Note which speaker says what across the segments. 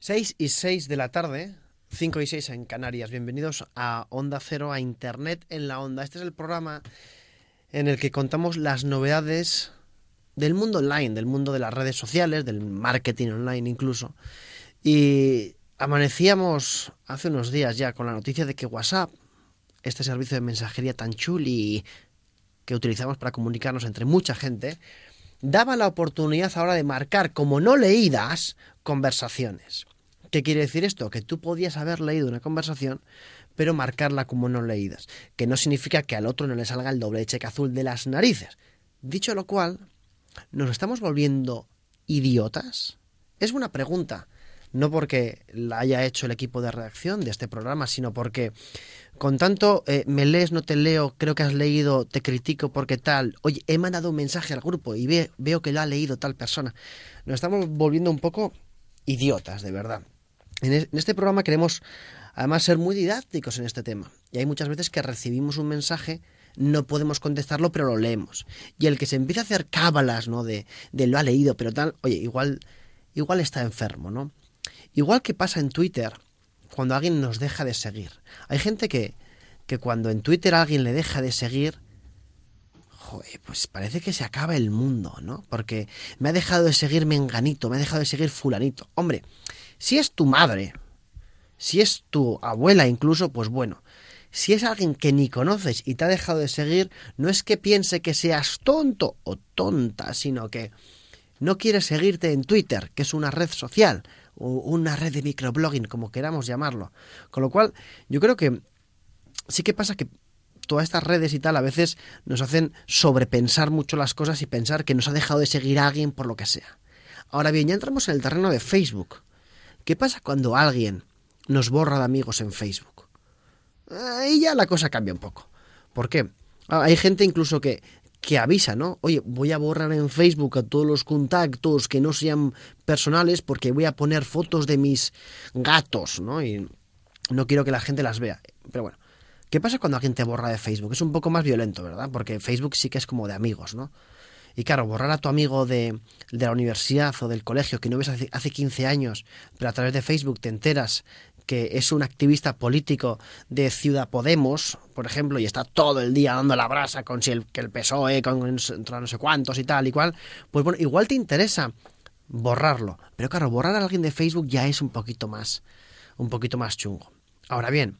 Speaker 1: 6 y 6 de la tarde, 5 y 6 en Canarias. Bienvenidos a Onda Cero, a Internet en la Onda. Este es el programa en el que contamos las novedades del mundo online, del mundo de las redes sociales, del marketing online incluso. Y amanecíamos hace unos días ya con la noticia de que WhatsApp, este servicio de mensajería tan chuli que utilizamos para comunicarnos entre mucha gente, daba la oportunidad ahora de marcar como no leídas conversaciones. ¿Qué quiere decir esto? Que tú podías haber leído una conversación, pero marcarla como no leídas, que no significa que al otro no le salga el doble cheque azul de las narices. Dicho lo cual, ¿nos estamos volviendo idiotas? Es una pregunta, no porque la haya hecho el equipo de redacción de este programa, sino porque con tanto eh, me lees, no te leo, creo que has leído, te critico porque tal, oye, he mandado un mensaje al grupo y veo que lo ha leído tal persona. Nos estamos volviendo un poco idiotas, de verdad. En este programa queremos además ser muy didácticos en este tema. Y hay muchas veces que recibimos un mensaje, no podemos contestarlo, pero lo leemos. Y el que se empieza a hacer cábalas, ¿no? De, de lo ha leído, pero tal, oye, igual, igual está enfermo, ¿no? Igual que pasa en Twitter, cuando alguien nos deja de seguir. Hay gente que, que cuando en Twitter alguien le deja de seguir, joder, pues parece que se acaba el mundo, ¿no? Porque me ha dejado de seguir Menganito, me ha dejado de seguir Fulanito. Hombre, si es tu madre, si es tu abuela incluso, pues bueno. Si es alguien que ni conoces y te ha dejado de seguir, no es que piense que seas tonto o tonta, sino que no quiere seguirte en Twitter, que es una red social, una red de microblogging, como queramos llamarlo. Con lo cual, yo creo que sí que pasa que todas estas redes y tal a veces nos hacen sobrepensar mucho las cosas y pensar que nos ha dejado de seguir a alguien por lo que sea. Ahora bien, ya entramos en el terreno de Facebook. ¿Qué pasa cuando alguien nos borra de amigos en Facebook? Ahí ya la cosa cambia un poco. ¿Por qué? Ah, hay gente incluso que, que avisa, ¿no? Oye, voy a borrar en Facebook a todos los contactos que no sean personales porque voy a poner fotos de mis gatos, ¿no? Y no quiero que la gente las vea. Pero bueno, ¿qué pasa cuando alguien te borra de Facebook? Es un poco más violento, ¿verdad? Porque Facebook sí que es como de amigos, ¿no? Y claro, borrar a tu amigo de, de la universidad o del colegio que no ves hace, hace 15 años, pero a través de Facebook te enteras que es un activista político de Ciudad Podemos, por ejemplo, y está todo el día dando la brasa con si el, que el PSOE, con no sé cuántos y tal y cual, pues bueno, igual te interesa borrarlo. Pero claro, borrar a alguien de Facebook ya es un poquito más, un poquito más chungo. Ahora bien,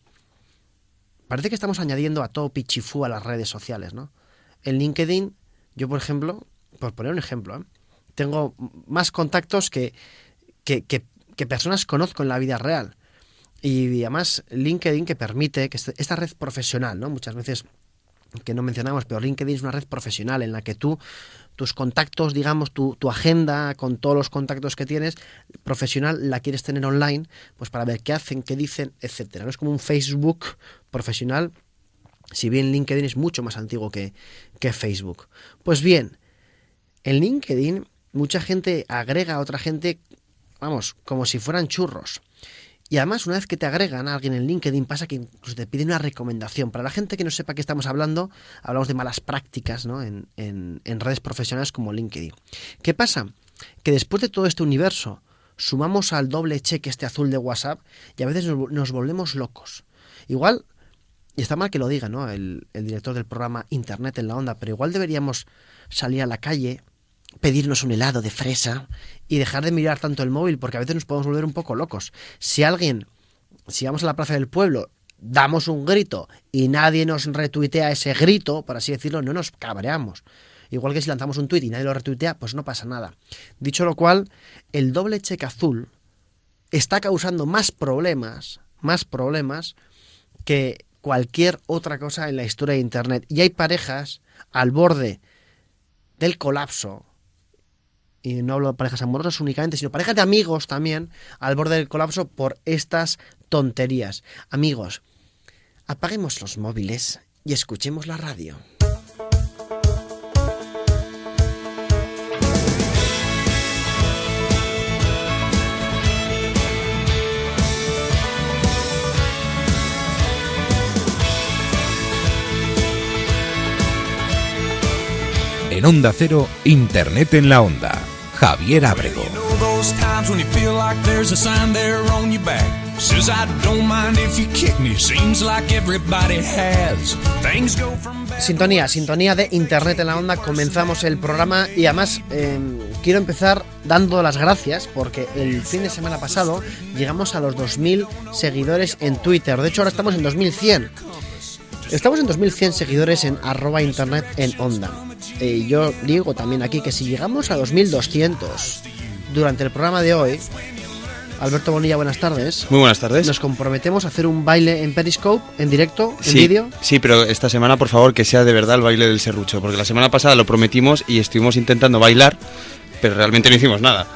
Speaker 1: parece que estamos añadiendo a todo pichifú a las redes sociales, ¿no? En LinkedIn yo, por ejemplo, por poner un ejemplo, ¿eh? tengo más contactos que, que, que, personas conozco en la vida real. Y además LinkedIn que permite que este, esta red profesional, ¿no? Muchas veces que no mencionamos, pero LinkedIn es una red profesional en la que tú, tus contactos, digamos, tu, tu, agenda con todos los contactos que tienes, profesional, la quieres tener online, pues para ver qué hacen, qué dicen, etcétera. No es como un Facebook profesional si bien LinkedIn es mucho más antiguo que, que Facebook. Pues bien, en LinkedIn mucha gente agrega a otra gente, vamos, como si fueran churros. Y además, una vez que te agregan a alguien en LinkedIn, pasa que incluso te piden una recomendación. Para la gente que no sepa qué estamos hablando, hablamos de malas prácticas ¿no? en, en, redes profesionales como LinkedIn. ¿Qué pasa? Que después de todo este universo, sumamos al doble cheque este azul de WhatsApp y a veces nos, nos volvemos locos. Igual y está mal que lo diga, ¿no? El, director del programa Internet en la Onda, pero igual deberíamos salir a la calle, pedirnos un helado de fresa y dejar de mirar tanto el móvil, porque a veces nos podemos volver un poco locos. Si alguien, si vamos a la plaza del pueblo, damos un grito y nadie nos retuitea ese grito, por así decirlo, no nos cabreamos. Igual que si lanzamos un tuit y nadie lo retuitea, pues no pasa nada. Dicho lo cual, el doble cheque azul está causando más problemas, más problemas que cualquier otra cosa en la historia de Internet. Y hay parejas al borde del colapso, y no hablo de parejas amorosas únicamente, sino parejas de amigos también, al borde del colapso por estas tonterías. Amigos, apaguemos los móviles y escuchemos la radio.
Speaker 2: En Onda Cero, Internet en la Onda. Javier Abrego. those times when you feel like there's a sign there on your back. Says I don't mind if you kick me. Seems like everybody has. Things go from bad.
Speaker 1: Sintonía, sintonía de Internet en la Onda. Comenzamos el programa y además eh, quiero empezar dando las gracias porque el fin de semana pasado llegamos a los 2.000 seguidores en Twitter. De hecho, ahora estamos en 2.100. Estamos en 2.100 seguidores en arroba internet en onda. Eh, yo digo también aquí que si llegamos a 2.200 durante el programa de hoy, Alberto Bonilla, buenas tardes.
Speaker 3: Muy buenas tardes.
Speaker 1: Nos comprometemos a hacer un baile en Periscope, en directo, en
Speaker 3: sí,
Speaker 1: vídeo.
Speaker 3: sí, pero esta semana, por favor, que sea de verdad el baile del serrucho, porque la semana pasada lo prometimos y estuvimos intentando bailar, pero realmente no hicimos nada.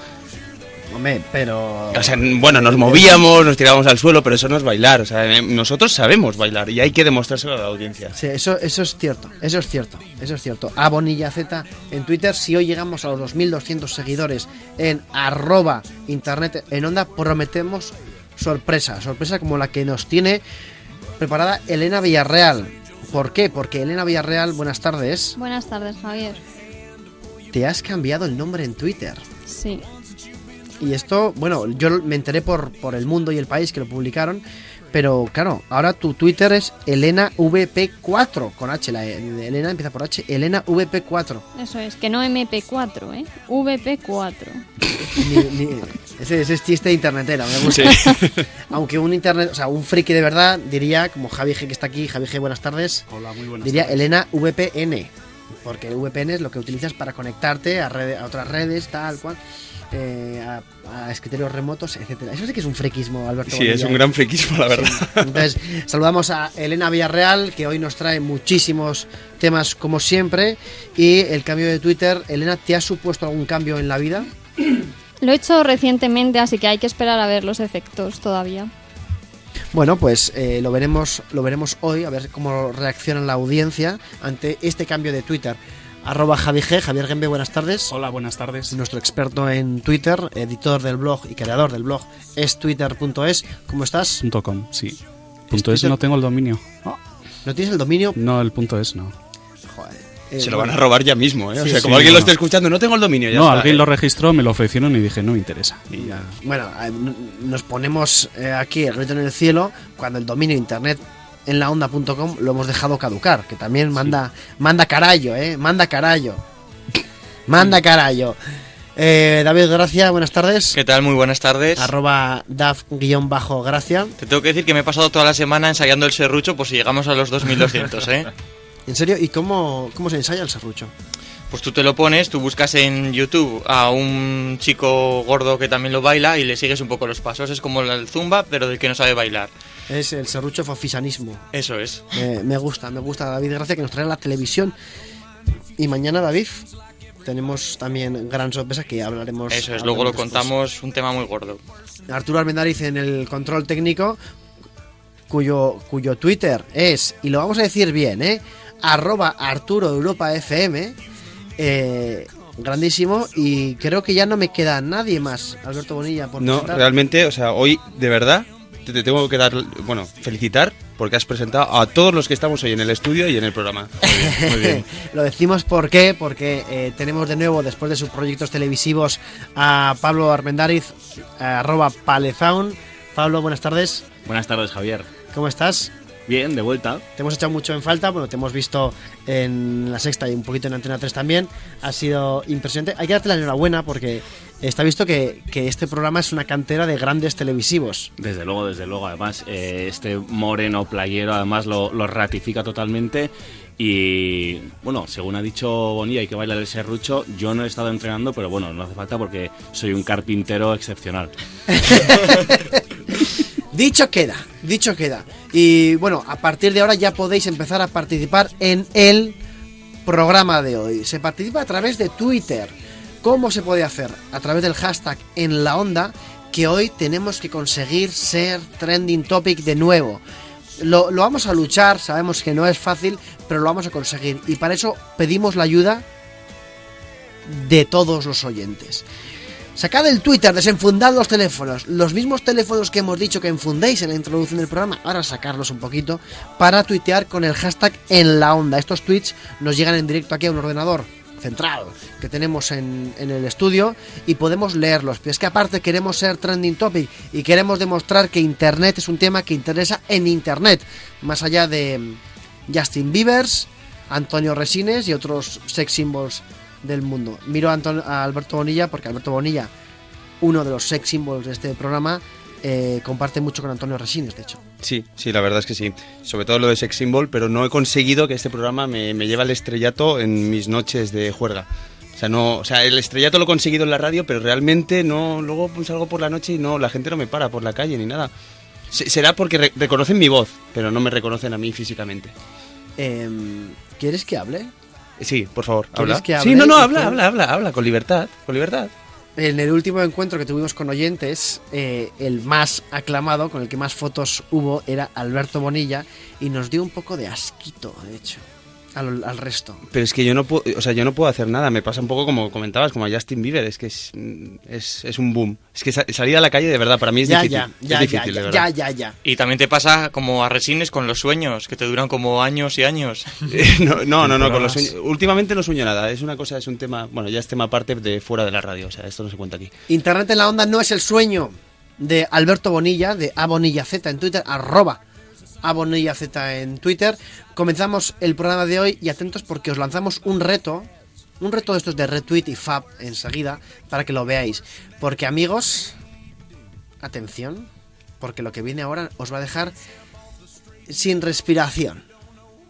Speaker 1: Hombre, pero.
Speaker 3: O sea, bueno, nos movíamos, nos tirábamos al suelo, pero eso no es bailar. O sea, eh, nosotros sabemos bailar y hay que demostrárselo a la audiencia.
Speaker 1: Sí, eso, eso es cierto, eso es cierto, eso es cierto. A Bonilla Z en Twitter, si hoy llegamos a los 2.200 seguidores en arroba internet en onda, prometemos sorpresa, sorpresa como la que nos tiene preparada Elena Villarreal. ¿Por qué? Porque Elena Villarreal, buenas tardes,
Speaker 4: Buenas tardes, Javier.
Speaker 1: te has cambiado el nombre en Twitter.
Speaker 4: Sí,
Speaker 1: Y esto, bueno, yo me enteré por, por El Mundo y El País que lo publicaron, pero claro, ahora tu Twitter es Elena VP4 con H, la Elena empieza por H, Elena VP4.
Speaker 4: eso es, que no MP4, ¿eh? VP4.
Speaker 1: Ni- ni- ese, ese es chiste internetero, me gusta. Aunque un internet, o sea, un friki de verdad diría, como Javi G que está aquí, Javi G, buenas tardes,
Speaker 5: Hola, muy buenas
Speaker 1: diría
Speaker 5: tardes.
Speaker 1: Elena VPN, porque el VPN es lo que utilizas para conectarte a, rede- a otras redes, tal cual, eh, a, a escritorios remotos, etcétera. Eso sí que es un friquismo, Alberto.
Speaker 3: Sí, es
Speaker 1: Bonilla.
Speaker 3: un gran friquismo, la verdad.
Speaker 1: Sí. Entonces, saludamos a Elena Villarreal, que hoy nos trae muchísimos temas como siempre. Y el cambio de Twitter, Elena, ¿te ha supuesto algún cambio en la vida?
Speaker 4: Lo he hecho recientemente, así que hay que esperar a ver los efectos todavía.
Speaker 1: Bueno, pues eh, lo veremos, lo veremos hoy, a ver cómo reacciona la audiencia ante este cambio de Twitter. Arroba Javi G, Javier Gembe, buenas tardes.
Speaker 5: Hola, buenas tardes.
Speaker 1: Nuestro experto en Twitter, editor del blog y creador del blog es twitter.es. ¿Cómo estás?
Speaker 5: Punto .com, sí. Punto? .es no tengo el dominio.
Speaker 1: ¿No tienes el dominio?
Speaker 5: No, el punto .es no.
Speaker 1: Joder. Eh,
Speaker 3: Se lo van a robar ya mismo, ¿eh? O sea,
Speaker 1: sí,
Speaker 3: como alguien lo esté escuchando, no tengo el dominio. Ya
Speaker 5: no,
Speaker 3: está,
Speaker 5: alguien
Speaker 3: ¿eh?
Speaker 5: lo registró, me lo ofrecieron y dije, no me interesa. Y ya.
Speaker 1: Bueno, eh, nos ponemos eh, aquí el grito en el cielo cuando el dominio internet en la onda.com lo hemos dejado caducar, que también manda manda carallo, eh, manda carallo. Manda carallo. Eh, David Gracia, buenas tardes.
Speaker 6: ¿Qué tal? Muy buenas tardes.
Speaker 1: Arroba daf-gracia.
Speaker 6: Te tengo que decir que me he pasado toda la semana ensayando el serrucho por si llegamos a los 2200, ¿eh?
Speaker 1: En serio, ¿y cómo, cómo se ensaya el serrucho?
Speaker 6: Pues tú te lo pones, tú buscas en YouTube a un chico gordo que también lo baila y le sigues un poco los pasos. Es como el zumba, pero del que no sabe bailar.
Speaker 1: Es el serrucho fofisanismo.
Speaker 6: Eso es.
Speaker 1: Me, me gusta, me gusta David Gracia que nos trae la televisión. Y mañana, David, tenemos también gran sorpresa que hablaremos.
Speaker 6: Eso es. Luego lo
Speaker 1: después.
Speaker 6: contamos, un tema muy gordo.
Speaker 1: Arturo Armendariz en el control técnico, cuyo, cuyo Twitter es, y lo vamos a decir bien, ¿eh? arroba Arturo Europa FM, eh, grandísimo, y creo que ya no me queda nadie más, Alberto Bonilla, por
Speaker 3: No,
Speaker 1: presentar.
Speaker 3: realmente, o sea, hoy, de verdad, te, te tengo que dar, bueno, felicitar porque has presentado a todos los que estamos hoy en el estudio y en el programa. Muy bien.
Speaker 1: Lo decimos por qué, porque eh, tenemos de nuevo, después de sus proyectos televisivos, a Pablo Armendariz, eh, arroba Palezaun. Pablo, buenas tardes,
Speaker 7: Buenas tardes, Javier.
Speaker 1: ¿cómo estás?
Speaker 7: Bien, de vuelta.
Speaker 1: Te hemos echado mucho en falta, bueno, te hemos visto en la sexta y un poquito en Antena 3 también. Ha sido impresionante. Hay que darte la enhorabuena porque está visto que, que este programa es una cantera de grandes televisivos.
Speaker 7: Desde luego, desde luego. Además, eh, este moreno playero, además, lo, lo ratifica totalmente. Y bueno, según ha dicho Bonilla, hay que bailar el serrucho. Yo no he estado entrenando, pero bueno, no hace falta porque soy un carpintero excepcional.
Speaker 1: Dicho queda, dicho queda. Y bueno, a partir de ahora ya podéis empezar a participar en el programa de hoy. Se participa a través de Twitter. ¿Cómo se puede hacer? A través del hashtag en la onda, que hoy tenemos que conseguir ser trending topic de nuevo. Lo, lo vamos a luchar, sabemos que no es fácil, pero lo vamos a conseguir. Y para eso pedimos la ayuda de todos los oyentes. Sacad el Twitter, desenfundad los teléfonos, los mismos teléfonos que hemos dicho que enfundéis en la introducción del programa, ahora sacarlos un poquito para tuitear con el hashtag en la onda. Estos tweets nos llegan en directo aquí a un ordenador central que tenemos en, el estudio y podemos leerlos. Pero es que aparte queremos ser trending topic y queremos demostrar que Internet es un tema que interesa en Internet, más allá de Justin Biebers, Antonio Resines y otros sex symbols del mundo. Miro a, Anton- a Alberto Bonilla porque Alberto Bonilla, uno de los sex symbols de este programa, eh, comparte mucho con Antonio Resines, de hecho.
Speaker 3: Sí, sí, la verdad es que sí. Sobre todo lo de Sex Symbol, pero no he conseguido que este programa me, me lleve al estrellato en mis noches de juerga. O sea, no, o sea, el estrellato lo he conseguido en la radio, pero realmente no. Luego pues, salgo por la noche y no, la gente no me para por la calle ni nada. Se- Será porque re- reconocen mi voz, pero no me reconocen a mí físicamente.
Speaker 1: Em, ¿Quieres que hable?
Speaker 3: Sí, por favor,
Speaker 1: ¿Quieres
Speaker 3: habla.
Speaker 1: que
Speaker 3: sí, no, no, habla,
Speaker 1: tú?
Speaker 3: habla, habla, habla, con libertad, con libertad.
Speaker 1: En el último encuentro que tuvimos con oyentes, eh, el más aclamado, con el que más fotos hubo, era Alberto Bonilla y nos dio un poco de asquito, de hecho, al, al resto.
Speaker 3: Pero es que yo no puedo, o sea, yo no puedo hacer nada. Me pasa un poco como comentabas, como a Justin Bieber. Es que es, es, es un boom. Es que sa- salir a la calle de verdad para mí es
Speaker 1: Ya,
Speaker 3: difícil.
Speaker 1: ya,
Speaker 3: es
Speaker 1: ya,
Speaker 3: difícil,
Speaker 1: ya,
Speaker 3: de
Speaker 1: ya,
Speaker 3: verdad.
Speaker 1: ya, ya.
Speaker 6: Y también te pasa como a Resines con los sueños, que te duran como años y años.
Speaker 3: Eh, no, no, no, no, con los sueños. Últimamente no sueño nada. Es una cosa, es un tema. Bueno, ya es tema aparte de fuera de la radio. O sea, esto no se cuenta aquí.
Speaker 1: Internet en la onda no es el sueño de Alberto Bonilla, de Abonilla Z en Twitter, arroba Abonilla Z en Twitter. Comenzamos el programa de hoy y atentos porque os lanzamos un reto, un reto de estos de retweet y fab enseguida, para que lo veáis. Porque amigos, atención, porque lo que viene ahora os va a dejar sin respiración.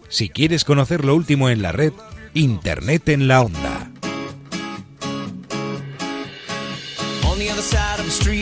Speaker 8: Si quieres conocer lo último en la red, Internet en la onda.
Speaker 2: On the other side of the street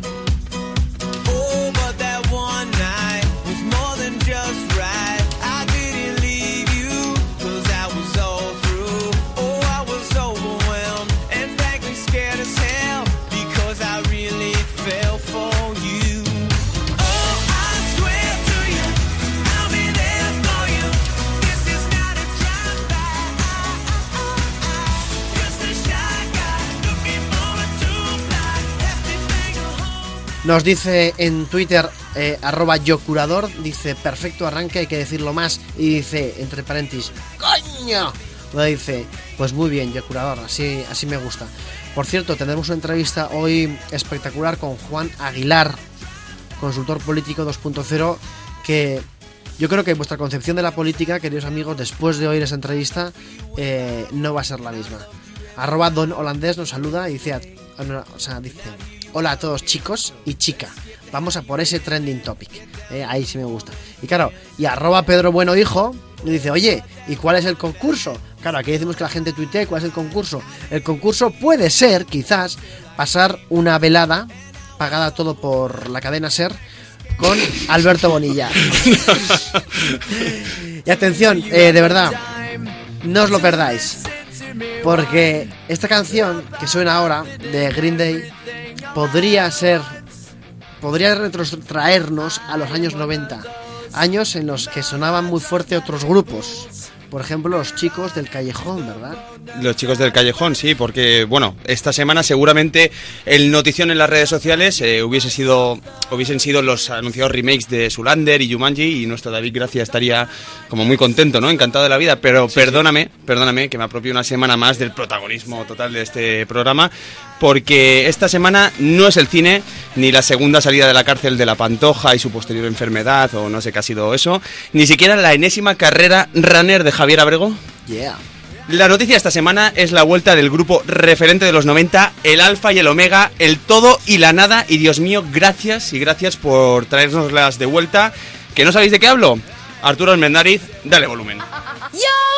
Speaker 1: Nos dice en Twitter, eh, arroba yo curador, dice, perfecto arranque, hay que decirlo más. Y dice, entre paréntesis, ¡coño! Dice, pues muy bien, yo curador, así, así me gusta. Por cierto, tendremos una entrevista hoy espectacular con Juan Aguilar, consultor político 2.0, que yo creo que vuestra concepción de la política, queridos amigos, después de oír esa entrevista, eh, no va a ser la misma. Arroba Don Holandés nos saluda y dice, dice, hola a todos chicos y chica, vamos a por ese trending topic. Eh, ahí sí me gusta. Y claro, y arroba Pedro Bueno Hijo y dice, oye, ¿y cuál es el concurso? Claro, aquí decimos que la gente tuitee cuál es el concurso. El concurso puede ser, quizás, pasar una velada pagada todo por la cadena Ser con Alberto Bonilla. y atención, eh, de verdad, no os lo perdáis. Porque esta canción que suena ahora de Green Day podría ser, podría retrotraernos a los años 90. Años en los que sonaban muy fuerte otros grupos. Por ejemplo, los chicos del callejón, ¿verdad?
Speaker 3: Los chicos del callejón, sí, porque bueno, esta semana seguramente el notición en las redes sociales eh, hubiese sido, hubiesen sido los anunciados remakes de Sulander y Jumanji y nuestro David Gracia estaría como muy contento, ¿no? Encantado de la vida, pero perdóname, perdóname que me apropie una semana más del protagonismo total de este programa, porque esta semana no es el cine ni la segunda salida de la cárcel de la Pantoja y su posterior enfermedad o no sé qué ha sido eso, ni siquiera la enésima carrera runner de Javier Abrego.
Speaker 1: Yeah.
Speaker 3: La noticia esta semana es la vuelta del grupo referente de los 90, el alfa y el omega, el todo y la nada. Y Dios mío, gracias y gracias por traernoslas de vuelta. ¿Que no sabéis de qué hablo? Arturo Almendariz, dale volumen.
Speaker 9: Yo,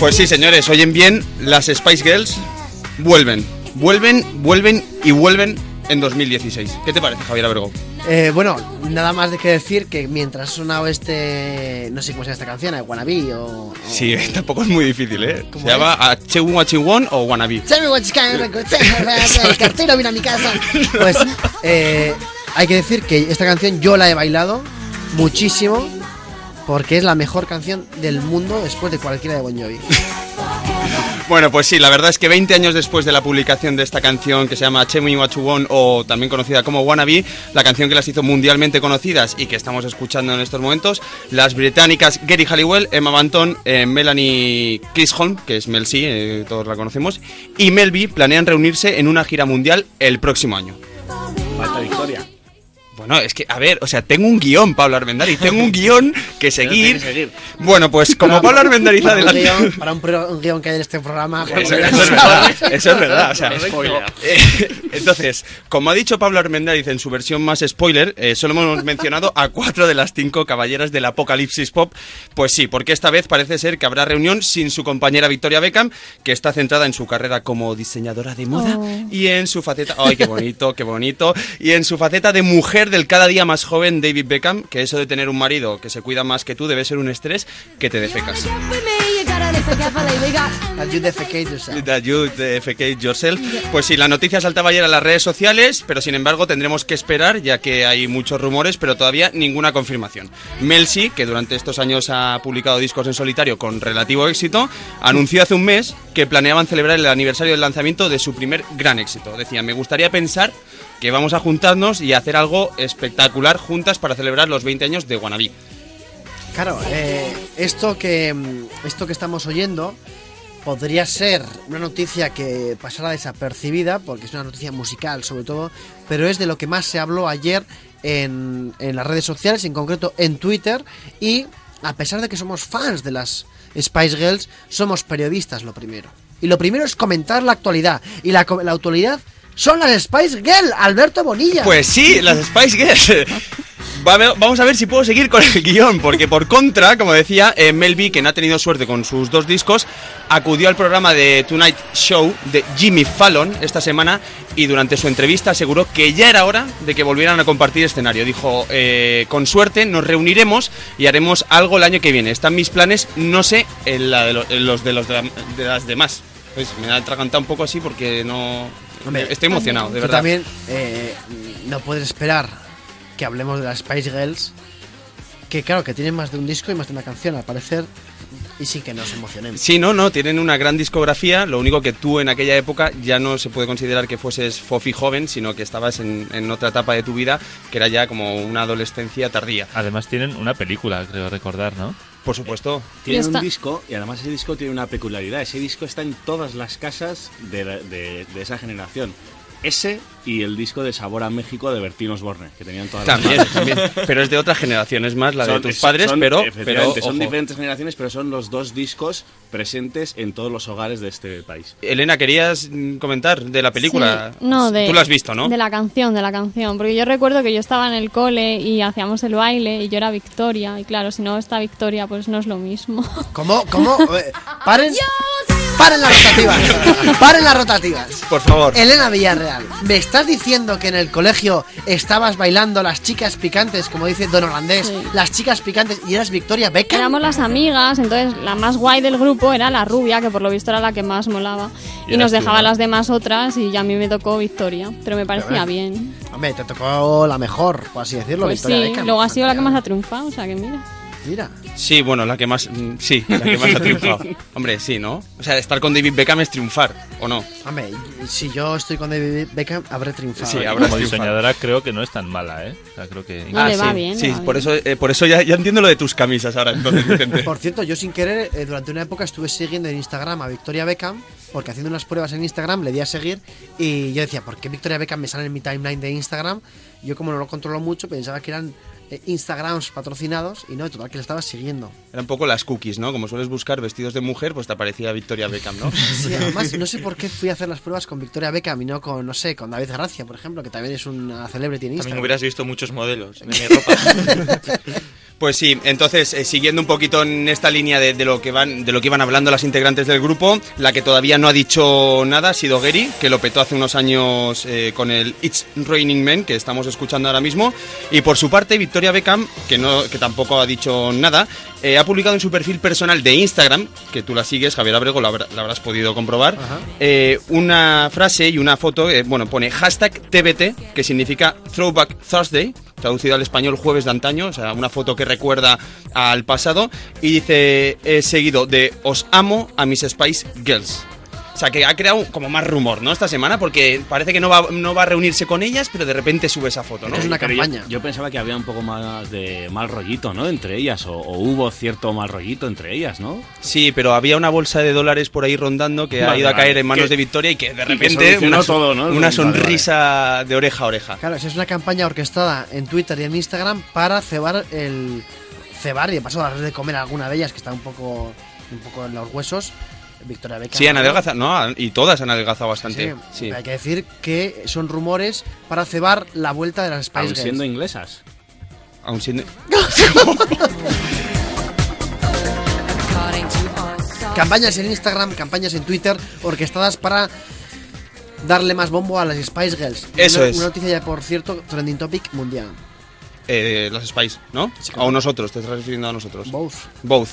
Speaker 3: Pues sí, señores, oyen bien, las Spice Girls vuelven. Vuelven, vuelven y vuelven en 2016. ¿Qué te parece, Javier Abrego?
Speaker 1: Eh, bueno, nada más de que decir que mientras ha sonado este. No sé cómo se llama esta canción, ¿eh? Wannabe o. o-
Speaker 3: Sí, tampoco es muy difícil, ¿eh? Se
Speaker 1: ¿Cómo
Speaker 3: llama Achewun Wachiwon o Wannabe.
Speaker 1: El cartero viene a mi casa. Pues eh, hay que decir que esta canción yo la he bailado muchísimo porque es la mejor canción del mundo después de cualquiera de Bon Jovi.
Speaker 3: Bueno, pues sí, la verdad es que 20 años después de la publicación de esta canción que se llama Chemi Wachuwon o también conocida como Wannabe, la canción que las hizo mundialmente conocidas y que estamos escuchando en estos momentos, las británicas Gary Halliwell, Emma Banton, eh, Melanie Chisholm, que es Mel C, eh, todos la conocemos, y Mel B planean reunirse en una gira mundial el próximo año.
Speaker 7: Falta Victoria.
Speaker 3: Bueno, es que, a ver, o sea, tengo un guion, Pablo Armendariz, tengo un guion que seguir.
Speaker 7: que seguir.
Speaker 3: Bueno, pues como Pablo Armendariz
Speaker 1: Para un,
Speaker 3: adelante...
Speaker 1: guion, para un, pro- un guion que hay en este programa. pues,
Speaker 3: Eso, eso es verdad, eso es verdad. O sea. Eh, entonces, como ha dicho Pablo Armendáriz en su versión más spoiler, eh, solo hemos mencionado a cuatro de las cinco caballeras del apocalipsis pop. Pues sí, porque esta vez parece ser que habrá reunión sin su compañera Victoria Beckham, que está centrada en su carrera como diseñadora de moda
Speaker 4: Oh.
Speaker 3: y en su faceta, ay, qué bonito, qué bonito, y en su faceta de mujer del cada día más joven David Beckham, que eso de tener un marido que se cuida más que tú debe ser un estrés que te defecas.
Speaker 1: That you defecate yourself.
Speaker 3: That you defecate yourself. Pues sí, la noticia saltaba ayer a las redes sociales, pero sin embargo tendremos que esperar, ya que hay muchos rumores, pero todavía ninguna confirmación. Mel C, que durante estos años ha publicado discos en solitario con relativo éxito, anunció hace un mes que planeaban celebrar el aniversario del lanzamiento de su primer gran éxito. Decía, me gustaría pensar que vamos a juntarnos y hacer algo espectacular juntas para celebrar los 20 años de Wannabe.
Speaker 1: Claro, eh, esto, que, mm, esto que estamos oyendo podría ser una noticia que pasara desapercibida, porque es una noticia musical sobre todo, pero es de lo que más se habló ayer en, en las redes sociales, en concreto en Twitter, y a pesar de que somos fans de las Spice Girls, somos periodistas lo primero. Y lo primero es comentar la actualidad, y la, la actualidad son las Spice Girls, Alberto Bonilla.
Speaker 3: Pues sí, las Spice Girls. Va- Vamos a ver si puedo seguir con el guion, porque por contra, como decía, eh, Mel B, que no ha tenido suerte con sus dos discos, acudió al programa de Tonight Show de Jimmy Fallon esta semana y durante su entrevista aseguró que ya era hora de que volvieran a compartir escenario. Dijo, eh, con suerte nos reuniremos y haremos algo el año que viene. Están mis planes, no sé, en, la de lo- en los de, los de, la- de las demás. Pues me ha atragantado un poco así porque no...
Speaker 1: Hombre,
Speaker 3: estoy emocionado, de verdad.
Speaker 1: también eh, no puedes esperar que hablemos de las Spice Girls, que claro, que tienen más de un disco y más de una canción al parecer, y sí que nos emocionemos.
Speaker 3: Sí, no, no, tienen una gran discografía, lo único que tú en aquella época ya no se puede considerar que fueses fofi joven, sino que estabas en, en otra etapa de tu vida, que era ya como una adolescencia tardía.
Speaker 10: Además tienen una película, creo recordar, ¿no?
Speaker 3: Por supuesto.
Speaker 7: Tienen
Speaker 4: Y está-
Speaker 7: un disco y además ese disco tiene una peculiaridad. Ese disco está en todas las casas de, la- de- de esa generación. Ese y el disco de Sabor a México de Bertín Osborne, que tenían todas
Speaker 3: También,
Speaker 7: las
Speaker 3: también. Pero es de otra generación, es más la de tus
Speaker 7: es-
Speaker 3: padres,
Speaker 7: son-
Speaker 3: pero, pero
Speaker 7: efectivamente, son
Speaker 3: ojo.
Speaker 7: diferentes generaciones, pero son los dos discos presentes en todos los hogares de este país.
Speaker 3: Elena, ¿querías comentar de la película?
Speaker 4: Sí, no, de,
Speaker 3: Tú lo has visto, ¿no?
Speaker 4: De la canción, de la canción. Porque yo recuerdo que yo estaba en el cole y hacíamos el baile y yo era Victoria. Y claro, si no está Victoria, pues no es lo mismo.
Speaker 1: ¿Cómo? ¿Cómo? Eh, paren, paren las rotativas. Paren las rotativas.
Speaker 3: Por favor.
Speaker 1: Elena Villarreal, ¿me estás diciendo que en el colegio estabas bailando las chicas picantes, como dice Don Holandés,
Speaker 4: Sí.
Speaker 1: las chicas picantes y eras Victoria Beckham?
Speaker 4: Éramos las amigas, entonces la más guay del grupo era la rubia, que por lo visto era la que más molaba.
Speaker 10: Y
Speaker 4: Y, nos
Speaker 10: tú,
Speaker 4: dejaba
Speaker 10: ¿no?
Speaker 4: las demás otras y ya a mí me tocó Victoria. Pero me parecía bien.
Speaker 1: Hombre, te tocó la mejor, por así decirlo,
Speaker 4: Pues
Speaker 1: Victoria
Speaker 4: sí,
Speaker 1: Beckham.
Speaker 4: luego ha sido la que más ha triunfado, o sea que mira.
Speaker 1: Mira.
Speaker 3: Sí, bueno, la que más. mm, Sí, la que más ha triunfado. Hombre, sí, ¿no? O sea, estar con David Beckham es triunfar, ¿o no?
Speaker 1: Hombre, si yo estoy con David Beckham, habré triunfado.
Speaker 3: Sí, habrá
Speaker 10: como
Speaker 3: triunfado.
Speaker 10: diseñadora creo que no es tan mala, ¿eh? O sea, creo que...
Speaker 4: No, le
Speaker 3: sí,
Speaker 4: va bien, le
Speaker 3: Sí,
Speaker 4: va
Speaker 3: por
Speaker 4: bien.
Speaker 3: eso, eh, por eso ya, ya entiendo lo de tus camisas ahora, entonces, Vicente.
Speaker 1: Por cierto, yo sin querer, eh, durante una época estuve siguiendo en Instagram a Victoria Beckham, porque haciendo unas pruebas en Instagram le di a seguir y yo decía, ¿por qué Victoria Beckham me sale en mi timeline de Instagram? Yo como no lo controlo mucho, pensaba que eran eh, Instagrams patrocinados y no, total que le estaba siguiendo.
Speaker 3: Era un poco las cookies, ¿no? Como sueles buscar vestidos de mujer, pues te aparecía Victoria Beckham, ¿no?
Speaker 1: Sí, además, no sé por qué fui a hacer las pruebas con Victoria Beckham y no con, no sé, con David Gracia, por ejemplo, que también es una celebrity en
Speaker 6: También
Speaker 1: Instagram.
Speaker 6: hubieras visto muchos modelos de mi ropa.
Speaker 3: Pues sí, entonces eh, siguiendo un poquito en esta línea de, de lo que van, de lo que iban hablando las integrantes del grupo, la que todavía no ha dicho nada ha sido Gary, que lo petó hace unos años eh, con el It's Raining Men, que estamos escuchando ahora mismo, y por su parte Victoria Beckham, que no, que tampoco ha dicho nada, eh, ha publicado en su perfil personal de Instagram, que tú la sigues, Javier Abrego, la, habrá- la habrás podido comprobar, eh, una frase y una foto, eh, bueno, pone hashtag TBT, que significa Throwback Thursday, traducido al español jueves de antaño, o sea, una foto que recuerda al pasado, y dice seguido de Os amo a mis Spice Girls. O sea, que ha creado como más rumor, ¿no? Esta semana, porque parece que no va, no va a reunirse con ellas, pero de repente sube esa foto, ¿no?
Speaker 7: Pero yo- Yo, pensaba que había un poco más de mal rollito, ¿no? Entre ellas, o, o hubo cierto mal rollito entre ellas, ¿no?
Speaker 3: Sí, pero había una bolsa de dólares por ahí rondando que ha
Speaker 7: Vale,
Speaker 3: ido a caer en manos
Speaker 7: Que-
Speaker 3: de Victoria y que de
Speaker 7: que
Speaker 3: repente
Speaker 7: solucionó
Speaker 3: una,
Speaker 7: todo, ¿no?
Speaker 3: una
Speaker 7: Vale, vale.
Speaker 3: sonrisa de oreja a oreja.
Speaker 1: Claro, es una campaña orquestada en Twitter y en Instagram para cebar el. cebar y de paso darles de comer a alguna de ellas que está un poco. un poco en los huesos. Victoria Beckham.
Speaker 3: Sí, han adelgazado, no, y todas han adelgazado bastante.
Speaker 1: Sí,
Speaker 3: Sí.
Speaker 1: Hay que decir que son rumores para cebar la vuelta de las Spice
Speaker 7: Aun
Speaker 1: Girls.
Speaker 7: siendo inglesas.
Speaker 3: Aún siendo...
Speaker 1: Campañas en Instagram, campañas en Twitter, orquestadas para darle más bombo a las Spice Girls.
Speaker 3: Eso
Speaker 1: una,
Speaker 3: es.
Speaker 1: Una noticia ya, por cierto, trending topic mundial.
Speaker 3: Eh, las Spice, ¿no? O nosotros, te estás refiriendo a nosotros.
Speaker 1: Both.
Speaker 3: Both.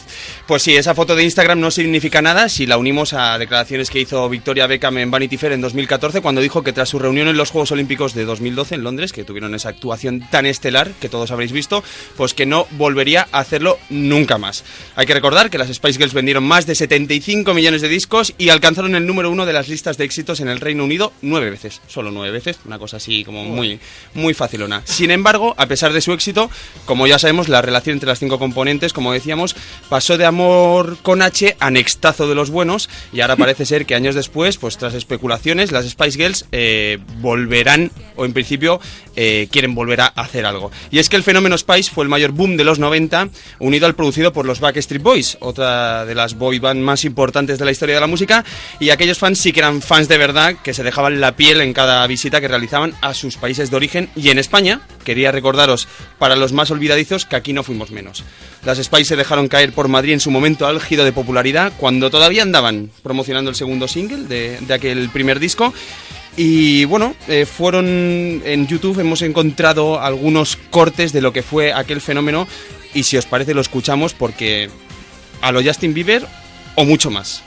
Speaker 3: Pues sí, esa foto de Instagram no significa nada si la unimos a declaraciones que hizo Victoria Beckham en Vanity Fair en 2014 cuando dijo que tras su reunión en los Juegos Olímpicos de 2012 en Londres, que tuvieron esa actuación tan estelar que todos habréis visto, pues que no volvería a hacerlo nunca más. Hay que recordar que las Spice Girls vendieron más de 75 millones de discos y alcanzaron el número uno de las listas de éxitos en el Reino Unido nueve veces, solo nueve veces, una cosa así como muy, muy facilona. Sin embargo, a pesar de su éxito, como ya sabemos, la relación entre las cinco componentes, como decíamos, pasó de amor con H a nextazo de los buenos y ahora parece ser que años después, pues tras especulaciones, las Spice Girls eh, volverán, o en principio eh, quieren volver a hacer algo. Y es que el fenómeno Spice fue el mayor boom de los 90, unido al producido por los Backstreet Boys, otra de las boy band más importantes de la historia de la música, y aquellos fans sí que eran fans de verdad, que se dejaban la piel en cada visita que realizaban a sus países de origen y en España, quería recordaros para los más olvidadizos que aquí no fuimos menos. Las Spice se dejaron caer por Madrid en su momento álgido de popularidad, cuando todavía andaban promocionando el segundo single de, aquel primer disco. Y bueno, eh, fueron en YouTube, hemos encontrado algunos cortes de lo que fue aquel fenómeno y si os parece lo escuchamos porque a lo Justin Bieber o mucho más.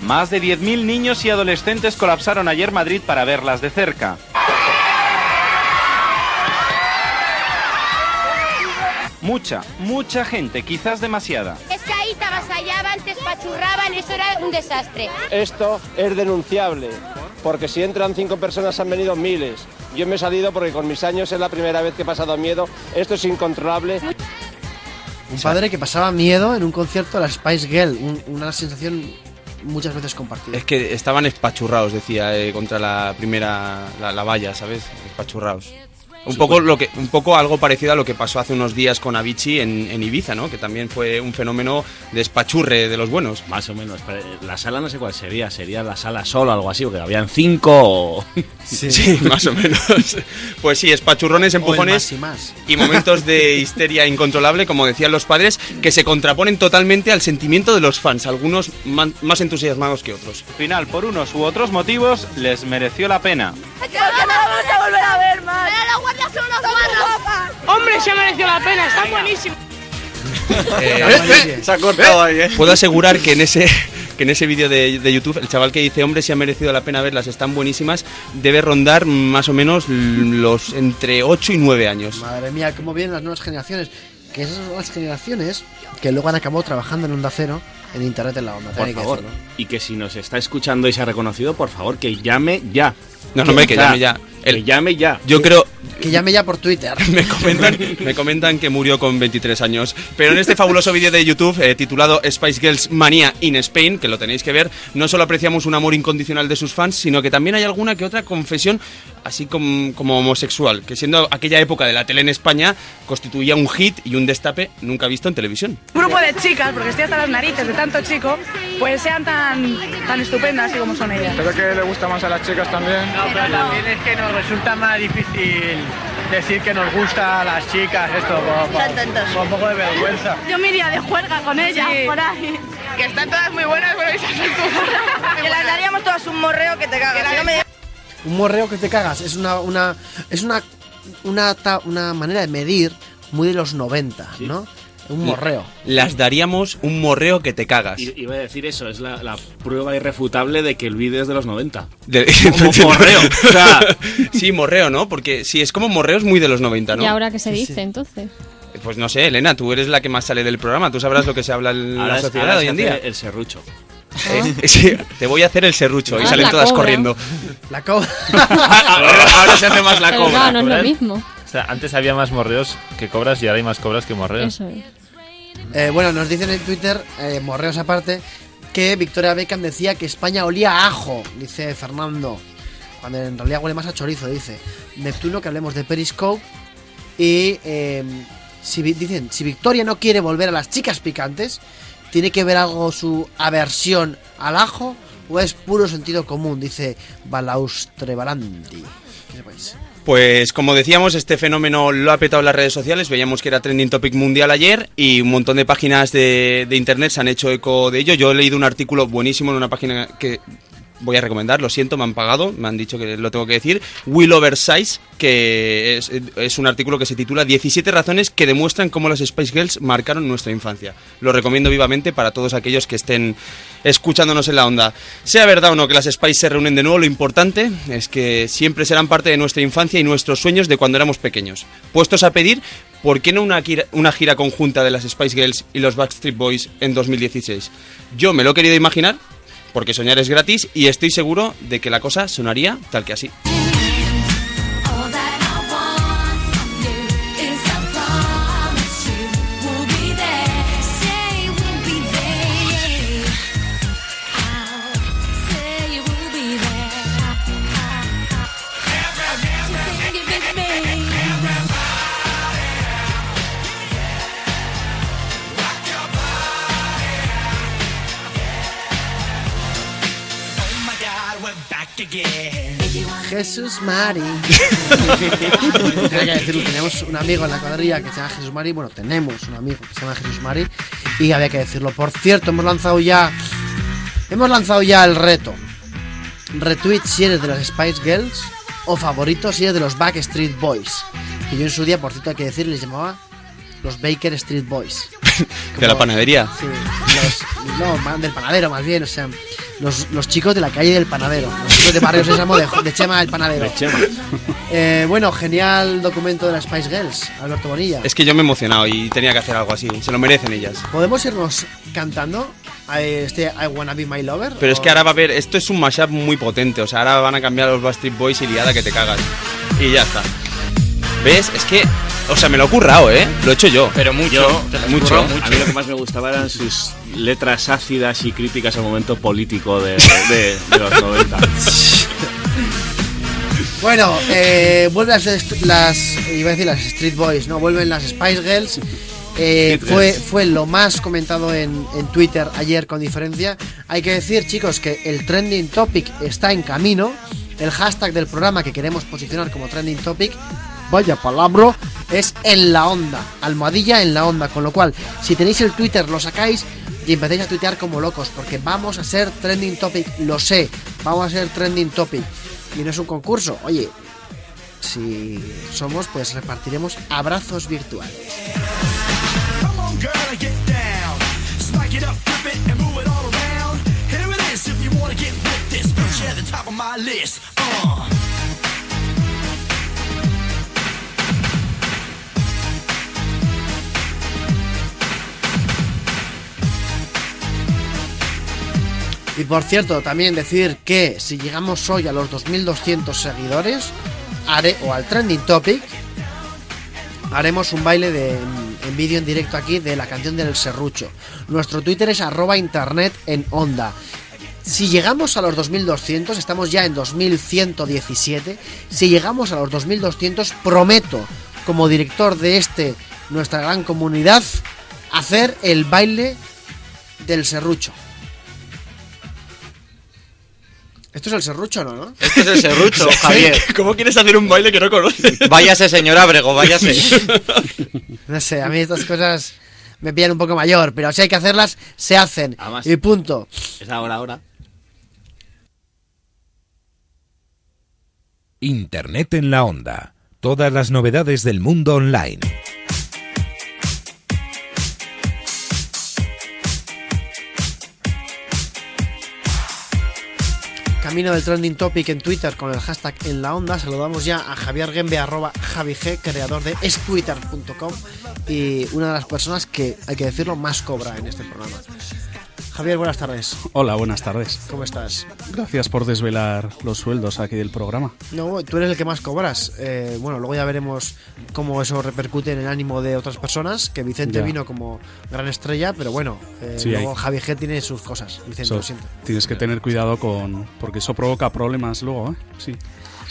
Speaker 11: Más de 10.000 niños y adolescentes colapsaron ayer Madrid para verlas de cerca. Mucha, mucha gente, quizás demasiada.
Speaker 12: Es que ahí te avasallaban, te espachurraban, eso era un desastre.
Speaker 13: Esto es denunciable, porque si entran cinco personas han venido miles. Yo me he salido porque con mis años es la primera vez que he pasado miedo. Esto es incontrolable.
Speaker 1: Un padre que pasaba miedo en un concierto de las Spice Girl. un- una sensación muchas veces compartida.
Speaker 3: Es que estaban espachurrados, decía, eh, contra la primera, la, la valla, ¿sabes? Espachurrados. Un
Speaker 7: Sí,
Speaker 3: poco, lo que, un poco algo parecido a lo que pasó hace unos días con Avicii en, en Ibiza, ¿no? Que también fue un fenómeno de espachurre de los buenos.
Speaker 7: Más o menos. pero La sala no sé cuál sería. Sería la sala solo, algo así, porque habían cinco o...
Speaker 3: Sí, más o menos. Pues sí, espachurrones, empujones
Speaker 1: más y más.
Speaker 3: y momentos de histeria incontrolable, como decían los padres, que se contraponen totalmente al sentimiento de los fans, algunos más entusiasmados que otros.
Speaker 11: Final, por unos u otros motivos, les mereció la pena.
Speaker 12: ¡Que no vamos a volver a ver más! ¡Pero los guardias son unos guarras!
Speaker 14: Hombre, se ha merecido la pena, está buenísimo.
Speaker 3: Eh,
Speaker 6: Se ha cortado ahí, ¿eh?
Speaker 3: Puedo asegurar que en ese que en ese vídeo de, de YouTube el chaval que dice hombre si ha merecido la pena verlas están buenísimas debe rondar más o menos los entre 8 y 9 años.
Speaker 1: Madre mía, cómo vienen las nuevas generaciones. Que esas son las generaciones que luego han acabado trabajando en Onda Cero, en Internet en la Onda.
Speaker 7: Por
Speaker 1: que
Speaker 7: favor.
Speaker 1: decirlo.
Speaker 7: Y que si nos está escuchando y se ha reconocido, por favor, que llame ya.
Speaker 3: No, no, hombre, que llame ya.
Speaker 7: Que llame ya.
Speaker 3: Yo creo
Speaker 1: Que llame ya por Twitter.
Speaker 3: me comentan, me comentan que murió con 23 años. Pero en este fabuloso vídeo de YouTube eh, titulado Spice Girls Mania in Spain, que lo tenéis que ver, no solo apreciamos un amor incondicional de sus fans, sino que también hay alguna que otra confesión así como, como homosexual, que siendo aquella época de la tele en España, constituía un hit y un destape nunca visto en televisión.
Speaker 14: Un grupo de chicas, porque estoy hasta las narices de tanto chico, pues sean tan, tan estupendas así como son ellas.
Speaker 15: ¿Pero que le gusta más a las chicas también?
Speaker 16: No, pero también es que nos resulta más difícil
Speaker 15: decir que nos gusta a las chicas, esto, con, un poco de vergüenza.
Speaker 14: Yo me iría de juerga con ella,
Speaker 12: Sí.
Speaker 14: por ahí.
Speaker 12: Que están todas muy buenas, pero esas son. Que las daríamos todas un morreo que te cagas. Si no me-
Speaker 1: Un morreo que te cagas es una una es una una, ta- una manera de medir muy de los 90, ¿no? Un morreo.
Speaker 3: Las daríamos un morreo que te cagas.
Speaker 7: I- Iba a decir eso, es la, la prueba irrefutable de que el vídeo es de los 90.
Speaker 3: De-
Speaker 7: Como morreo. O sea,
Speaker 3: sí, morreo, ¿no? Porque si es como morreo es muy de los 90, ¿no?
Speaker 4: ¿Y ahora qué se dice entonces?
Speaker 3: Pues no sé, Elena, tú eres la que más sale del programa. Tú sabrás lo que se habla en
Speaker 7: ahora
Speaker 3: la
Speaker 7: es-
Speaker 3: sociedad
Speaker 7: ahora
Speaker 3: hoy en día.
Speaker 7: El serrucho.
Speaker 3: Eh, sí, te voy a hacer el serrucho y
Speaker 4: Ah,
Speaker 3: salen todas
Speaker 4: cobra.
Speaker 3: corriendo.
Speaker 1: La cobra.
Speaker 7: ahora se hace más la cobra.
Speaker 4: claro, no es lo mismo.
Speaker 10: O sea, antes había más morreos que cobras y ahora hay más cobras que morreos.
Speaker 4: Eso es.
Speaker 1: Eh, bueno, nos dicen en Twitter, eh, morreos aparte, que Victoria Beckham decía que España olía a ajo, dice Fernando. Cuando en realidad huele más a chorizo, dice. Neptuno, que hablemos de Periscope. Y eh, si, dicen, si Victoria no quiere volver a las chicas picantes, ¿tiene que ver algo su aversión al ajo o es puro sentido común? Dice Balaustrebalandi. ¿Qué sepáis?
Speaker 3: Pues como decíamos, este fenómeno lo ha petado las redes sociales. Veíamos que era trending topic mundial ayer y un montón de páginas de, de internet se han hecho eco de ello. Yo he leído un artículo buenísimo en una página que voy a recomendar, lo siento, me han pagado, me han dicho que lo tengo que decir. Will Oversize, que es, es un artículo que se titula 17 razones que demuestran cómo las Spice Girls marcaron nuestra infancia. Lo recomiendo vivamente para todos aquellos que estén escuchándonos en la onda. Sea verdad o no que las Spice se reúnen de nuevo, lo importante es que siempre serán parte de nuestra infancia y nuestros sueños de cuando éramos pequeños. Puestos a pedir, ¿por qué no una gira, una gira conjunta de las Spice Girls y los Backstreet Boys en 2016? Yo me lo he querido imaginar, porque soñar es gratis y estoy seguro de que la cosa sonaría tal que así.
Speaker 1: Jesús Mari. Tenía que decirlo, teníamos un amigo en la cuadrilla que se llama Jesús Mari. Bueno, tenemos un amigo que se llama Jesús Mari. Y había que decirlo. Por cierto, hemos lanzado ya. Hemos lanzado ya el reto. Retweet si eres de las Spice Girls. O favorito si eres de los Backstreet Boys. Que yo en su día, por cierto, hay que decir, les llamaba los Baker Street Boys.
Speaker 3: De la panadería.
Speaker 1: Sí, los, no, del panadero más bien, o sea, los, los chicos de la calle del panadero, los chicos de Barrio Sésamo de, de Chema el panadero.
Speaker 7: De Chema.
Speaker 1: Eh, bueno, genial documento de las Spice Girls, Alberto Bonilla.
Speaker 3: Es que yo me he emocionado y tenía que hacer algo así. Se lo merecen ellas.
Speaker 1: ¿Podemos irnos cantando a este I Wanna Be My Lover?
Speaker 3: Pero es
Speaker 1: ¿O-
Speaker 3: que ahora va a haber, esto es un mashup muy potente, o sea, ahora van a cambiar los Backstreet Boys y liada que te cagas. Y ya está. ¿Ves? Es que, o sea, me lo he currado, ¿eh? Lo he hecho yo.
Speaker 6: Pero mucho,
Speaker 3: Yo, mucho.
Speaker 6: currado
Speaker 7: A mí lo que más me gustaba eran sus letras ácidas y críticas al momento político de, de- de los 90.
Speaker 1: Bueno, eh, vuelven las, las. Iba a decir las Street Boys, ¿no? Vuelven las Spice Girls. Eh,
Speaker 7: Street
Speaker 1: fue,
Speaker 7: Girls.
Speaker 1: fue lo más comentado en, en Twitter ayer con diferencia. Hay que decir, chicos, que el trending topic está en camino. El hashtag del programa que queremos posicionar como trending topic, vaya palabra, es en la onda. Almohadilla en la onda. Con lo cual, si tenéis el Twitter, lo sacáis y empecéis a tuitear como locos. Porque vamos a ser trending topic, lo sé. Vamos a ser trending topic. Y no es un concurso. Oye, si somos, pues repartiremos abrazos virtuales. Y por cierto, también decir que si llegamos hoy a los 2200 seguidores, haré, o al trending topic, haremos un baile de, en, vídeo en directo aquí de la canción del serrucho. Nuestro Twitter es arroba internet en onda. Si llegamos a los 2200, estamos ya en 2117. Si llegamos a los 2200, prometo, como director de este, nuestra gran comunidad, hacer el baile del serrucho. Esto es el serrucho, ¿no? ¿no?
Speaker 6: Esto es el serrucho, Javier.
Speaker 3: ¿Cómo quieres hacer un baile que no conoces?
Speaker 6: Váyase, señor Abrego, váyase.
Speaker 1: No sé, a mí estas cosas me pillan un poco mayor, pero si hay que hacerlas, se hacen.
Speaker 7: Además-
Speaker 1: y punto.
Speaker 7: Es ahora, ahora.
Speaker 8: Internet en la onda. Todas las novedades del mundo online.
Speaker 1: Camino del trending topic en Twitter con el hashtag en la onda. Saludamos ya a Javier Gembe, arroba Javi G, creador de estwitter.com y una de las personas que, hay que decirlo, más cobra en este programa. Javier, buenas tardes.
Speaker 5: Hola, buenas tardes.
Speaker 1: ¿Cómo estás?
Speaker 5: Gracias por desvelar los sueldos aquí del programa.
Speaker 1: No, tú eres el que más cobras. Eh, bueno, luego ya veremos cómo eso repercute en el ánimo de otras personas. Que Vicente
Speaker 5: Ya.
Speaker 1: vino como gran estrella, pero bueno, eh,
Speaker 5: Sí,
Speaker 1: luego
Speaker 5: hay-
Speaker 1: Javi G tiene sus cosas. Vicente,
Speaker 5: Eso,
Speaker 1: lo siento.
Speaker 5: tienes que tener cuidado con... porque eso provoca problemas luego, ¿eh? Sí.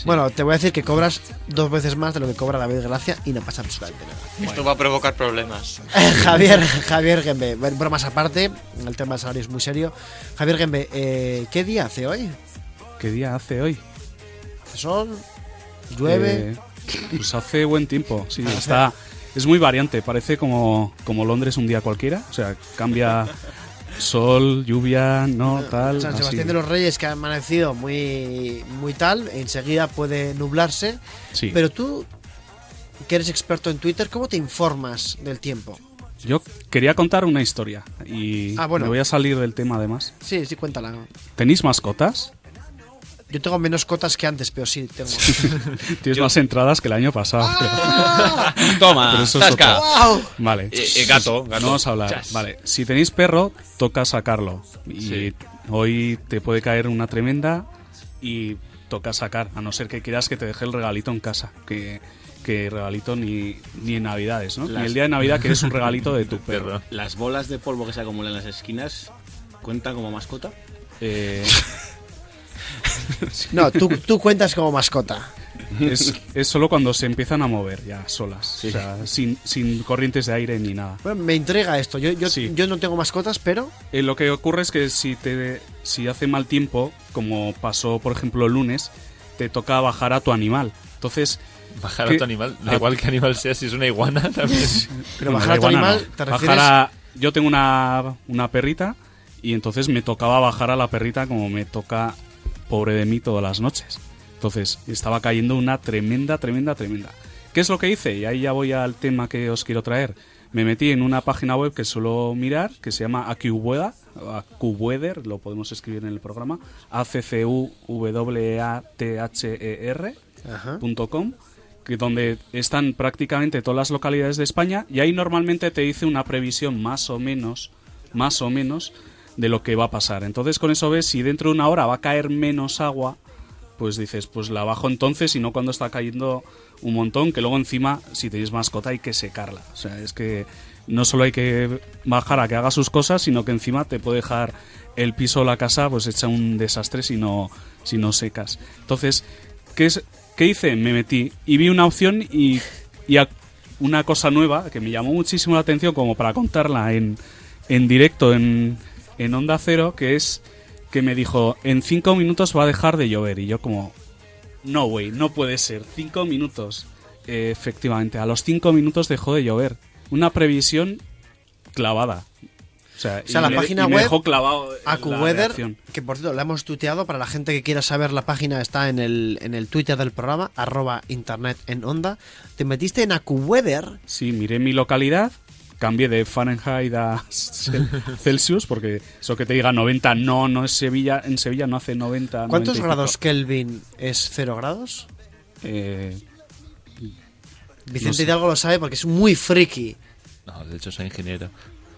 Speaker 1: Bueno, te voy a decir que cobras dos veces más de lo que cobra David Gracia y no pasa absolutamente nada.
Speaker 6: Esto va a provocar problemas.
Speaker 1: Javier, Javier Gembe, bromas aparte, el tema del salario es muy serio. Javier Gembe, eh, ¿qué día hace hoy?
Speaker 5: ¿Qué día hace hoy?
Speaker 1: ¿Hace sol? ¿Llueve?
Speaker 5: Eh, pues hace buen tiempo, sí, está... Es muy variante, parece como, como Londres un día cualquiera, o sea, cambia sol, lluvia, no, tal,
Speaker 1: San
Speaker 5: así.
Speaker 1: Sebastián de los Reyes que ha amanecido muy, muy tal, enseguida puede nublarse.
Speaker 5: Sí.
Speaker 1: Pero tú, que eres experto en Twitter, ¿cómo te informas del tiempo?
Speaker 5: Yo quería contar una historia y
Speaker 1: Ah, bueno.
Speaker 5: me voy a salir del tema además.
Speaker 1: Sí, sí, cuéntala.
Speaker 5: ¿Tenéis mascotas?
Speaker 1: Yo tengo menos cotas que antes, pero sí, tengo.
Speaker 5: Tienes más entradas que el año pasado.
Speaker 1: Ah.
Speaker 3: Toma,
Speaker 5: Pero eso es.
Speaker 1: ¡Guau!
Speaker 5: Vale.
Speaker 3: Eh, eh, gato, gato.
Speaker 5: No vamos a hablar.
Speaker 3: Chas.
Speaker 5: Vale. Si tenéis perro, toca sacarlo. Y
Speaker 3: Sí.
Speaker 5: hoy te puede caer una tremenda y toca sacar. A no ser que quieras que te deje el regalito en casa. Que, que regalito ni, ni en Navidades, ¿no?
Speaker 7: Las-
Speaker 5: Ni el día de Navidad que es un regalito de tu perro.
Speaker 7: Las bolas de polvo que se acumulan en las esquinas cuentan como mascota.
Speaker 5: Eh,
Speaker 1: No, tú, tú cuentas como mascota.
Speaker 5: es, es solo cuando se empiezan a mover ya solas. O sea, sin, sin corrientes de aire ni nada.
Speaker 1: Bueno, me intriga esto. Yo, yo,
Speaker 5: Sí.
Speaker 1: yo no tengo mascotas, pero.
Speaker 5: Eh, lo que ocurre es que si te si hace mal tiempo, como pasó por ejemplo el lunes, te toca bajar a tu animal. Entonces
Speaker 10: Bajar
Speaker 5: ¿qué?
Speaker 10: a tu animal, da igual que animal sea, si es una iguana también.
Speaker 1: Pero bajar a tu animal,
Speaker 5: no.
Speaker 1: ¿te
Speaker 5: Bajar
Speaker 1: refieres?
Speaker 5: a- yo tengo una, una perrita y entonces me tocaba bajar a la perrita como me toca pobre de mí todas las noches. Entonces estaba cayendo una tremenda, tremenda, tremenda. ¿Qué es lo que hice? Y ahí ya voy al tema que os quiero traer. Me metí en una página web que suelo mirar, que se llama AccuWeather, AccuWeather, lo podemos escribir en el programa, a c c u w e donde están prácticamente todas las localidades de España y ahí normalmente te dice una previsión más o menos, más o menos de lo que va a pasar. Entonces con eso ves si dentro de una hora va a caer menos agua, pues dices, pues la bajo entonces y no cuando está cayendo un montón, que luego encima si tenéis mascota hay que secarla. O sea, es que no solo hay que bajar a que haga sus cosas, sino que encima te puede dejar el piso o la casa pues hecha un desastre si no, si no secas. Entonces, ¿qué, es, ¿qué hice? Me metí y vi una opción y, y una cosa nueva que me llamó muchísimo la atención como para contarla en, en directo en, en Onda Cero, que es que me dijo, en cinco minutos va a dejar de llover. Y yo como, no, güey, no puede ser. Cinco minutos. Eh, efectivamente, a los cinco minutos dejó de llover. Una previsión clavada. O sea,
Speaker 1: O sea,
Speaker 5: y
Speaker 1: la
Speaker 5: me-
Speaker 1: página
Speaker 5: me
Speaker 1: web
Speaker 5: dejó clavado reacción.
Speaker 1: que por cierto la hemos tuiteado para la gente que quiera saber la página está en el, en el Twitter del programa, arroba internet en onda. Te metiste en AccuWeather
Speaker 5: Sí, miré mi localidad, cambié de Fahrenheit a Celsius, porque eso que te diga 90, no, no es Sevilla, en Sevilla no hace 90.
Speaker 1: ¿Cuántos
Speaker 5: 90 y pico.
Speaker 1: grados Kelvin es cero grados?
Speaker 5: Eh,
Speaker 1: Vicente
Speaker 5: no sé.
Speaker 1: Hidalgo lo sabe porque es muy friki.
Speaker 10: No, de hecho soy ingeniero.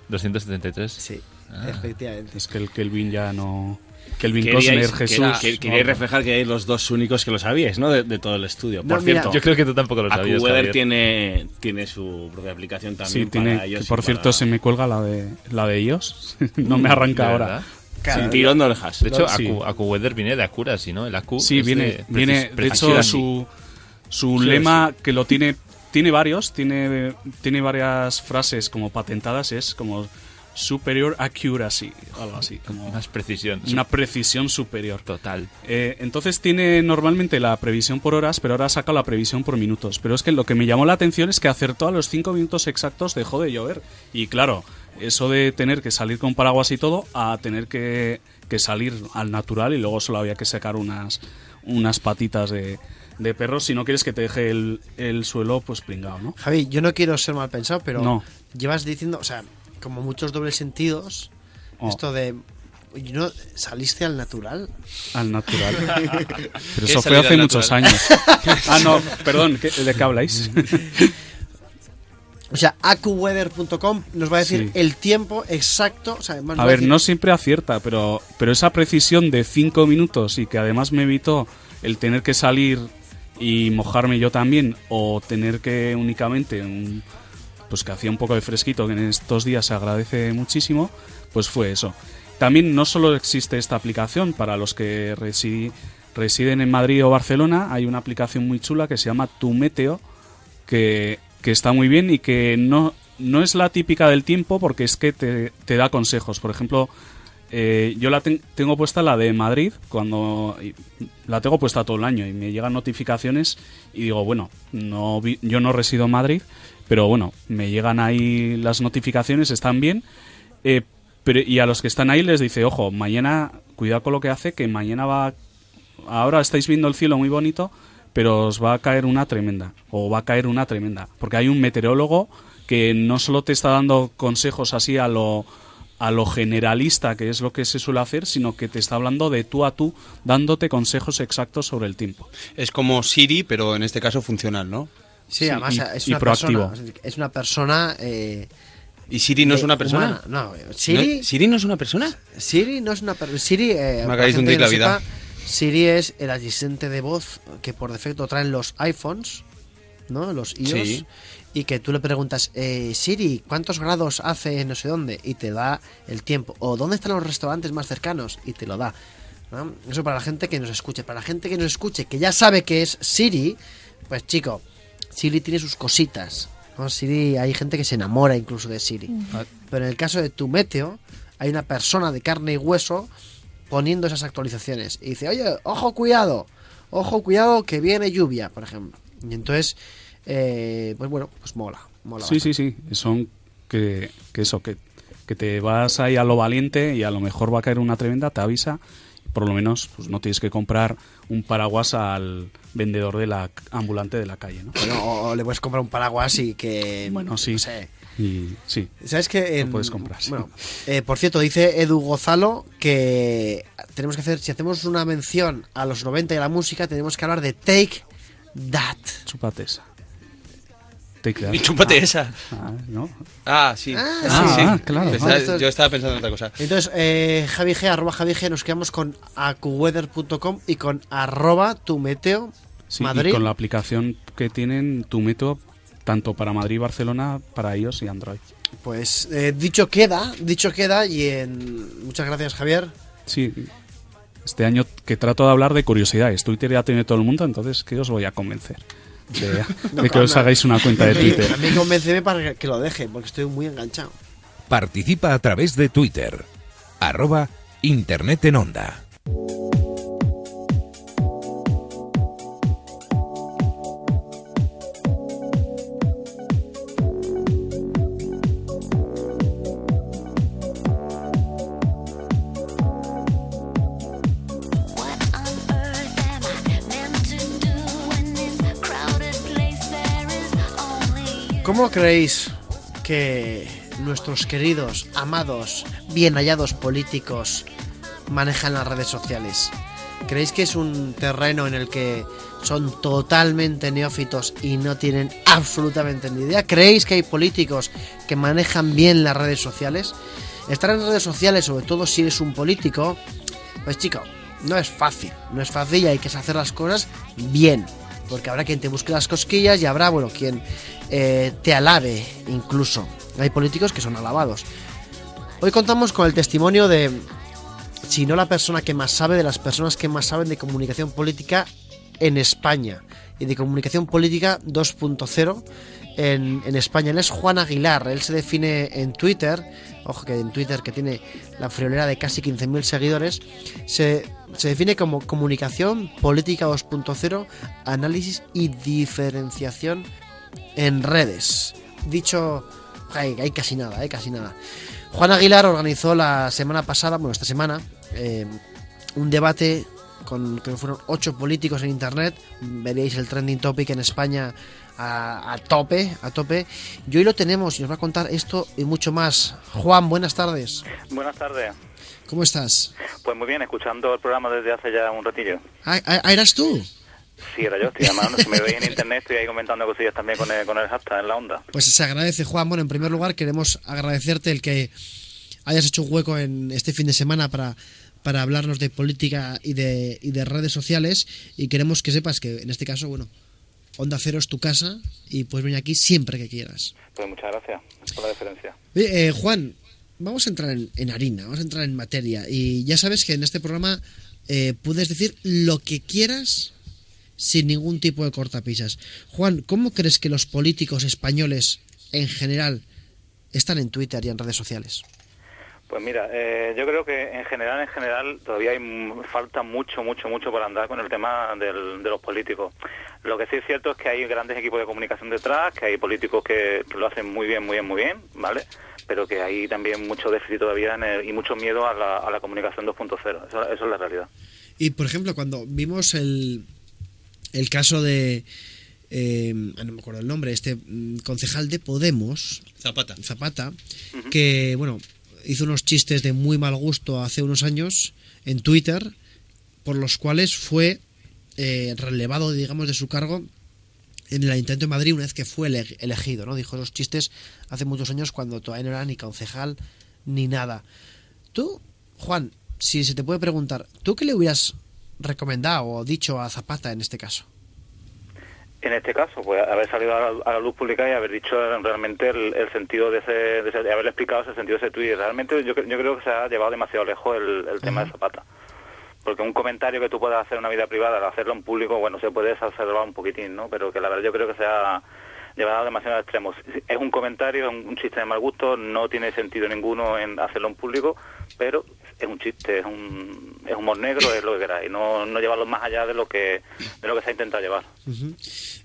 Speaker 10: 273.
Speaker 1: Sí,
Speaker 10: Ah.
Speaker 1: efectivamente.
Speaker 5: Es que el Kelvin ya no... Kelvin
Speaker 7: Queríais-
Speaker 5: Costner, Jesús...
Speaker 7: que- queríais
Speaker 5: no.
Speaker 7: reflejar que erais los dos únicos que lo sabíais, ¿no? De, de todo el estudio.
Speaker 1: No,
Speaker 7: Por
Speaker 1: mira,
Speaker 7: cierto,
Speaker 10: Yo creo que tú tampoco lo sabías.
Speaker 7: AccuWeather tiene, tiene su propia aplicación también.
Speaker 5: Sí, tiene,
Speaker 7: para ellos
Speaker 5: que por
Speaker 7: para-
Speaker 5: cierto se me cuelga la de la de ellos. no me arranca
Speaker 10: ¿De
Speaker 5: ahora.
Speaker 10: verdad?
Speaker 7: Sí, tirón de orejas.
Speaker 10: De hecho,
Speaker 5: Sí.
Speaker 10: Acu- AccuWeather viene de Accuracy, ¿no? El Acu
Speaker 5: Sí,
Speaker 10: es
Speaker 5: viene,
Speaker 10: de,
Speaker 5: viene de hecho su, su
Speaker 10: Sí,
Speaker 5: lema que lo tiene tiene varios, tiene tiene varias frases como patentadas, es como superior accuracy, algo así. Como
Speaker 10: Más precisión.
Speaker 5: una precisión superior.
Speaker 10: Total.
Speaker 5: Eh, entonces tiene normalmente la previsión por horas, pero ahora saca la previsión por minutos. Pero es que lo que me llamó la atención es que acertó a los 5 minutos exactos dejó de llover. Y claro, eso de tener que salir con paraguas y todo, a tener que, que salir al natural y luego solo había que sacar unas, unas patitas de, de perro si no quieres que te deje el, el suelo pues pringado, ¿no?
Speaker 1: Javi, yo no quiero ser mal pensado, pero
Speaker 5: No.
Speaker 1: llevas diciendo, o sea, como muchos dobles sentidos,
Speaker 5: Oh.
Speaker 1: esto de... ¿y ¿No saliste al natural?
Speaker 5: Al natural. Pero
Speaker 3: ¿Qué
Speaker 5: eso
Speaker 3: es
Speaker 5: fue hace muchos años. Ah, no, perdón, ¿qué- ¿de qué habláis?
Speaker 1: O sea, acuweather.com nos va a decir
Speaker 5: Sí.
Speaker 1: el tiempo exacto. O sea, además
Speaker 5: A ver,
Speaker 1: decir-
Speaker 5: no siempre acierta, pero, pero esa precisión de 5 minutos y que además me evitó el tener que salir y mojarme yo también o tener que únicamente, un- pues que hacía un poco de fresquito, que en estos días se agradece muchísimo, pues fue eso. También no solo existe esta aplicación para los que residen en Madrid o Barcelona, hay una aplicación muy chula que se llama Tu Meteo, que, que está muy bien y que no, no es la típica del tiempo porque es que te, da consejos. Por ejemplo, eh, yo la ten- tengo puesta la de Madrid, cuando la tengo puesta todo el año y me llegan notificaciones y digo, bueno, no yo no resido en Madrid, pero bueno, me llegan ahí las notificaciones, están bien. eh, pero, y a los que están ahí les dice, ojo, mañana, cuidado con lo que hace, que mañana va ahora estáis viendo el cielo muy bonito, pero os va a caer una tremenda, o va a caer una tremenda, porque hay un meteorólogo que no solo te está dando consejos así a lo a lo generalista, que es lo que se suele hacer, sino que te está hablando de tú a tú, dándote consejos exactos sobre el tiempo.
Speaker 3: Es como Siri, pero en este caso funcional, ¿no?
Speaker 1: Sí, además
Speaker 5: y-
Speaker 1: es
Speaker 5: y
Speaker 1: una
Speaker 5: proactivo.
Speaker 1: persona. Es una persona. eh,
Speaker 3: ¿Y Siri no es una persona?
Speaker 1: humana. No, Siri.
Speaker 3: ¿No? ¿Siri no es una persona?
Speaker 1: Siri no es una persona. Siri. eh,
Speaker 3: Me acabáis de hundir la vida.
Speaker 1: sepa, Siri es el asistente de voz que por defecto traen los iPhones, ¿no? Los iOS.
Speaker 3: Sí.
Speaker 1: Y que tú le preguntas, eh, Siri, ¿cuántos grados hace en no sé dónde? Y te da el tiempo. O ¿dónde están los restaurantes más cercanos? Y te lo da. ¿no? Eso para la gente que nos escuche. Para la gente que nos escuche, que ya sabe que es Siri, pues chico, Siri tiene sus cositas. ¿no? Siri, hay gente que se enamora incluso de Siri. Pero en el caso de tu meteo, hay una persona de carne y hueso poniendo esas actualizaciones. Y dice, oye, ojo, cuidado, ojo, cuidado, que viene lluvia, por ejemplo. Y entonces, eh, pues bueno, pues mola. mola
Speaker 5: Sí, sí, sí, son que, que eso, que, que te vas ahí a lo valiente y a lo mejor va a caer una tremenda, te avisa, por lo menos pues no tienes que comprar un paraguas al vendedor de la ambulante de la calle, ¿no?
Speaker 1: Bueno, o, le puedes comprar un paraguas y que...
Speaker 5: Bueno, sí.
Speaker 1: no sé.
Speaker 5: Y sí.
Speaker 1: ¿Sabes que
Speaker 5: Lo puedes comprar, sí.
Speaker 1: Bueno, eh, por cierto, dice Edu Gozalo que tenemos que hacer, si hacemos una mención a los 90 y a la música, tenemos que hablar de Take That.
Speaker 5: Chúpate esa. That.
Speaker 3: Y chúpate
Speaker 5: Ah,
Speaker 3: esa.
Speaker 5: ah, ¿no?
Speaker 3: Ah, sí.
Speaker 1: Ah,
Speaker 3: sí.
Speaker 5: Ah, claro.
Speaker 1: Es-
Speaker 3: yo estaba pensando en otra cosa.
Speaker 1: Entonces, eh, Javi G, arroba Javi G, nos quedamos con acuweather.com y con arroba tu meteo
Speaker 5: Sí,
Speaker 1: Madrid.
Speaker 5: y con la aplicación que tienen tu método tanto para Madrid y Barcelona, para iOS y Android.
Speaker 1: Pues eh, dicho queda, dicho queda y en... Muchas gracias Javier.
Speaker 5: Sí, este año que trato de hablar de curiosidades. Twitter ya tiene todo el mundo, entonces ¿qué os voy a convencer? De,
Speaker 1: No,
Speaker 5: de que os hagáis una cuenta de Twitter.
Speaker 1: A mí convénceme para que- que lo deje, porque estoy muy enganchado.
Speaker 8: Participa a través de Twitter. Arroba Internet en Onda.
Speaker 1: ¿Cómo creéis que nuestros queridos, amados, bien hallados políticos manejan las redes sociales? ¿Creéis que es un terreno en el que son totalmente neófitos y no tienen absolutamente ni idea? ¿Creéis que hay políticos que manejan bien las redes sociales? Estar en redes sociales, sobre todo si eres un político, pues chico, no es fácil. No es fácil y hay que hacer las cosas bien. Porque habrá quien te busque las cosquillas y habrá, bueno, quien eh, te alabe incluso. Hay políticos que son alabados. Hoy contamos con el testimonio de, si no la persona que más sabe, de las personas que más saben de comunicación política en España y de comunicación política 2.0 en, en España. Él es Juan Aguilar, él se define en Twitter, ojo que en Twitter que tiene la friolera de casi 15.000 seguidores, se, se define como comunicación política 2.0, análisis y diferenciación en redes. Dicho, hay, hay casi nada, hay casi nada. Juan Aguilar organizó la semana pasada, bueno, esta semana, eh, un debate con que fueron ocho políticos en internet. Veréis el trending topic en España a, a tope, a tope. Y hoy lo tenemos y nos va a contar esto y mucho más. Juan, buenas tardes.
Speaker 16: Buenas tardes.
Speaker 1: ¿Cómo estás?
Speaker 16: Pues muy bien, escuchando el programa desde hace ya un ratillo.
Speaker 1: Ah, ah, ¿Eras tú?
Speaker 16: Sí, era yo, estoy llamando. Si me veis en internet, estoy ahí comentando cosillas también con el, con el hashtag en la onda.
Speaker 1: Pues se agradece, Juan. Bueno, en primer lugar, queremos agradecerte el que hayas hecho un hueco en este fin de semana para, para hablarnos de política y de, y de redes sociales. Y queremos que sepas que en este caso, bueno, Onda Cero es tu casa y puedes venir aquí siempre que quieras.
Speaker 16: Pues muchas gracias por la deferencia.
Speaker 1: Eh, Juan, vamos a entrar en, en harina, vamos a entrar en materia. Y ya sabes que en este programa eh, puedes decir lo que quieras sin ningún tipo de cortapisas. Juan, ¿cómo crees que los políticos españoles en general están en Twitter y en redes sociales?
Speaker 16: Pues mira, eh, yo creo que en general, en general, todavía hay falta mucho, mucho, mucho por andar con el tema del- de los políticos. Lo que sí es cierto es que hay grandes equipos de comunicación detrás, que hay políticos que, que lo hacen muy bien, muy bien, muy bien, ¿vale? Pero que hay también mucho déficit todavía en el- y mucho miedo a la, a la comunicación 2.0. Eso, eso es la realidad.
Speaker 1: Y por ejemplo, cuando vimos el, el caso de. eh, ah, no me acuerdo el nombre, este mm, concejal de Podemos.
Speaker 3: Zapata.
Speaker 1: Zapata, que, bueno, hizo unos chistes de muy mal gusto hace unos años en Twitter, por los cuales fue eh, relevado, digamos, de su cargo en el Ayuntamiento de Madrid una vez que fue ele- elegido, ¿no? Dijo esos chistes hace muchos años cuando todavía no era ni concejal ni nada. Tú, Juan, si se te puede preguntar, ¿tú qué le hubieras recomendado o dicho a Zapata en este caso?
Speaker 16: En este caso, pues haber salido a la, a la luz pública y haber dicho realmente el, el sentido de ese, de ese- haberle explicado ese sentido de ese tuit. Realmente yo, yo creo que se ha llevado demasiado lejos el, el tema de Zapata. Porque un comentario que tú puedas hacer en una vida privada, al hacerlo en público, bueno, se puede exacerbar un poquitín, ¿no? Pero que la verdad yo creo que se ha llevado demasiado a extremos. Es un comentario, es un, un chiste de mal gusto, no tiene sentido ninguno en hacerlo en público, pero es un chiste, es un, es humor negro, es lo que queráis, no, no llevarlo más allá de lo que de lo que se ha intentado llevar.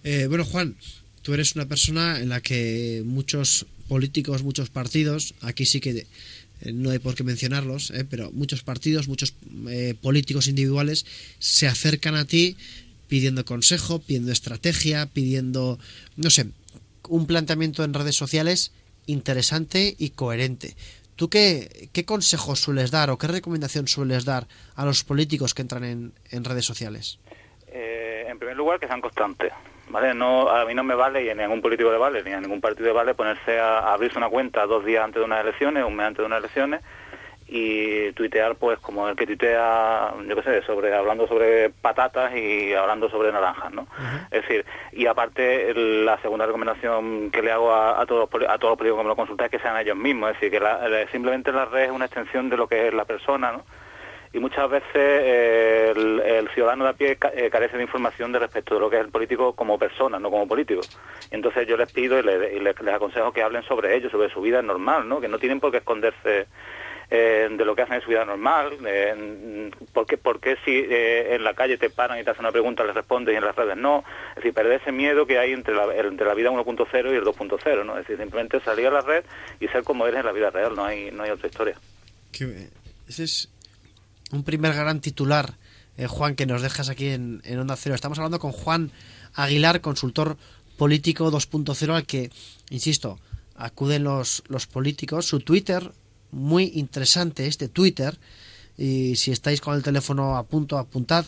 Speaker 1: Eh, bueno, Juan, tú eres una persona en la que muchos políticos, muchos partidos, aquí sí que eh, no hay por qué mencionarlos, eh, pero muchos partidos, muchos eh, políticos individuales se acercan a ti pidiendo consejo, pidiendo estrategia, pidiendo, no sé, un planteamiento en redes sociales interesante y coherente. ¿Tú qué, qué consejos sueles dar o qué recomendación sueles dar a los políticos que entran en, en redes sociales?
Speaker 16: Eh, en primer lugar, que sean constantes. ¿vale? No, a mí no me vale, y a ningún político le vale, ni a ningún partido le vale, ponerse a, a abrirse una cuenta dos días antes de unas elecciones, un mes antes de unas elecciones, y tuitear, pues, como el que tuitea, yo qué sé, sobre, hablando sobre patatas y hablando sobre naranjas, ¿no? Es decir, y aparte, la segunda recomendación que le hago a, a todos, a todos los políticos que me lo consultan es que sean ellos mismos, es decir, que la- simplemente la red es una extensión de lo que es la persona, ¿no? y muchas veces eh, el, el ciudadano de a pie eh, carece de información de respecto de lo que es el político como persona, no como político. Y entonces yo les pido y, le- y les, les aconsejo que hablen sobre ello, sobre su vida normal, ¿no? que no tienen por qué esconderse eh, de lo que hacen en su vida normal. Eh, ¿por, qué, si eh, en la calle te paran y te hacen una pregunta les respondes y en las redes no? Es decir, perder ese miedo que hay entre la, entre la vida 1.0 y el 2.0, ¿no? Es decir, simplemente salir a la red y ser como eres en la vida real, no hay, no hay otra historia.
Speaker 1: Ese es un primer gran titular, eh, Juan, que nos dejas aquí en, en Onda Cero. Estamos hablando con Juan Aguilar, consultor político 2.0, al que, insisto, acuden los, los políticos. Su Twitter, muy interesante este Twitter, y si estáis con el teléfono a punto, apuntad,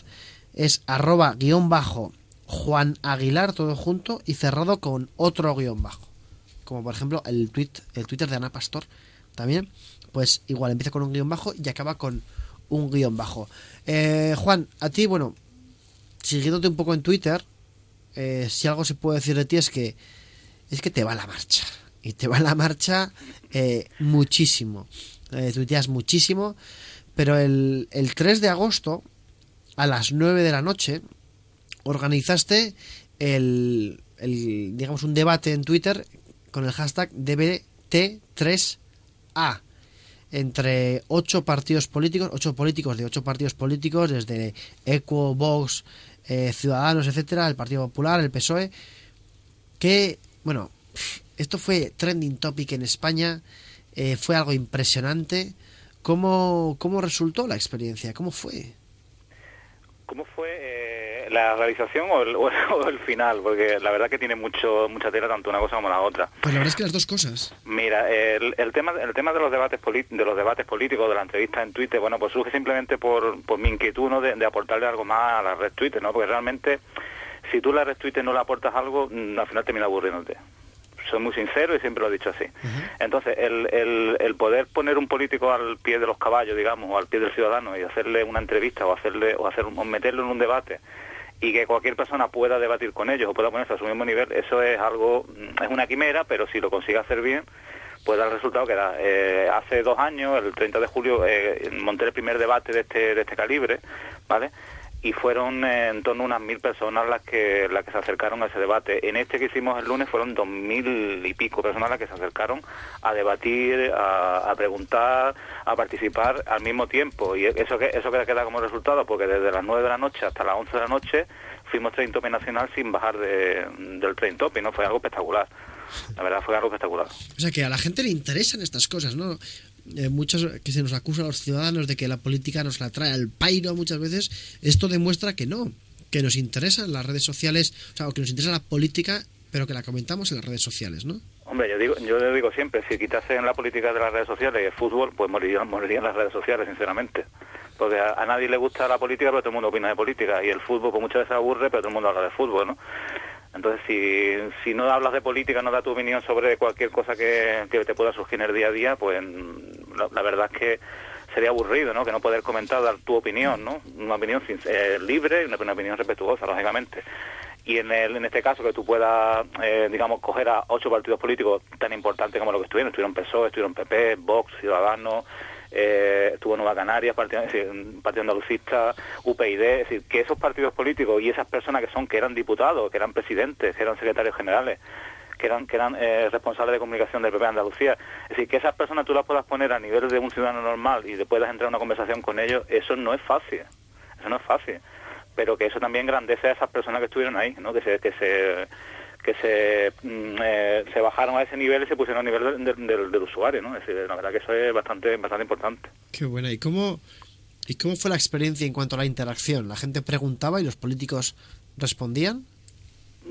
Speaker 1: es arroba guion bajo Juan Aguilar, todo junto, y cerrado con otro guion bajo. Como por ejemplo el, tweet, el Twitter de Ana Pastor, también, pues igual empieza con un guion bajo y acaba con un guion bajo. Eh, Juan, a ti, bueno, siguiéndote un poco en Twitter, eh, si algo se puede decir de ti es que es que te va la marcha. Y te va la marcha eh, muchísimo. Eh, tuiteas muchísimo. Pero el, el 3 de agosto, a las 9 de la noche, organizaste el, el, digamos, un debate en Twitter con el hashtag DBT3A entre ocho partidos políticos, ocho políticos de ocho partidos políticos, desde Equo, eh, Ciudadanos, etcétera, el Partido Popular, el PSOE, que, bueno, esto fue trending topic en España, eh, fue algo impresionante. ¿Cómo, ¿Cómo resultó la experiencia? ¿Cómo fue?
Speaker 16: ¿Cómo fue eh, la realización o el, o el final? Porque la verdad que tiene mucho mucha tela tanto una cosa como la otra.
Speaker 1: Pues la verdad es que las dos cosas.
Speaker 16: Mira, el, el tema el tema de los debates de los debates políticos, de la entrevista en Twitter, bueno, pues surge simplemente por, por mi inquietud ¿no? de, de aportarle algo más a la red Twitter, ¿no? Porque realmente, si tú la red Twitter no le aportas algo, mm, al final termina aburriéndote. Soy muy sincero y siempre lo he dicho así. Entonces, el, el, el poder poner un político al pie de los caballos, digamos, o al pie del ciudadano y hacerle una entrevista o hacerle o hacer o meterlo en un debate y que cualquier persona pueda debatir con ellos o pueda ponerse a su mismo nivel, eso es algo, mm, es una quimera, pero si lo consigue hacer bien, pues da el resultado que da. Eh, hace dos años, el 30 de julio, eh, monté el primer debate de este, de este calibre, ¿vale? Y fueron eh, en torno a unas mil personas las que, las que se acercaron a ese debate. En este que hicimos el lunes fueron dos mil y pico personas las que se acercaron a debatir, a, preguntar, a participar al mismo tiempo. Y eso que eso que queda como resultado, porque desde las nueve de la noche hasta las once de la noche fuimos train topic nacional sin bajar de, del train topic, ¿no? Fue algo espectacular. La verdad fue algo espectacular.
Speaker 1: O sea que a la gente le interesan estas cosas, ¿no? Eh, muchos que se nos acusa a los ciudadanos de que la política nos la trae al pairo muchas veces, esto demuestra que no, que nos interesan las redes sociales, o sea, que nos interesa la política, pero que la comentamos en las redes sociales, ¿no?
Speaker 16: Hombre, yo digo, yo digo siempre, si quitasen la política de las redes sociales y el fútbol, pues morirían, morirían las redes sociales, sinceramente. Porque a, nadie le gusta la política, pero todo el mundo opina de política. Y el fútbol, pues muchas veces aburre, pero todo el mundo habla de fútbol, ¿no? Entonces, si, si no hablas de política, no das tu opinión sobre cualquier cosa que, que te pueda surgir en el día a día, pues la, verdad es que sería aburrido. Que no poder comentar, dar tu opinión, ¿no? Una opinión eh, libre una, una opinión respetuosa, lógicamente. Y en, este caso, que tú puedas, eh, digamos, coger a ocho partidos políticos tan importantes como los que estuvieron, estuvieron PSOE, estuvieron PP, Vox, Ciudadanos, eh, estuvo Nueva Canarias, Partido, Partido Andalucista, UPyD, es decir, que esos partidos políticos y esas personas que son, que eran diputados, que eran presidentes, que eran secretarios generales, que eran, que eran eh, responsables de comunicación del PP Andalucía. Es decir, que esas personas tú las puedas poner a nivel de un ciudadano normal y te puedas entrar en una conversación con ellos, eso no es fácil. Eso no es fácil. Pero que eso también grandece a esas personas que estuvieron ahí, ¿no? Que se, que se, que se, mm, eh, se bajaron a ese nivel y se pusieron a nivel del, del- del usuario, ¿no? Es decir, la verdad que eso es bastante, bastante importante.
Speaker 1: Qué buena. ¿Y cómo, ¿Y cómo fue la experiencia en cuanto a la interacción? ¿La gente preguntaba y los políticos respondían?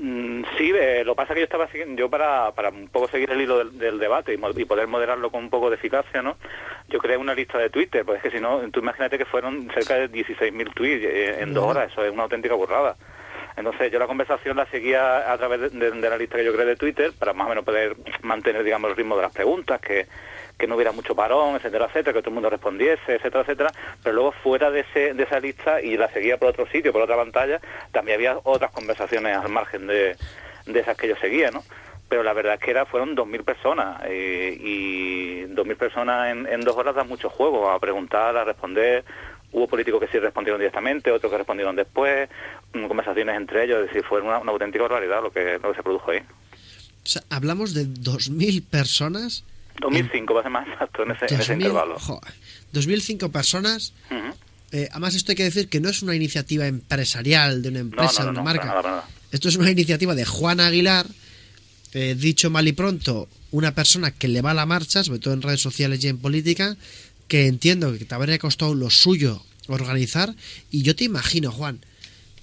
Speaker 16: Mm, Sí, eh, lo que pasa que yo estaba siguiendo, yo para, para un poco seguir el hilo del, del debate y, y poder moderarlo con un poco de eficacia, ¿no? Yo creé una lista de Twitter, pues es que si no, tú imagínate que fueron cerca de 16.000 tweets eh, en dos horas, eso es una auténtica burrada. Entonces yo la conversación la seguía a través de, de- de la lista que yo creé de Twitter para más o menos poder mantener, digamos, el ritmo de las preguntas, que, que no hubiera mucho parón, etcétera, etcétera, que todo el mundo respondiese, etcétera, etcétera. Pero luego fuera de, ese, de esa lista y la seguía por otro sitio, por otra pantalla, también había otras conversaciones al margen de, de esas que yo seguía, ¿no? Pero la verdad es que era, fueron 2.000 personas eh, y 2.000 personas en, en dos horas da mucho juego a preguntar, a responder. Hubo políticos que sí respondieron directamente, otros que respondieron después, mm, conversaciones entre ellos, es decir, fue una, una auténtica barbaridad lo que, lo que se produjo ahí.
Speaker 1: O sea, hablamos de 2.000 personas.
Speaker 16: 2005, va a ser más exacto en ese, en ese
Speaker 1: 2000,
Speaker 16: intervalo.
Speaker 1: jo, 2.005 personas. Eh, además, esto hay que decir que no es una iniciativa empresarial de una empresa,
Speaker 16: no,
Speaker 1: de
Speaker 16: no,
Speaker 1: una marca.
Speaker 16: para nada, para nada.
Speaker 1: Esto es una iniciativa de Juan Aguilar, eh, dicho mal y pronto, una persona que le va a la marcha, sobre todo en redes sociales y en política, que entiendo que te habría costado lo suyo organizar. Y yo te imagino, Juan,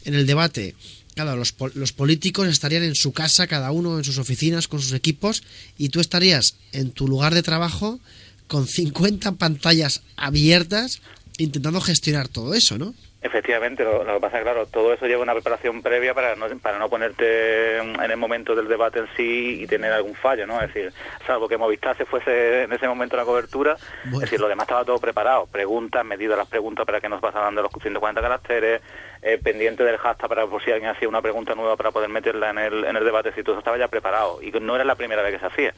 Speaker 1: en el debate, claro, los, los políticos estarían en su casa, cada uno en sus oficinas, con sus equipos, y tú estarías en tu lugar de trabajo con 50 pantallas abiertas intentando gestionar todo eso, ¿no?
Speaker 16: Efectivamente, lo, lo que pasa es que, claro, todo eso lleva una preparación previa para no, para no ponerte en el momento del debate en sí y tener algún fallo, ¿no? Es decir, salvo que Movistar se fuese en ese momento la cobertura, es decir, lo demás estaba todo preparado, preguntas, medidas las preguntas para que nos pasaran de los 140 caracteres, eh, pendiente del hashtag para por si alguien hacía una pregunta nueva para poder meterla en el, en el debate, si todo eso estaba ya preparado y que no era la primera vez que se hacía.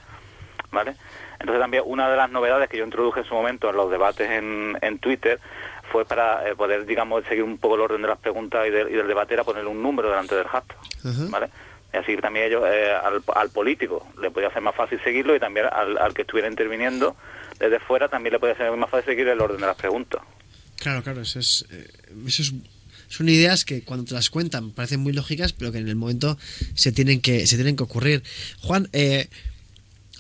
Speaker 16: ¿vale? Entonces también una de las novedades que yo introduje en su momento en los debates en, en Twitter fue para eh, poder, digamos, seguir un poco el orden de las preguntas y, del- y del debate, era ponerle un número delante del hashtag, ¿vale? Y así también ellos, eh, al, al político le podía hacer más fácil seguirlo y también al, al que estuviera interviniendo desde fuera también le podía hacer más fácil seguir el orden de las preguntas.
Speaker 1: Claro, claro, eso es, eh, eso es- son ideas que cuando te las cuentan parecen muy lógicas, pero que en el momento se tienen que, se tienen que ocurrir. Juan, eh,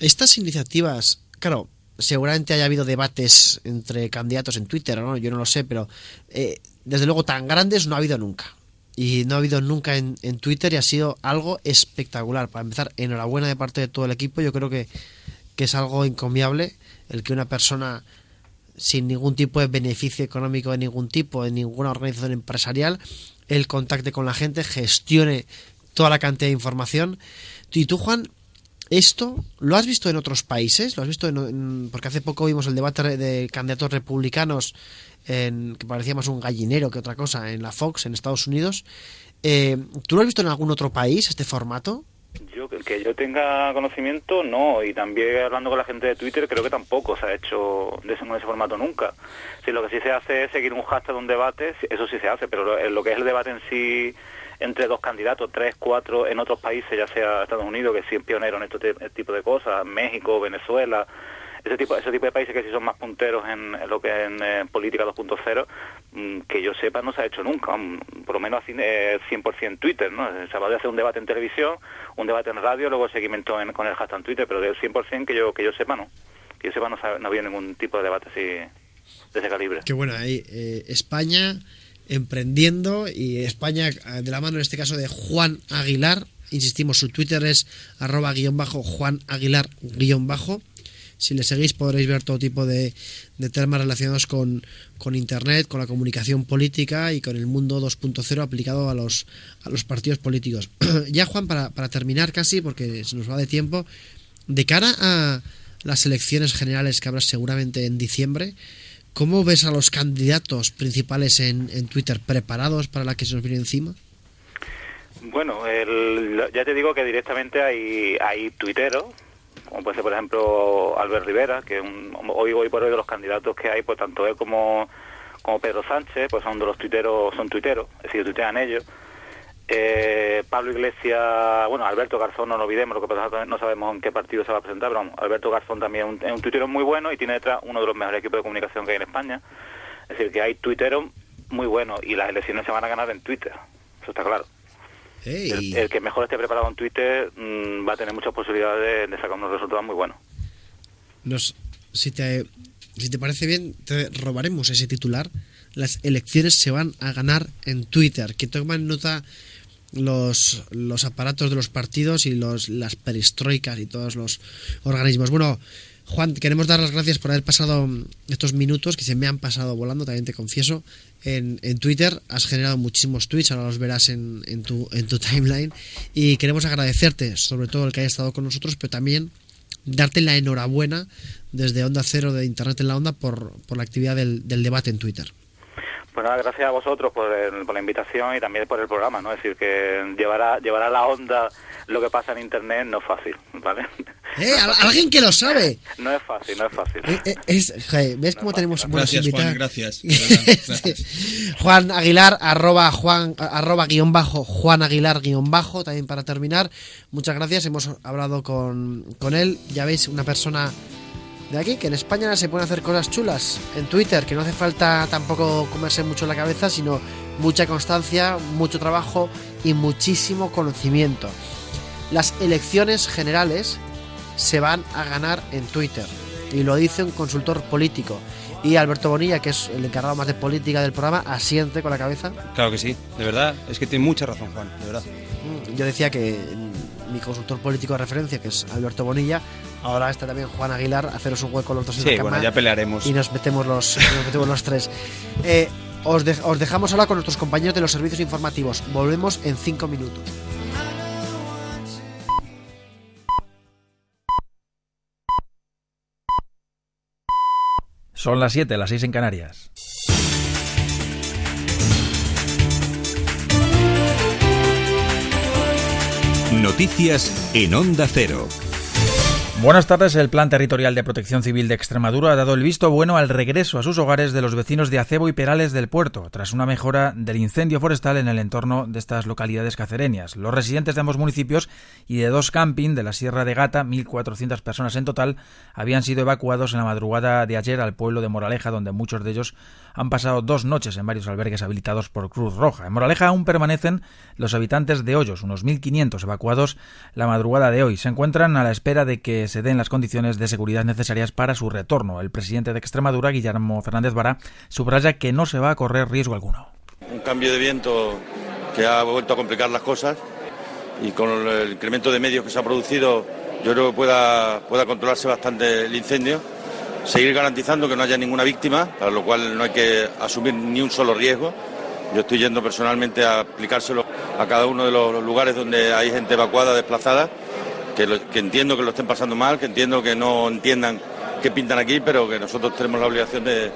Speaker 1: estas iniciativas, claro, seguramente haya habido debates entre candidatos en Twitter, ¿no? Yo no lo sé, pero eh, desde luego tan grandes no ha habido nunca. Y no ha habido nunca en, en Twitter y ha sido algo espectacular. Para empezar, enhorabuena de parte de todo el equipo. Yo creo que, que es algo encomiable el que una persona sin ningún tipo de beneficio económico de ningún tipo, en ninguna organización empresarial, él contacte con la gente, gestione toda la cantidad de información. Y tú, Juan, ¿esto lo has visto en otros países? ¿Lo has visto en, porque hace poco vimos el debate de candidatos republicanos en, que parecía más un gallinero que otra cosa en la Fox en Estados Unidos. Eh, ¿Tú lo has visto en algún otro país este formato?
Speaker 16: Yo que- yo tenga conocimiento, no. Y también hablando con la gente de Twitter, creo que tampoco se ha hecho de ese, ese formato nunca. Si lo que sí se hace es seguir un hashtag de un debate, eso sí se hace, pero lo, lo que es el debate en sí entre dos candidatos, tres, cuatro, en otros países, ya sea Estados Unidos, que sí es pionero en este te- tipo de cosas, México, Venezuela, ese tipo, ese tipo de países que sí son más punteros en, en lo que es en eh, política 2.0, mm, que yo sepa no se ha hecho nunca, mm, por lo menos así, eh, 100% Twitter, ¿no? Se va a hacer un debate en televisión, un debate en radio, luego seguimiento en- con el hashtag en Twitter, pero del 100% que yo que yo sepa no, que yo sepa no, no había ningún tipo de debate así de ese calibre.
Speaker 1: Qué bueno, ahí eh, España emprendiendo y España eh, de la mano en este caso de Juan Aguilar. Insistimos, su Twitter es arroba guion bajo Juan Aguilar guion bajo. Si le seguís podréis ver todo tipo de, de temas relacionados con, con Internet, con la comunicación política y con el mundo 2.0 aplicado a los, a los partidos políticos. ya Juan, para, para terminar casi, porque se nos va de tiempo, de cara a las elecciones generales que habrá seguramente en diciembre, ¿cómo ves a los candidatos principales en, en Twitter preparados para la que se nos viene encima?
Speaker 16: Bueno, el- ya te digo que directamente hay, hay tuiteros, como puede ser, por ejemplo, Albert Rivera, que un, hoy, hoy por hoy de los candidatos que hay, pues tanto él como, como Pedro Sánchez, pues son de los tuiteros, son tuiteros, es decir, tuitean ellos. Eh, Pablo Iglesias, bueno, Alberto Garzón, no lo olvidemos, lo que pasa no sabemos en qué partido se va a presentar, pero Alberto Garzón también es un, es un tuitero muy bueno y tiene detrás uno de los mejores equipos de comunicación que hay en España. Es decir, que hay tuiteros muy buenos y las elecciones se van a ganar en Twitter, eso está claro. El, el que mejor esté preparado en Twitter mm, va a tener muchas posibilidades de, de sacar unos resultados muy buenos.
Speaker 1: Nos, si, te, si te parece bien, te robaremos ese titular. Las elecciones se van a ganar en Twitter. Que tomen nota los, los aparatos de los partidos y los, las perestroicas y todos los organismos. Bueno, Juan, queremos dar las gracias por haber pasado estos minutos que se me han pasado volando, también te confieso, en, en Twitter. Has generado muchísimos tweets, ahora los verás en, en, tu, en tu timeline. Y queremos agradecerte, sobre todo el que haya estado con nosotros, pero también darte la enhorabuena desde Onda Cero de Internet en la Onda por, por la actividad del, del debate en Twitter.
Speaker 16: Pues nada, gracias a vosotros por, el- por la invitación y también por el programa, ¿no? Es decir, que llevar a, llevar a la onda lo que pasa en Internet no es fácil, ¿vale?
Speaker 1: ¡Eh! al- ¡Alguien que lo sabe!
Speaker 16: No es fácil, no es fácil.
Speaker 1: Eh, eh, es- ¿Ves cómo tenemos buenos
Speaker 3: Gracias, Juan, gracias. gracias.
Speaker 1: Juan Aguilar, arroba Juan, arroba guion bajo, Juan Aguilar guion bajo, también para terminar. Muchas gracias, hemos hablado con, con él. Ya veis, una persona de aquí, que en España se pueden hacer cosas chulas en Twitter, que no hace falta tampoco comerse mucho la cabeza, sino mucha constancia, mucho trabajo y muchísimo conocimiento. Las elecciones generales se van a ganar en Twitter. Y lo dice un consultor político. Y Alberto Bonilla, que es el encargado más de política del programa, asiente con la cabeza.
Speaker 3: Claro que sí, de verdad. Es que tiene mucha razón, Juan, de verdad.
Speaker 1: Mm, Yo decía que mi consultor político de referencia, que es Alberto Bonilla, ahora está también Juan Aguilar, haceros un hueco los dos en
Speaker 3: Sí,
Speaker 1: la cama
Speaker 3: bueno, ya pelearemos.
Speaker 1: Y nos metemos los, nos metemos los tres. Eh, os, de- os dejamos ahora con nuestros compañeros de los servicios informativos. Volvemos en cinco minutos.
Speaker 17: Son las 7, las 6 en Canarias.
Speaker 8: Noticias en Onda Cero.
Speaker 17: Buenas tardes. El Plan Territorial de Protección Civil de Extremadura ha dado el visto bueno al regreso a sus hogares de los vecinos de Acebo y Perales del Puerto, tras una mejora del incendio forestal en el entorno de estas localidades cacereñas. Los residentes de ambos municipios y de dos camping de la Sierra de Gata, 1.400 personas en total, habían sido evacuados en la madrugada de ayer al pueblo de Moraleja, donde muchos de ellos han pasado dos noches en varios albergues habilitados por Cruz Roja. En Moraleja aún permanecen los habitantes de Hoyos, unos 1.500 evacuados la madrugada de hoy. Se encuentran a la espera de que se den las condiciones de seguridad necesarias para su retorno. El presidente de Extremadura, Guillermo Fernández Vara, subraya que no se va a correr riesgo alguno.
Speaker 18: Un cambio de viento que ha vuelto a complicar las cosas y con el incremento de medios que se ha producido yo creo que pueda, pueda controlarse bastante el incendio seguir garantizando que no haya ninguna víctima, para lo cual no hay que asumir ni un solo riesgo. Yo estoy yendo personalmente a aplicárselo a cada uno de los lugares donde hay gente evacuada, desplazada, que, entiendo que lo estén pasando mal, que entiendo que no entiendan qué pintan aquí, pero que nosotros tenemos la obligación de,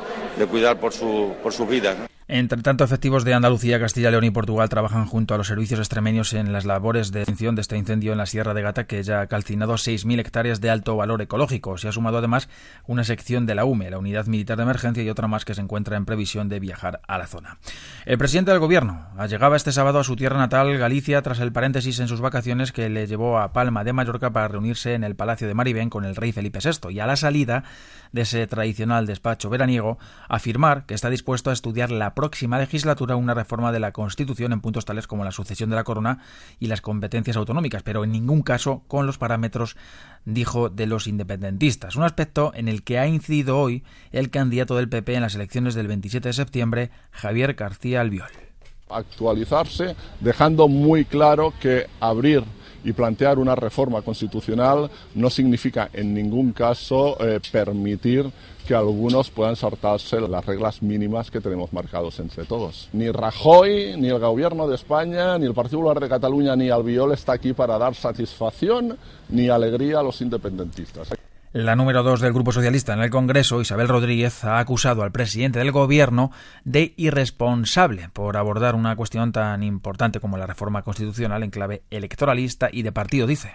Speaker 18: cuidar por, su, por sus vidas.
Speaker 17: Entre tanto, efectivos de Andalucía, Castilla, León y Portugal trabajan junto a los servicios extremeños en las labores de extinción de este incendio en la Sierra de Gata, que ya ha calcinado 6.000 hectáreas de alto valor ecológico. Se ha sumado además una sección de la UME, la Unidad Militar de Emergencia, y otra más que se encuentra en previsión de viajar a la zona. El presidente del Gobierno llegaba este sábado a su tierra natal, Galicia, tras el paréntesis en sus vacaciones que le llevó a Palma de Mallorca para reunirse en el Palacio de Maribén con el rey Felipe VI. Y a la salida de ese tradicional despacho veraniego, afirmar que está dispuesto a estudiar la próxima legislatura una reforma de la Constitución en puntos tales como la sucesión de la corona y las competencias autonómicas, pero en ningún caso con los parámetros, dijo, de los independentistas. Un aspecto en el que ha incidido hoy el candidato del PP en las elecciones del 27 de septiembre, Javier García Albiol.
Speaker 19: actualizarse, dejando muy claro que abrir y plantear una reforma constitucional no significa en ningún caso eh, permitir que algunos puedan saltarse las reglas mínimas que tenemos marcados entre todos. Ni Rajoy, ni el Gobierno de España, ni el Partido Popular de Cataluña, ni Albiol está aquí para dar satisfacción ni alegría a los independentistas.
Speaker 17: La número dos del Grupo Socialista en el Congreso, Isabel Rodríguez, ha acusado al presidente del Gobierno de irresponsable por abordar una cuestión tan importante como la reforma constitucional en clave electoralista y de partido, dice.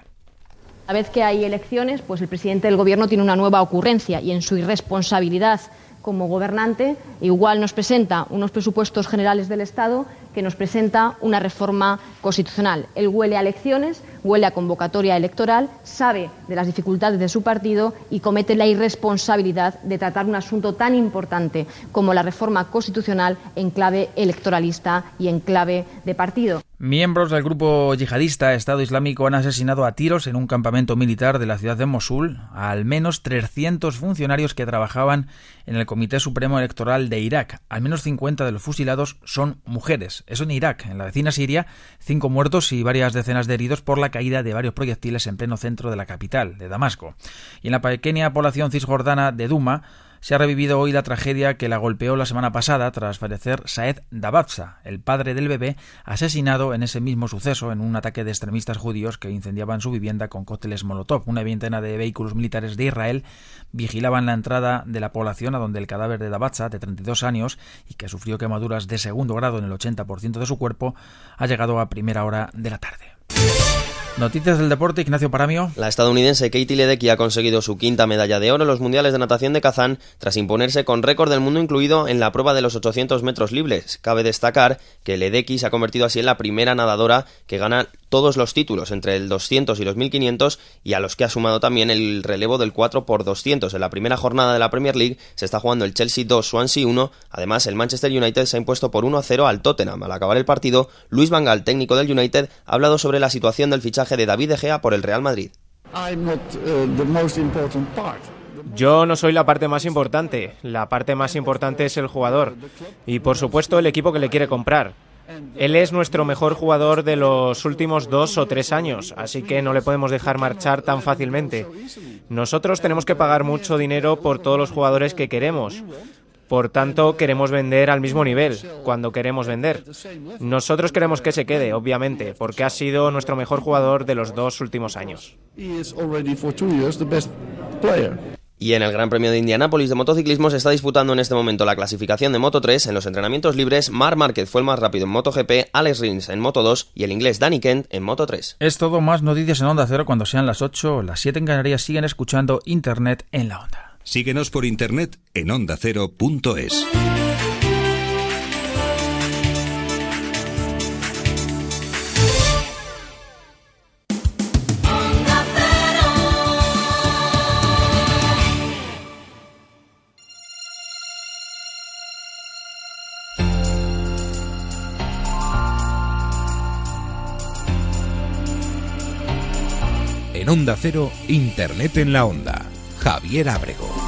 Speaker 20: A vez que hay elecciones, pues el presidente del Gobierno tiene una nueva ocurrencia y en su irresponsabilidad como gobernante igual nos presenta unos presupuestos generales del Estado que nos presenta una reforma constitucional. Él huele a elecciones, huele a convocatoria electoral, sabe de las dificultades de su partido y comete la irresponsabilidad de tratar un asunto tan importante como la reforma constitucional en clave electoralista y en clave de partido.
Speaker 17: Miembros del grupo yihadista Estado Islámico han asesinado a tiros en un campamento militar de la ciudad de Mosul a al menos 300 funcionarios que trabajaban en el Comité Supremo Electoral de Irak. Al menos 50 de los fusilados son mujeres. Eso en Irak. En la vecina Siria, cinco muertos y varias decenas de heridos por la caída de varios proyectiles en pleno centro de la capital, de Damasco. Y en la pequeña población cisjordana de Duma, se ha revivido hoy la tragedia que la golpeó la semana pasada tras fallecer Saed Dababsa, el padre del bebé, asesinado en ese mismo suceso en un ataque de extremistas judíos que incendiaban su vivienda con cócteles Molotov. Una veintena de vehículos militares de Israel vigilaban la entrada de la población a donde el cadáver de Dababsa, de 32 años y que sufrió quemaduras de segundo grado en el 80% de su cuerpo, ha llegado a primera hora de la tarde. Noticias del deporte, Ignacio Paramio.
Speaker 21: La estadounidense Katie Ledecky ha conseguido su quinta medalla de oro en los Mundiales de Natación de Kazán tras imponerse con récord del mundo incluido en la prueba de los 800 metros libres. Cabe destacar que Ledecky se ha convertido así en la primera nadadora que gana todos los títulos entre el 200 y los 1500 y a los que ha sumado también el relevo del 4 por 200. En la primera jornada de la Premier League se está jugando el Chelsea 2, Swansea 1. Además, el Manchester United se ha impuesto por 1 a 0 al Tottenham. Al acabar el partido, Luis Van Gaal, técnico del United, ha hablado sobre la situación del fichaje de David De Gea por el Real Madrid.
Speaker 22: I'm not uh, the most important part.
Speaker 23: Yo no soy la parte más importante, la parte más importante es el jugador y por supuesto el equipo que le quiere comprar. Él es nuestro mejor jugador de los últimos dos o tres años, así que no le podemos dejar marchar tan fácilmente. Nosotros tenemos que pagar mucho dinero por todos los jugadores que queremos. Por tanto, queremos vender al mismo nivel, cuando queremos vender. Nosotros queremos que se quede, obviamente, porque ha sido nuestro mejor jugador de los dos últimos años.
Speaker 22: He is already for two years the best player.
Speaker 21: Y en el Gran Premio de Indianápolis de motociclismo se está disputando en este momento la clasificación de Moto 3. En los entrenamientos libres, Mar Márquez fue el más rápido en MotoGP, Alex Rins en Moto 2 y el inglés Danny Kent en Moto 3.
Speaker 17: Es todo más noticias en Onda Cero cuando sean las 8 o las 7 en Canarias. Siguen escuchando Internet en la Onda.
Speaker 8: Síguenos por internet en ondacero.es. En Onda Cero, Internet en la Onda. Javier Ábrego.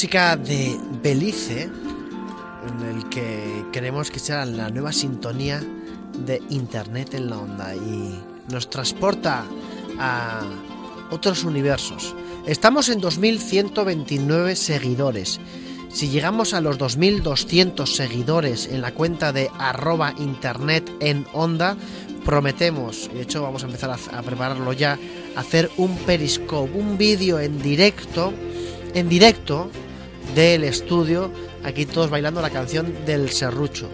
Speaker 1: Música de Belice, en el que queremos que sea la nueva sintonía de Internet en la onda y nos transporta a otros universos. Estamos en 2129 seguidores. Si llegamos a los 2200 seguidores en la cuenta de arroba internet en onda, prometemos, y de hecho vamos a empezar a, a prepararlo ya, hacer un periscope, un vídeo en directo, en directo del estudio, aquí todos bailando la canción del serrucho.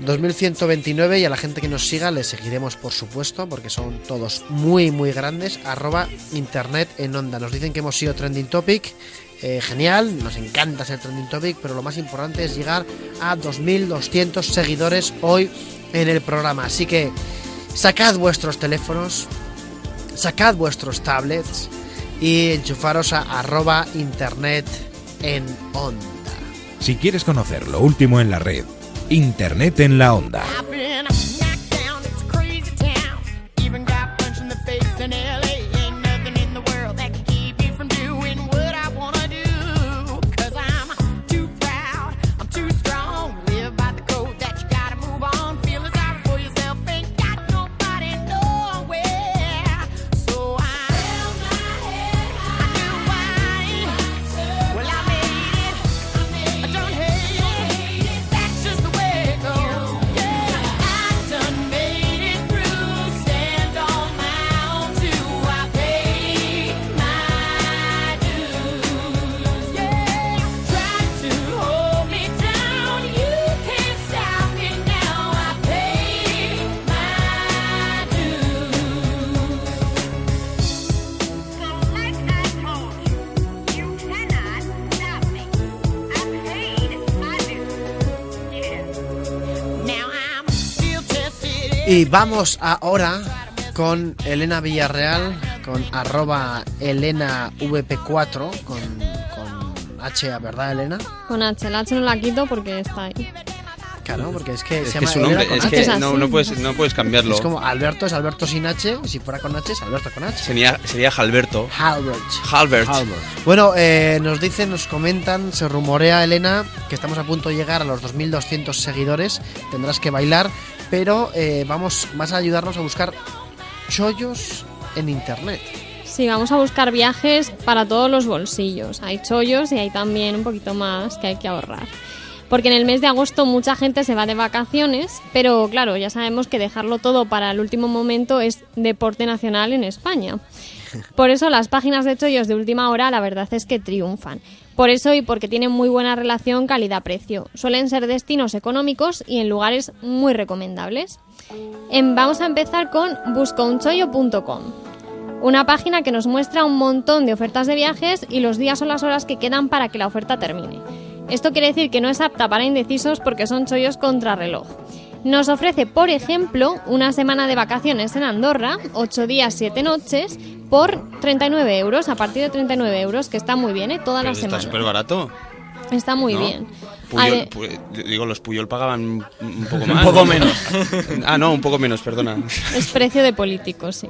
Speaker 1: 2129 y a la gente que nos siga le seguiremos por supuesto porque son todos muy muy grandes. Arroba internet en onda. Nos dicen que hemos sido trending topic. Eh, genial nos encanta ser trending topic pero lo más importante es llegar a 2200 seguidores hoy en el programa. Así que sacad vuestros teléfonos sacad vuestros tablets y enchufaros a arroba internet en onda
Speaker 8: Si quieres conocer lo último en la red, Internet en la Onda.
Speaker 1: Vamos ahora con Elena Villarreal, con arroba ElenaVP4, con, con H, ¿verdad, Elena?
Speaker 4: Con H. El H no la quito porque está ahí.
Speaker 1: Claro, porque es que
Speaker 3: Es
Speaker 1: se
Speaker 3: que
Speaker 1: llama
Speaker 3: es un nombre,
Speaker 1: Elena
Speaker 3: es
Speaker 1: con
Speaker 3: que
Speaker 1: H.
Speaker 3: no, no, puedes, no puedes cambiarlo.
Speaker 1: Es como Alberto es Alberto sin H, si fuera con H es Alberto con H.
Speaker 3: Sería, sería Halberto.
Speaker 1: Halbert.
Speaker 3: Halbert.
Speaker 1: Bueno, eh, nos dicen, nos comentan, se rumorea, Elena, que estamos a punto de llegar a los 2.200 seguidores. Tendrás que bailar, pero eh, vamos, vas a ayudarnos a buscar chollos en internet.
Speaker 4: Sí, vamos a buscar viajes para todos los bolsillos. Hay chollos y hay también un poquito más que hay que ahorrar. Porque en el mes de agosto mucha gente se va de vacaciones, pero claro, ya sabemos que dejarlo todo para el último momento es deporte nacional en España. Por eso las páginas de chollos de última hora la verdad es que triunfan. Por eso y porque tienen muy buena relación calidad-precio. Suelen ser destinos económicos y en lugares muy recomendables. Em, vamos a empezar con buscaunchollo.com. Una página que nos muestra un montón de ofertas de viajes y los días o las horas que quedan para que la oferta termine. Esto quiere decir que no es apta para indecisos porque son chollos contrarreloj. Nos ofrece, por ejemplo, una semana de vacaciones en Andorra, 8 días, 7 noches, por 39 euros, a partir de 39 euros, que está muy bien, ¿eh? Toda la
Speaker 3: Está
Speaker 4: semana.
Speaker 3: súper barato.
Speaker 4: Está muy
Speaker 3: ¿no?
Speaker 4: bien.
Speaker 3: Puyol- Pu- digo, los Puyol pagaban un un poco más.
Speaker 7: poco
Speaker 3: ¿no?
Speaker 7: menos.
Speaker 3: ah, no, un poco menos, perdona.
Speaker 4: Es precio de políticos, sí.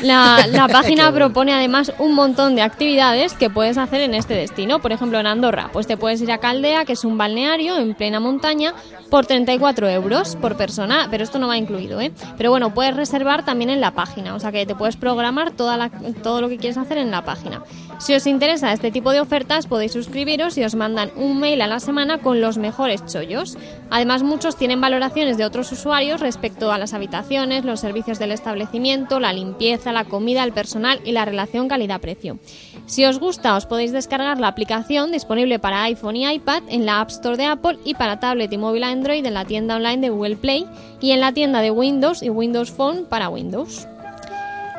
Speaker 4: La, la página propone además un montón de actividades que puedes hacer en este destino. Por ejemplo, en Andorra, pues te puedes ir a Caldea, que es un balneario en plena montaña, por 34 euros por persona, pero esto no va incluido, ¿eh? Pero bueno, puedes reservar también en la página, o sea que te puedes programar toda la- todo lo que quieres hacer en la página. Si os interesa este tipo de ofertas, podéis suscribiros y os mandan un mail a la semana con los mejores chollos. Además, muchos tienen valoraciones de otros usuarios respecto a las habitaciones, los servicios del establecimiento, la limpieza, la comida, el personal y la relación calidad-precio. Si os gusta, os podéis descargar la aplicación disponible para iPhone y iPad en la App Store de Apple y para tablet y móvil Android en la tienda online de Google Play y en la tienda de Windows y Windows Phone para Windows.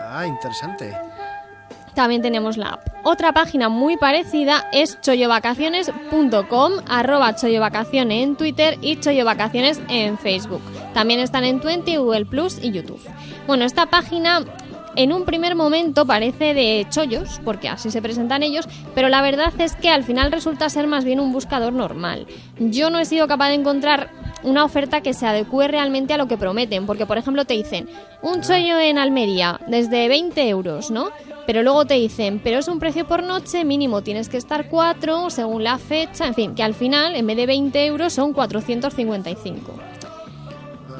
Speaker 1: Ah, interesante.
Speaker 4: También tenemos la app. Otra página muy parecida es chollovacaciones.com, arroba chollovacaciones en Twitter y chollovacaciones en Facebook. También están en Twenty, Google Plus y YouTube. Bueno, esta página en un primer momento parece de chollos, porque así se presentan ellos, pero la verdad es que al final resulta ser más bien un buscador normal. Yo no he sido capaz de encontrar una oferta que se adecue realmente a lo que prometen, porque por ejemplo te dicen un chollo en Almería desde 20 euros, ¿no? Pero luego te dicen, pero es un precio por noche, mínimo tienes que estar 4 según la fecha, en fin, que al final en vez de 20 euros son 455.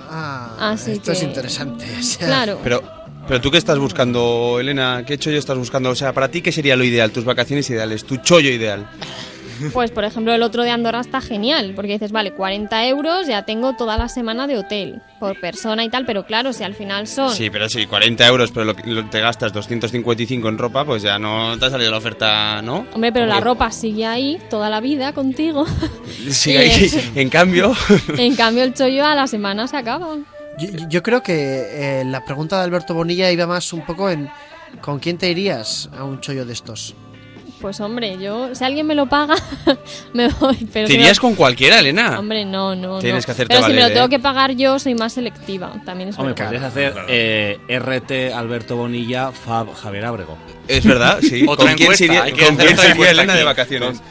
Speaker 1: Ah,
Speaker 4: Así
Speaker 1: esto es interesante. o sea,
Speaker 4: Claro.
Speaker 3: Pero, pero tú qué estás buscando, Elena, ¿qué chollo estás buscando? O sea, para ti, ¿qué sería lo ideal? Tus vacaciones ideales, tu chollo ideal.
Speaker 4: Pues, por ejemplo, el otro de Andorra está genial, porque dices, vale, 40 euros, ya tengo toda la semana de hotel por persona y tal, pero claro, si al final son...
Speaker 3: Sí, pero sí, 40 euros, pero lo, te gastas 255 en ropa, pues ya no te ha salido la oferta, ¿no?
Speaker 4: Hombre, pero la ropa sigue ahí toda la vida contigo.
Speaker 3: Sí,
Speaker 4: Y
Speaker 3: ahí,
Speaker 4: es-
Speaker 3: en cambio...
Speaker 4: en cambio, el chollo a la semana se acaba.
Speaker 1: Yo, yo creo que eh, la pregunta de Alberto Bonilla iba más un poco en ¿con quién te irías a un chollo de estos?
Speaker 4: Pues hombre, yo, si alguien me lo paga, me voy. Pero
Speaker 3: ¿Te irías con cualquiera, Elena?
Speaker 4: Hombre, no, no.
Speaker 3: Tienes
Speaker 4: no.
Speaker 3: que hacerte
Speaker 4: Pero si me lo tengo
Speaker 3: ¿eh?
Speaker 4: que pagar yo, soy más selectiva. También es
Speaker 7: Hombre,
Speaker 4: verdad.
Speaker 7: podrías hacer eh, RT Alberto Bonilla, Fab Javier Ábrego.
Speaker 3: Es verdad, sí.
Speaker 7: Otra
Speaker 3: ¿Con quién
Speaker 7: encuesta,
Speaker 3: sería, con quién Elena de vacaciones?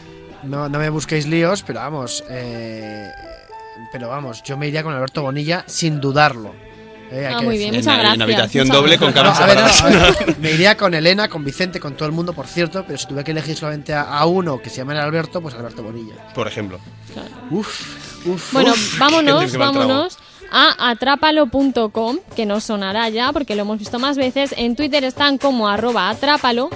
Speaker 1: No, no me busquéis líos, pero vamos. eh, pero vamos, yo me iría con Alberto Bonilla sin dudarlo. Eh,
Speaker 4: Ah, muy bien,
Speaker 1: decirlo.
Speaker 4: muchas
Speaker 3: En- en
Speaker 4: gracias.
Speaker 3: habitación
Speaker 4: muchas
Speaker 3: doble con
Speaker 4: gracias.
Speaker 3: camas
Speaker 1: No, a ver, no,
Speaker 3: separadas.
Speaker 1: a ver, me iría con Elena, con Vicente, con todo el mundo, por cierto, pero si tuviera que elegir solamente a, a uno que se llama Alberto, pues Alberto Bonilla.
Speaker 3: Por ejemplo.
Speaker 1: Uf, uf.
Speaker 4: Bueno,
Speaker 1: uf.
Speaker 4: vámonos,
Speaker 3: trago.
Speaker 4: A atrápalo.com, que nos sonará ya porque lo hemos visto más veces. En Twitter están como arroba atrápalo.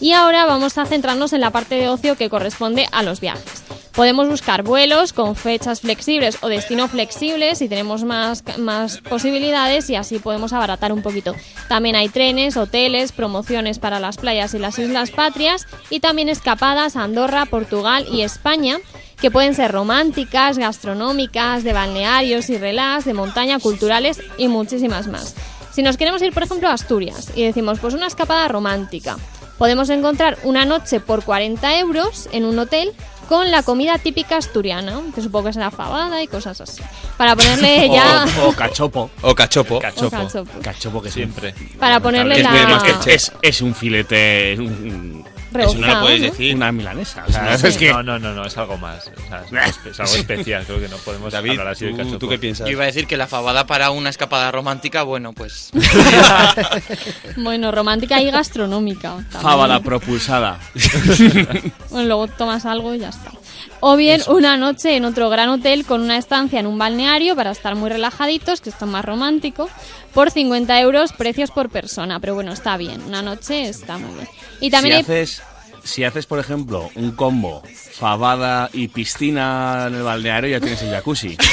Speaker 4: Y ahora vamos a centrarnos en la parte de ocio que corresponde a los viajes. Podemos buscar vuelos con fechas flexibles o destino flexibles si tenemos más, más posibilidades y así podemos abaratar un poquito. También hay trenes, hoteles, promociones para las playas y las islas patrias y también escapadas a Andorra, Portugal y España que pueden ser románticas, gastronómicas, de balnearios y relax, de montaña, culturales y muchísimas más. Si nos queremos ir, por ejemplo, a Asturias y decimos, pues una escapada romántica, podemos encontrar una noche por 40 euros en un hotel con la comida típica asturiana, que supongo que será fabada y cosas así. Para ponerle ya...
Speaker 7: O, o cachopo.
Speaker 3: O cachopo.
Speaker 7: Cachopo.
Speaker 4: cachopo.
Speaker 7: Cachopo que siempre.
Speaker 4: Para ponerle
Speaker 7: es,
Speaker 4: la-
Speaker 7: es, es un filete. es un-
Speaker 4: Eso no lo puedes ¿no?
Speaker 7: decir. Una milanesa. O sea,
Speaker 10: No,
Speaker 7: es que.
Speaker 10: no, no, no, no, es algo más. O sea, es, es algo especial, creo que no podemos
Speaker 3: David,
Speaker 10: hablar así de
Speaker 3: ¿tú-
Speaker 10: cachopo.
Speaker 3: tú qué piensas?
Speaker 6: Yo iba a decir que la fabada para una escapada romántica, bueno, pues...
Speaker 4: Bueno, romántica y gastronómica. también.
Speaker 7: Fábala propulsada.
Speaker 4: Bueno, luego tomas algo y ya está. O bien una noche en otro gran hotel con una estancia en un balneario para estar muy relajaditos, que esto es más romántico, por 50 euros precios por persona. Pero bueno, está bien, una noche está muy bien. Y también
Speaker 7: si
Speaker 4: hay
Speaker 7: haces, si haces, por ejemplo, un combo fabada y piscina en el balneario, ya tienes el jacuzzi.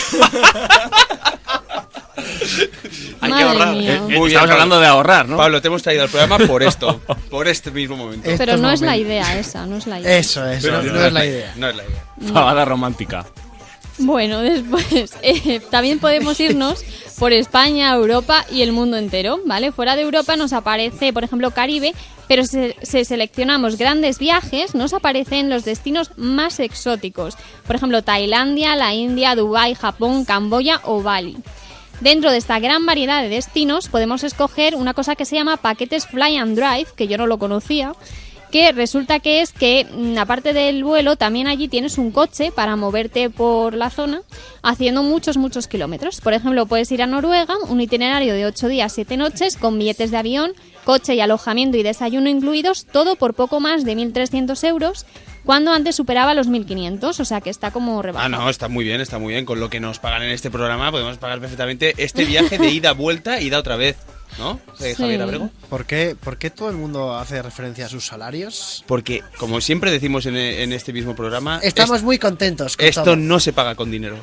Speaker 3: Hay que ahorrar. Eh,
Speaker 7: Muy
Speaker 3: Estamos
Speaker 7: bien,
Speaker 3: hablando de
Speaker 7: ahorrar, ¿no?
Speaker 3: Pablo, te hemos traído al programa por esto, por este mismo momento.
Speaker 4: Pero no es la idea esa, no es la idea.
Speaker 1: Eso es, no, no es la idea.
Speaker 3: No es la idea.
Speaker 7: Fabada romántica.
Speaker 4: Bueno, después eh, también podemos irnos por España, Europa y el mundo entero, ¿vale? Fuera de Europa nos aparece, por ejemplo, Caribe, pero si si seleccionamos grandes viajes, nos aparecen los destinos más exóticos. Por ejemplo, Tailandia, la India, Dubái, Japón, Camboya o Bali. Dentro de esta gran variedad de destinos podemos escoger una cosa que se llama paquetes Fly and Drive, que yo no lo conocía, que resulta que es que mm, aparte del vuelo también allí tienes un coche para moverte por la zona haciendo muchos muchos kilómetros. Por ejemplo, puedes ir a Noruega, un itinerario de 8 días, 7 noches con billetes de avión, coche y alojamiento y desayuno incluidos, todo por poco más de 1.300 euros, cuando antes superaba los 1.500, o sea que está como
Speaker 3: Ah,
Speaker 4: rebajado.
Speaker 3: no, está muy bien, está muy bien. Con lo que nos pagan en este programa podemos pagar perfectamente este viaje de ida-vuelta, ida otra vez. ¿No? Eh,
Speaker 4: Sí.
Speaker 3: Javier Abrego.
Speaker 1: ¿Por qué, ¿Por qué todo el mundo hace referencia a sus salarios?
Speaker 3: Porque, como siempre decimos en, en este mismo programa,
Speaker 1: Estamos
Speaker 3: es-
Speaker 1: muy contentos con
Speaker 3: esto
Speaker 1: todo.
Speaker 3: no se paga con dinero.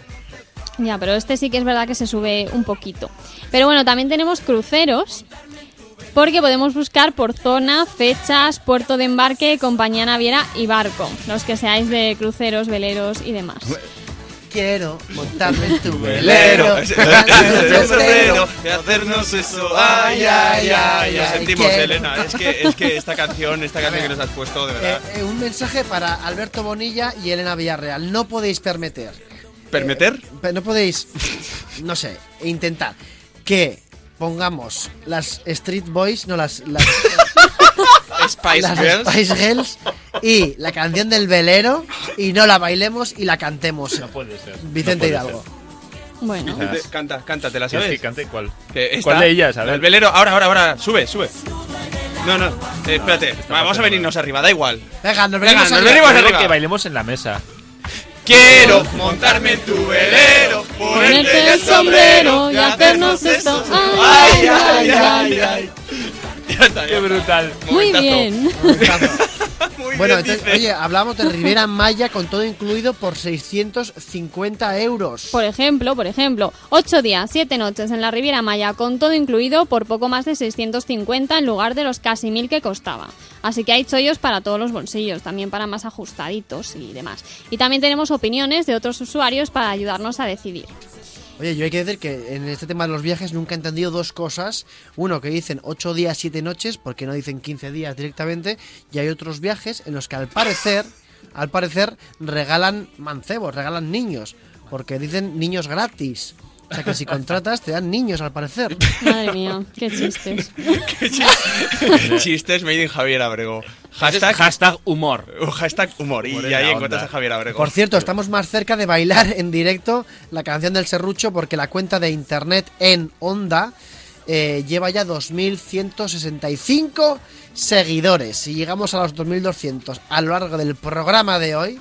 Speaker 4: Ya, pero este sí que es verdad que se sube un poquito. Pero bueno, también tenemos cruceros. Porque podemos buscar por zona, fechas, puerto de embarque, compañía naviera y barco. Los que seáis de cruceros, veleros y demás.
Speaker 1: Quiero montarme en tu
Speaker 3: Velero,
Speaker 1: velero.
Speaker 3: de hacernos eso, ay, ay, ay, Lo sentimos,
Speaker 1: quiero.
Speaker 3: Elena. Es que, es que esta canción, esta canción que nos has puesto, de verdad.
Speaker 1: Eh, eh, un mensaje para Alberto Bonilla y Elena Villarreal. No podéis permitir.
Speaker 3: ¿Permeter?
Speaker 1: Pe- No podéis, no sé, intentar que pongamos las Street Boys, no las, las,
Speaker 3: Spice
Speaker 1: las
Speaker 3: Girls.
Speaker 1: Spice Girls y la canción del velero y no la bailemos y la cantemos. No
Speaker 10: puede ser.
Speaker 1: Vicente
Speaker 10: No puede
Speaker 1: Hidalgo.
Speaker 4: Bueno.
Speaker 3: Vicente, Canta, canta, ¿te la
Speaker 10: ¿Quieres
Speaker 3: sabes?
Speaker 10: que cante cuál?
Speaker 3: Esta,
Speaker 10: ¿Cuál de ellas? A ver.
Speaker 3: El velero, ahora, ahora, ahora, sube, sube. No, no, eh, espérate, Va, vamos a venirnos arriba, da igual.
Speaker 1: Venga, nos
Speaker 3: Venga,
Speaker 1: venimos
Speaker 3: nos
Speaker 1: arriba.
Speaker 3: venimos
Speaker 10: Quiero
Speaker 3: arriba.
Speaker 10: que bailemos en la mesa.
Speaker 3: Quiero montarme en tu velero,
Speaker 4: Ponerte el sombrero y hacernos esto. Ay, ay, ay, ay.
Speaker 10: Qué brutal.
Speaker 4: Muy bien.
Speaker 1: Bueno, entonces, oye, hablamos de Rivera Maya con todo incluido por 650 euros.
Speaker 4: Por ejemplo, por ejemplo, 8 días, 7 noches en la Riviera Maya con todo incluido por poco más de 650 en lugar de los casi 1000 que costaba. Así que hay chollos para todos los bolsillos, también para más ajustaditos y demás. Y también tenemos opiniones de otros usuarios para ayudarnos a decidir.
Speaker 1: Oye, yo hay que decir que en este tema de los viajes nunca he entendido dos cosas. Uno, que dicen 8 días, 7 noches, porque no dicen 15 días directamente. Y hay otros viajes en los que al parecer, al parecer, regalan mancebos, regalan niños. Porque dicen niños gratis. O sea que si contratas te dan niños al parecer.
Speaker 4: Madre mía, qué chistes.
Speaker 3: Chistes made in Javier Abrego. Hashtag,
Speaker 7: Hashtag humor.
Speaker 3: hashtag humor. Y
Speaker 10: Humor
Speaker 3: ahí encuentras
Speaker 10: onda.
Speaker 3: a Javier Abrego.
Speaker 1: Por cierto, estamos más cerca de bailar en directo la canción del serrucho porque la cuenta de internet en Onda eh, lleva ya 2.165 seguidores. Si llegamos a los 2.200 a lo largo del programa de hoy,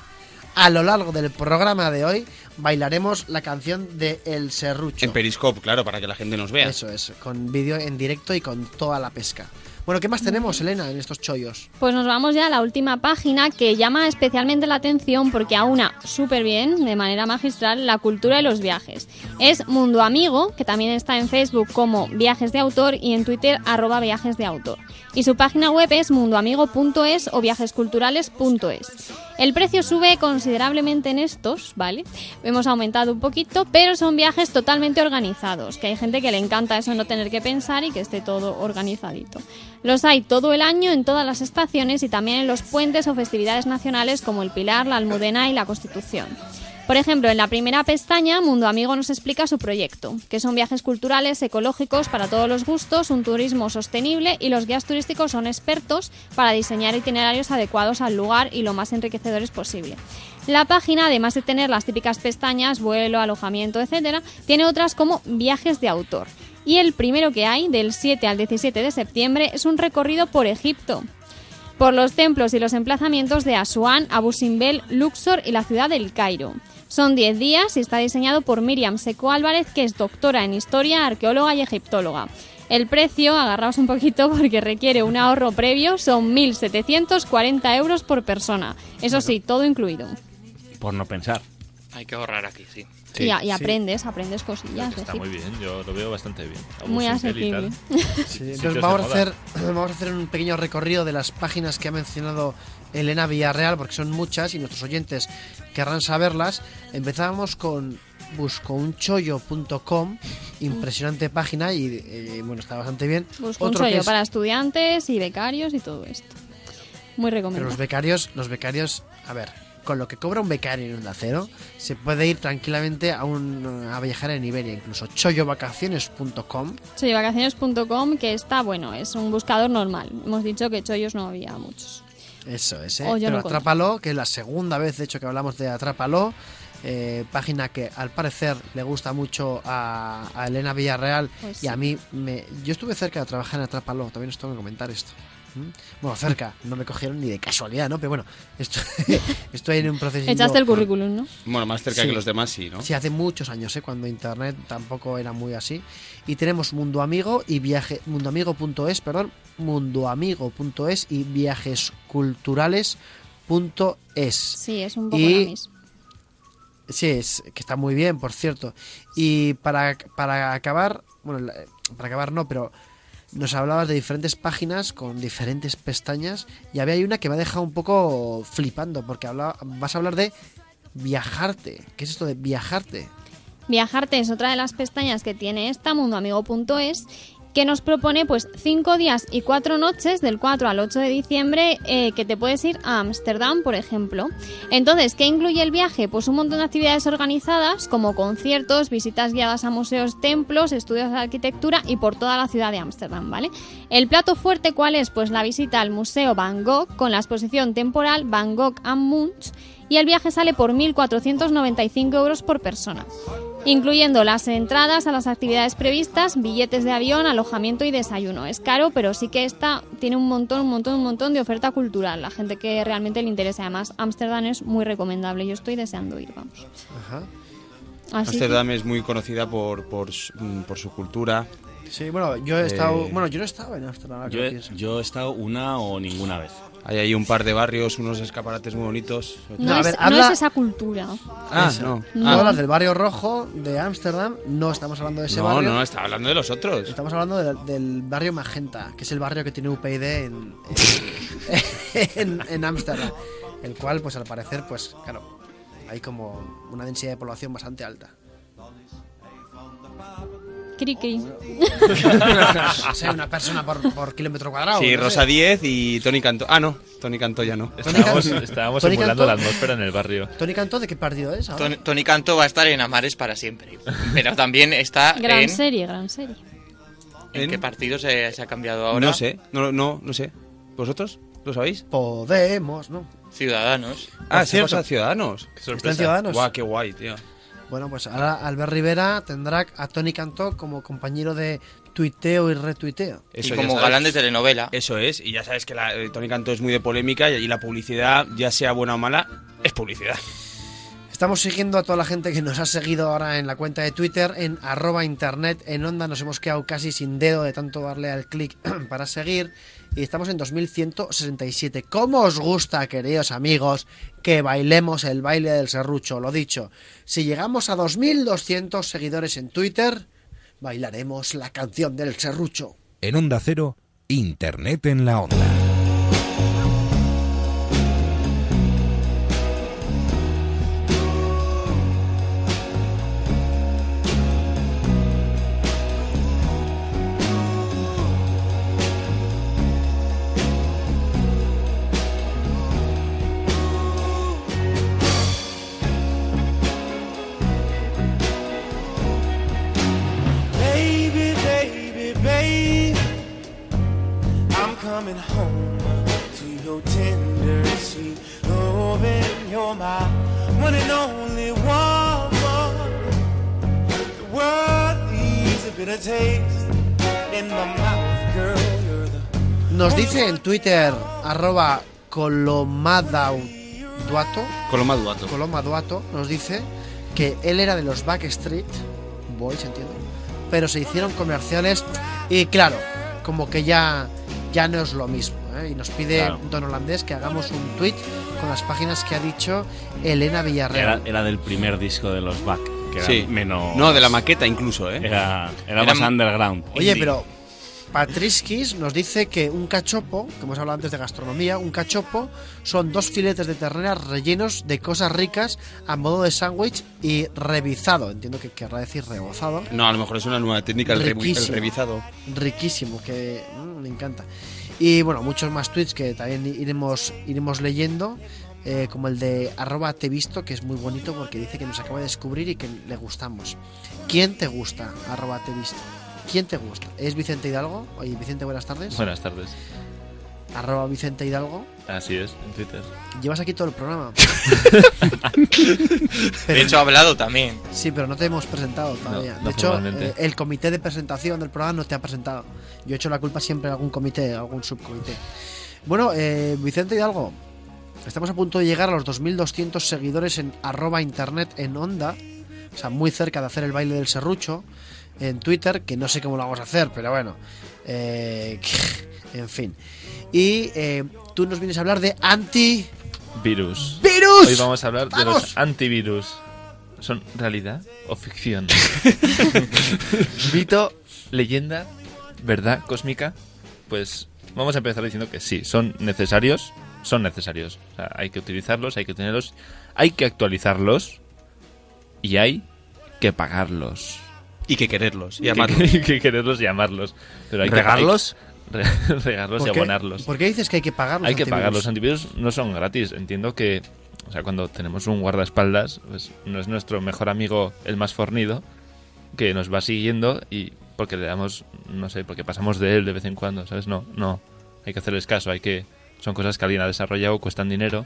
Speaker 1: a lo largo del programa de hoy, bailaremos la canción de El Serrucho.
Speaker 3: En Periscope, claro, para que la gente nos vea.
Speaker 1: Eso es, con vídeo en directo y con toda la pesca. Bueno, ¿qué más tenemos, Elena, en estos chollos?
Speaker 4: Pues nos vamos ya a la última página que llama especialmente la atención porque aúna súper bien, de manera magistral, la cultura de los viajes. Es Mundo Amigo, que también está en Facebook como Viajes de Autor y en Twitter arroba Viajes de Autor. Y su página web es mundoamigo.es o viajesculturales.es. El precio sube considerablemente en estos, ¿vale? Hemos aumentado un poquito, pero son viajes totalmente organizados, que hay gente que le encanta eso no tener que pensar y que esté todo organizadito. Los hay todo el año en todas las estaciones y también en los puentes o festividades nacionales como el Pilar, la Almudena y la Constitución. Por ejemplo, en la primera pestaña, Mundo Amigo nos explica su proyecto, que son viajes culturales, ecológicos para todos los gustos, un turismo sostenible y los guías turísticos son expertos para diseñar itinerarios adecuados al lugar y lo más enriquecedores posible. La página, además de tener las típicas pestañas, vuelo, alojamiento, etc., tiene otras como viajes de autor. Y el primero que hay, del 7 al 17 de septiembre, es un recorrido por Egipto. por los templos y los emplazamientos de Asuán, Abu Simbel, Luxor y la ciudad del Cairo. Son 10 días y está diseñado por Miriam Seco Álvarez, que es doctora en historia, arqueóloga y egiptóloga. El precio, agarraos un poquito porque requiere un ahorro previo, son 1.740 euros por persona. Eso sí, todo incluido.
Speaker 7: Por no pensar.
Speaker 6: Hay que ahorrar aquí, sí.
Speaker 4: y, y aprendes, aprendes cosillas.
Speaker 10: Está muy bien, yo lo veo bastante bien.
Speaker 4: Muy asequible.
Speaker 1: Sí,
Speaker 10: Sitios
Speaker 1: entonces
Speaker 10: de
Speaker 1: vamos a,
Speaker 10: moda.
Speaker 1: hacer, vamos a hacer un pequeño recorrido de las páginas que ha mencionado Elena Villarreal, porque son muchas y nuestros oyentes querrán saberlas. Empezábamos con buscounchollo.com, impresionante página y eh, bueno, está bastante bien.
Speaker 4: Busco un
Speaker 1: Otro que
Speaker 4: chollo
Speaker 1: es-
Speaker 4: para estudiantes y becarios y todo esto. Muy
Speaker 1: Pero
Speaker 4: recomendable.
Speaker 1: los becarios, los becarios, a ver, con lo que cobra un becario en Onda Cero, se puede ir tranquilamente a, un, a viajar en Iberia, incluso chollovacaciones.com.
Speaker 4: Chollovacaciones.com, que está bueno, es un buscador normal. Hemos dicho que chollos no había muchos.
Speaker 1: Eso es, ¿eh?
Speaker 4: O yo
Speaker 1: Pero
Speaker 4: no.
Speaker 1: Atrápalo, que es la segunda vez, de hecho, que hablamos de Atrápalo. eh, página que al parecer le gusta mucho a, a Elena Villarreal
Speaker 4: Pues
Speaker 1: y
Speaker 4: sí.
Speaker 1: a mí me yo estuve cerca de trabajar en Atrápalo también os tengo que comentar esto ¿Mm? bueno cerca no me cogieron ni de casualidad no pero bueno estoy, estoy en un proceso
Speaker 4: Echaste el currículum, ¿no?
Speaker 3: Bueno, más cerca
Speaker 1: Sí.
Speaker 3: que los demás, sí, ¿no?
Speaker 1: Sí, hace muchos años, ¿eh? cuando internet tampoco era muy así. Y tenemos Mundo Amigo y viaje mundoamigo.es, perdón, mundoamigo.es y viajesculturales.es.
Speaker 4: Sí, es un poco
Speaker 1: Y-
Speaker 4: la misma.
Speaker 1: Sí, es que está muy bien, por cierto. Y para, para acabar, bueno, para acabar no, pero nos hablabas de diferentes páginas con diferentes pestañas y había una que me ha dejado un poco flipando porque habla, vas a hablar de viajarte. ¿Qué es esto de viajarte?
Speaker 4: Viajarte es otra de las pestañas que tiene esta, mundoamigo.es, que nos propone pues cinco días y cuatro noches del 4 al 8 de diciembre eh, que te puedes ir a Ámsterdam, por ejemplo. Entonces, ¿qué incluye el viaje? Pues un montón de actividades organizadas como conciertos, visitas guiadas a museos, templos, estudios de arquitectura y por toda la ciudad de Ámsterdam, ¿vale? El plato fuerte, ¿cuál es? Pues la visita al Museo Van Gogh con la exposición temporal Van Gogh and Munch y el viaje sale por 1.495 euros por persona incluyendo las entradas a las actividades previstas, billetes de avión, alojamiento y desayuno. Es caro, pero sí que esta tiene un montón, un montón, un montón de oferta cultural. La gente que realmente le interesa. Además, Ámsterdam es muy recomendable. Yo estoy deseando ir, vamos.
Speaker 1: Ajá.
Speaker 4: Que-
Speaker 3: Ámsterdam es muy conocida por, por su cultura.
Speaker 1: Sí, bueno, yo he estado.
Speaker 3: Eh,
Speaker 1: Bueno, yo no he estado en Ámsterdam. ahora que
Speaker 7: Yo yo he estado una o ninguna vez.
Speaker 3: Hay ahí un par de barrios, unos escaparates muy bonitos.
Speaker 4: No,
Speaker 1: a
Speaker 4: es,
Speaker 1: ver,
Speaker 4: no
Speaker 1: habla-
Speaker 4: es esa cultura.
Speaker 3: Ah,
Speaker 1: Eso.
Speaker 3: no. Ah.
Speaker 1: hablas del barrio rojo de Ámsterdam, no estamos hablando de ese
Speaker 3: No,
Speaker 1: barrio.
Speaker 3: no, estaba hablando de los otros.
Speaker 1: Estamos hablando del, del barrio Magenta, que es el barrio que tiene UPyD en en- en en Ámsterdam, el cual, pues al parecer, pues claro, hay como una densidad de población bastante alta.
Speaker 4: Cri, cri.
Speaker 1: o sea, una persona por, por kilómetro cuadrado.
Speaker 3: Sí,
Speaker 1: no
Speaker 3: Rosa
Speaker 1: sé.
Speaker 3: 10 y Tony Cantó. Ah, no, Tony Cantó ya no.
Speaker 10: Estábamos, estábamos
Speaker 1: Tony Cantó-
Speaker 10: la atmósfera en el barrio.
Speaker 1: Tony Cantó, ¿de qué partido es? ahora?
Speaker 6: Tony, Tony Canto va a estar en Amares para siempre. Pero también está
Speaker 4: Gran
Speaker 6: en...
Speaker 4: serie, gran serie.
Speaker 6: ¿En qué partido se, se ha cambiado ahora?
Speaker 3: No sé, no, no, no sé. ¿Vosotros? ¿Lo sabéis?
Speaker 1: Podemos, ¿no?
Speaker 6: Ciudadanos.
Speaker 3: Ah, sí,
Speaker 1: ¿qué
Speaker 3: o sea? Ciudadanos.
Speaker 1: ¿Está en Ciudadanos?
Speaker 3: Guau, qué guay, tío.
Speaker 1: Bueno, pues ahora Albert Rivera tendrá a Tony Cantó como compañero de tuiteo y retuiteo.
Speaker 3: Eso
Speaker 6: y como
Speaker 3: sabes.
Speaker 6: galán de telenovela.
Speaker 3: Eso es, y ya sabes que la, eh, Tony Cantó es muy de polémica y allí la publicidad, ya sea buena o mala, es publicidad.
Speaker 1: Estamos siguiendo a toda la gente que nos ha seguido ahora en la cuenta de Twitter, en arroba internet, en onda. Nos hemos quedado casi sin dedo de tanto darle al clic para seguir. Y estamos en 2167. ¿Cómo os gusta, queridos amigos, que bailemos el baile del serrucho? Lo dicho, si llegamos a 2200 seguidores en Twitter, bailaremos la canción del serrucho.
Speaker 8: En Onda Cero, Internet en la Onda.
Speaker 2: Coming home to your tender, sweet loving. You're my one and only woman. The world leaves a bitter taste in my mouth, girl. You're the
Speaker 1: Nos dice en Twitter, arroba colomadauduato,
Speaker 3: Colomaduato.
Speaker 1: Colomaduato, nos dice que él era de los Backstreet Boys, entiendo, pero se hicieron comerciales y claro, como que ya, ya no es lo mismo. ¿eh? Y nos pide
Speaker 7: Claro.
Speaker 1: Don Holandés que hagamos un tweet con las páginas que ha dicho Elena Villarreal.
Speaker 7: Era, era del primer disco de los Back, que era
Speaker 3: Sí.
Speaker 7: menos...
Speaker 3: No, de la maqueta incluso, ¿eh?
Speaker 7: Era, era
Speaker 3: Era
Speaker 7: más underground.
Speaker 1: Oye, pero Patriskis nos dice que un cachopo, que hemos hablado antes de gastronomía, un cachopo son dos filetes de ternera rellenos de cosas ricas a modo de sándwich y revizado. Entiendo que querrá decir rebozado.
Speaker 3: No, a lo mejor es una nueva técnica, el, revi- el
Speaker 1: Riquísimo.
Speaker 3: revisado.
Speaker 1: Riquísimo, que mm, me encanta. Y bueno, muchos más tweets que también iremos, iremos leyendo. eh, como el de arroba te visto, que es muy bonito porque dice que nos acaba de descubrir y que le gustamos. ¿Quién te gusta? Arroba te visto. ¿Quién te gusta? ¿Es Vicente Hidalgo? Oye, Vicente, buenas tardes.
Speaker 10: Buenas tardes.
Speaker 1: Arroba Vicente Hidalgo.
Speaker 10: Así es, en Twitter.
Speaker 1: Llevas aquí todo el programa.
Speaker 6: De hecho, ha hablado también.
Speaker 1: Sí, pero no te hemos presentado todavía.
Speaker 10: No,
Speaker 1: de hecho,
Speaker 10: formalmente.
Speaker 1: eh, el comité de presentación del programa no te ha presentado. Yo he hecho la culpa siempre a algún comité, a algún subcomité. Bueno, eh, Vicente Hidalgo, estamos a punto de llegar a los 2.200 seguidores en arroba internet en onda. O sea, muy cerca de hacer el baile del serrucho en Twitter, que no sé cómo lo vamos a hacer, pero bueno. eh, en fin. Y eh, tú nos vienes a hablar de anti...
Speaker 10: Virus. Hoy vamos a hablar de los antivirus. ¿Son realidad o ficción? Mito, leyenda, verdad cósmica. Pues vamos a empezar diciendo que sí, son necesarios. Son necesarios. O sea, hay que utilizarlos, hay que tenerlos, hay que actualizarlos y hay que pagarlos.
Speaker 3: Y que quererlos y
Speaker 10: que-
Speaker 3: amarlos.
Speaker 10: Y que quererlos y amarlos. Pero hay que-
Speaker 3: ¿Regarlos?
Speaker 10: hay- regarlos y
Speaker 1: ¿Por qué-
Speaker 10: abonarlos.
Speaker 1: ¿Por qué dices que hay que pagar los
Speaker 10: Hay que
Speaker 1: antivirus?
Speaker 10: pagar. Los antivirus no son gratis. Entiendo que, o sea, cuando tenemos un guardaespaldas, pues no es nuestro mejor amigo el más fornido, que nos va siguiendo y porque le damos, no sé, porque pasamos de él de vez en cuando, ¿sabes? No, no. Hay que hacerles caso. Hay que, son cosas que alguien ha desarrollado, cuestan dinero,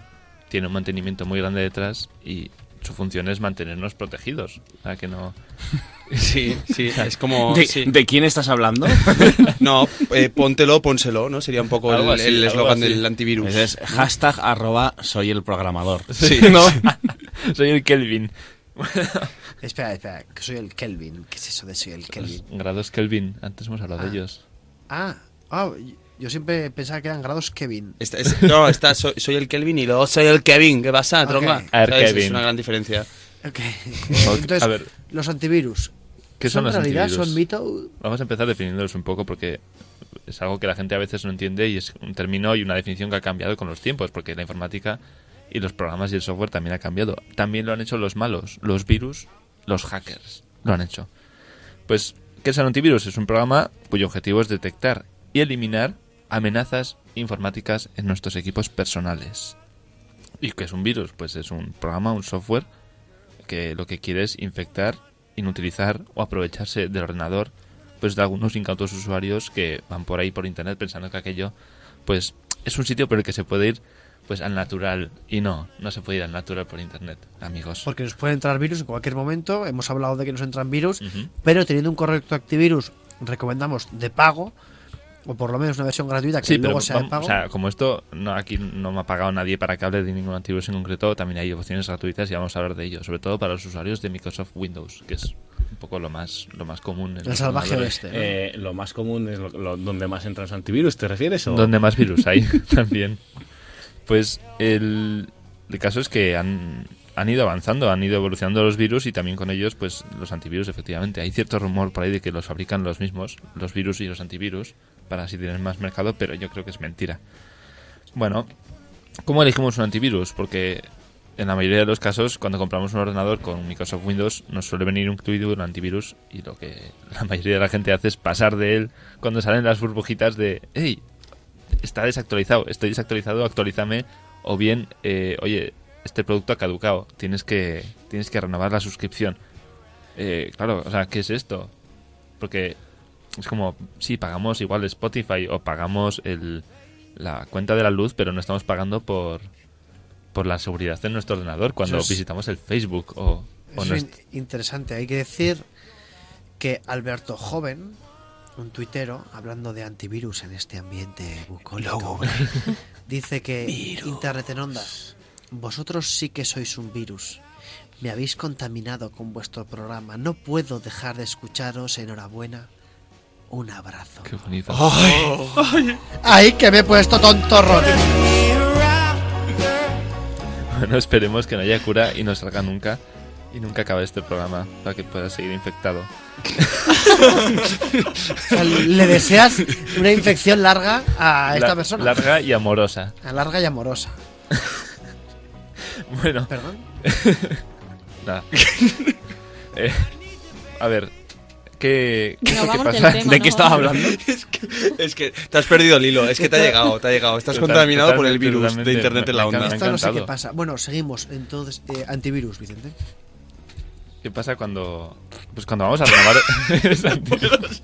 Speaker 10: tiene un mantenimiento muy grande detrás y su función es mantenernos protegidos. O sea, que no.
Speaker 3: Sí, sí, es como...
Speaker 7: ¿De,
Speaker 3: sí.
Speaker 7: de quién estás hablando?
Speaker 3: No, eh, póntelo, pónselo, ¿no? Sería un poco
Speaker 7: Algo
Speaker 3: el eslogan del antivirus.
Speaker 7: Ese es hashtag arroba soy el programador.
Speaker 3: Sí.
Speaker 10: ¿No? Soy el Kelvin.
Speaker 1: Espera, espera, que soy el Kelvin. ¿Qué es eso de soy el Kelvin?
Speaker 10: Grados Kelvin. Antes hemos hablado
Speaker 1: Ah.
Speaker 10: de ellos.
Speaker 1: Ah, ah, yo siempre pensaba que eran grados Kevin.
Speaker 3: Esta- es- no, está, soy, soy el Kelvin y luego soy el Kevin. ¿Qué pasa,
Speaker 1: Ok.
Speaker 3: tronca?
Speaker 10: A ver,
Speaker 3: ¿Sabes?
Speaker 10: Kevin.
Speaker 3: Es una gran diferencia.
Speaker 1: Ok.
Speaker 10: Ok,
Speaker 1: Entonces,
Speaker 10: a ver.
Speaker 1: los antivirus.
Speaker 10: ¿Qué son, los
Speaker 1: realidad?
Speaker 10: antivirus?
Speaker 1: ¿Son?
Speaker 10: Vamos a empezar definiéndolos un poco porque es algo que la gente a veces no entiende y es un término y una definición que ha cambiado con los tiempos porque la informática y los programas y el software también ha cambiado. También lo han hecho los malos, los virus, los hackers. Lo han hecho. Pues, ¿qué es el antivirus? Es un programa cuyo objetivo es detectar y eliminar amenazas informáticas en nuestros equipos personales. ¿Y qué es un virus? Pues es un programa, un software que lo que quiere es infectar, inutilizar o aprovecharse del ordenador pues de algunos incautos usuarios que van por ahí por internet pensando que aquello pues es un sitio por el que se puede ir pues al natural y no, no se puede ir al natural por internet, amigos.
Speaker 1: Porque nos pueden entrar virus en cualquier momento. Hemos hablado de que nos entran virus, pero teniendo un correcto antivirus, recomendamos de pago, o por lo menos una versión gratuita que
Speaker 10: Sí,
Speaker 1: luego
Speaker 10: pero
Speaker 1: sea de pago.
Speaker 10: o sea, como esto no aquí no me ha pagado nadie para que hable de ningún antivirus en concreto, también hay opciones gratuitas y vamos a hablar de ello, sobre todo para los usuarios de Microsoft Windows, que es un poco lo más lo más común en los ordenadores.
Speaker 7: Eh, lo más común es lo, lo- donde más entran los antivirus, ¿te refieres? O?
Speaker 10: Donde más virus hay también. Pues el, el caso es que han, han ido avanzando, han ido evolucionando los virus y también con ellos pues los antivirus efectivamente. Hay cierto rumor por ahí de que los fabrican los mismos, los virus y los antivirus, para así tener más mercado, pero yo creo que es mentira. Bueno, ¿cómo elegimos un antivirus? Porque en la mayoría de los casos, cuando compramos un ordenador con Microsoft Windows, nos suele venir incluido un antivirus y lo que la mayoría de la gente hace es pasar de él cuando salen las burbujitas de, hey, está desactualizado, estoy desactualizado, actualízame, o bien, eh, oye, este producto ha caducado, tienes que, tienes que renovar la suscripción. Eh, claro, o sea, ¿qué es esto? Porque es como, sí, pagamos igual Spotify o pagamos el, la cuenta de la luz, pero no estamos pagando por, por la seguridad de nuestro ordenador cuando
Speaker 1: es-
Speaker 10: visitamos el Facebook o, o
Speaker 1: Eso es interesante. Hay que decir que Alberto Joven un tuitero, hablando de antivirus en este ambiente bucólico, dice que Internet en ondas, vosotros sí que sois un virus. Me habéis contaminado con vuestro programa. No puedo dejar de escucharos. Enhorabuena. Un abrazo.
Speaker 10: Qué bonito.
Speaker 1: ¡Ay! ¡Ay, que me he puesto tontorro!
Speaker 10: Bueno, esperemos que no haya cura y no salga nunca. Y nunca acabe este programa para que pueda seguir infectado.
Speaker 1: O sea, le deseas una infección larga a esta
Speaker 10: La-
Speaker 1: persona.
Speaker 10: Larga y amorosa.
Speaker 1: A larga y amorosa.
Speaker 10: Bueno.
Speaker 1: ¿Perdón?
Speaker 10: Nada. Eh, a ver. ¿Qué, qué
Speaker 3: vamos del
Speaker 10: pasa?
Speaker 3: tema, ¿De qué ¿no? estaba hablando? es, que, es que te has perdido el hilo. Es que te ha llegado, te ha llegado. Estás
Speaker 10: Total-
Speaker 3: contaminado por el virus de. Internet en la onda.
Speaker 1: Esto no sé qué pasa. Bueno, seguimos. Entonces, eh, antivirus, Vicente.
Speaker 10: ¿Qué pasa cuando. Pues cuando vamos a renovar. antivirus?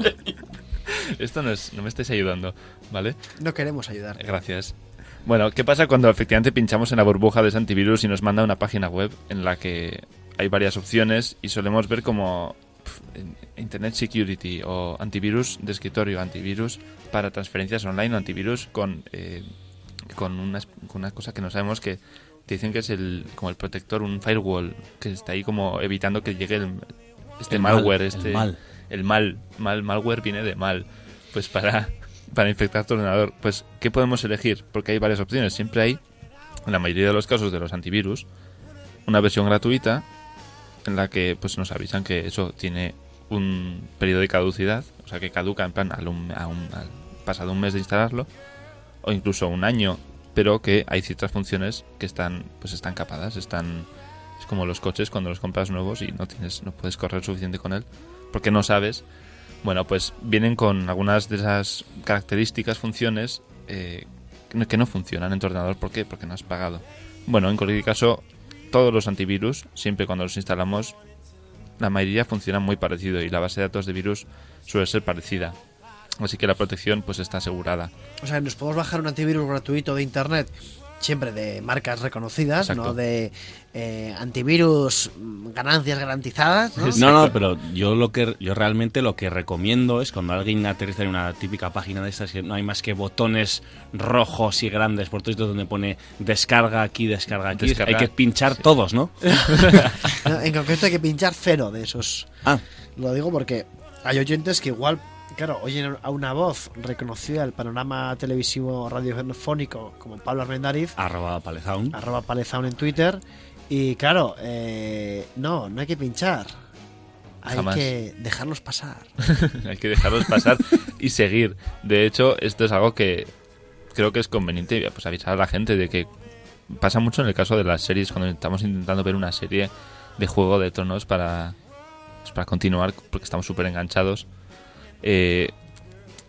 Speaker 10: Esto no, es, no me estáis ayudando, ¿vale?
Speaker 1: No queremos ayudar.
Speaker 10: Gracias. Bueno, ¿qué pasa cuando efectivamente pinchamos en la burbuja de ese antivirus y nos manda una página web en la que hay varias opciones y solemos ver como Internet Security o antivirus de escritorio, antivirus para transferencias online o antivirus con, eh, con, una, con una cosa que no sabemos que te dicen que es el, como el protector, un firewall, que está ahí como evitando que llegue el, este
Speaker 7: El mal,
Speaker 10: malware,
Speaker 7: el
Speaker 10: este
Speaker 7: mal.
Speaker 10: el mal, mal, malware viene de mal, pues para, para infectar tu ordenador, pues ¿qué podemos elegir? Porque hay varias opciones, siempre hay, en la mayoría de los casos de los antivirus, una versión gratuita en la que pues nos avisan que eso tiene un periodo de caducidad, o sea que caduca en plan al, un- a un- al pasado un mes de instalarlo, o incluso un año, pero que hay ciertas funciones que están pues están capadas, están es como los coches cuando los compras nuevos y no tienes no puedes correr suficiente con él porque no sabes. Bueno, pues vienen con algunas de esas características, funciones eh, que no- funcionan en tu ordenador. ¿Por qué? Porque no has pagado. Bueno, en cualquier caso, todos los antivirus, siempre cuando los instalamos, la mayoría funcionan muy parecido y la base de datos de virus suele ser parecida. Así que la protección pues está asegurada.
Speaker 1: O sea, nos podemos bajar un antivirus gratuito de internet, siempre de marcas reconocidas,
Speaker 10: Exacto.
Speaker 1: no de eh, antivirus ganancias garantizadas. ¿no?
Speaker 7: No, no, pero yo lo que yo realmente lo que recomiendo es cuando alguien aterriza en una típica página de estas que no hay más que botones rojos y grandes por todo esto donde pone descarga aquí, descarga aquí,
Speaker 10: Descarga.
Speaker 7: hay que pinchar todos, ¿no?
Speaker 1: No, en concreto hay que pinchar cero de esos.
Speaker 7: Ah.
Speaker 1: Lo digo porque hay oyentes que igual, claro, oyen a una voz reconocida del panorama televisivo radiofónico como Pablo Armendariz,
Speaker 7: Arroba palezaun.
Speaker 1: arroba palezaun en Twitter, y claro, eh, no, no hay que pinchar. Hay
Speaker 10: Jamás.
Speaker 1: que dejarlos pasar.
Speaker 10: Hay que dejarlos pasar y seguir. De hecho, esto es algo que creo que es conveniente pues, avisar a la gente de que pasa mucho en el caso de las series, cuando estamos intentando ver una serie de Juego de Tronos para, pues, para continuar, porque estamos súper enganchados. Eh,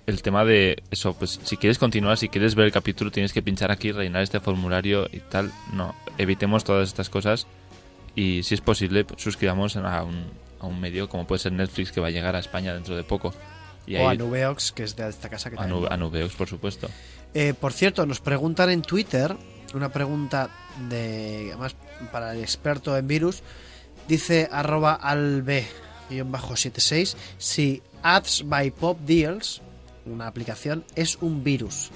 Speaker 10: el tema de eso, pues si quieres continuar, si quieres ver el capítulo, tienes que pinchar aquí, rellenar este formulario y tal. No, evitemos todas estas cosas y si es posible, pues, suscribamos a un, a un medio como puede ser Netflix que va a llegar a España dentro de poco. Y
Speaker 1: o a Nubeox, que es de esta casa que
Speaker 10: a, Nube- a Nubeox, por supuesto.
Speaker 1: Eh, por cierto, nos preguntan en Twitter una pregunta de además para el experto en virus. Dice arroba alb-76 si Ads by Pop Deals, una aplicación, es un virus.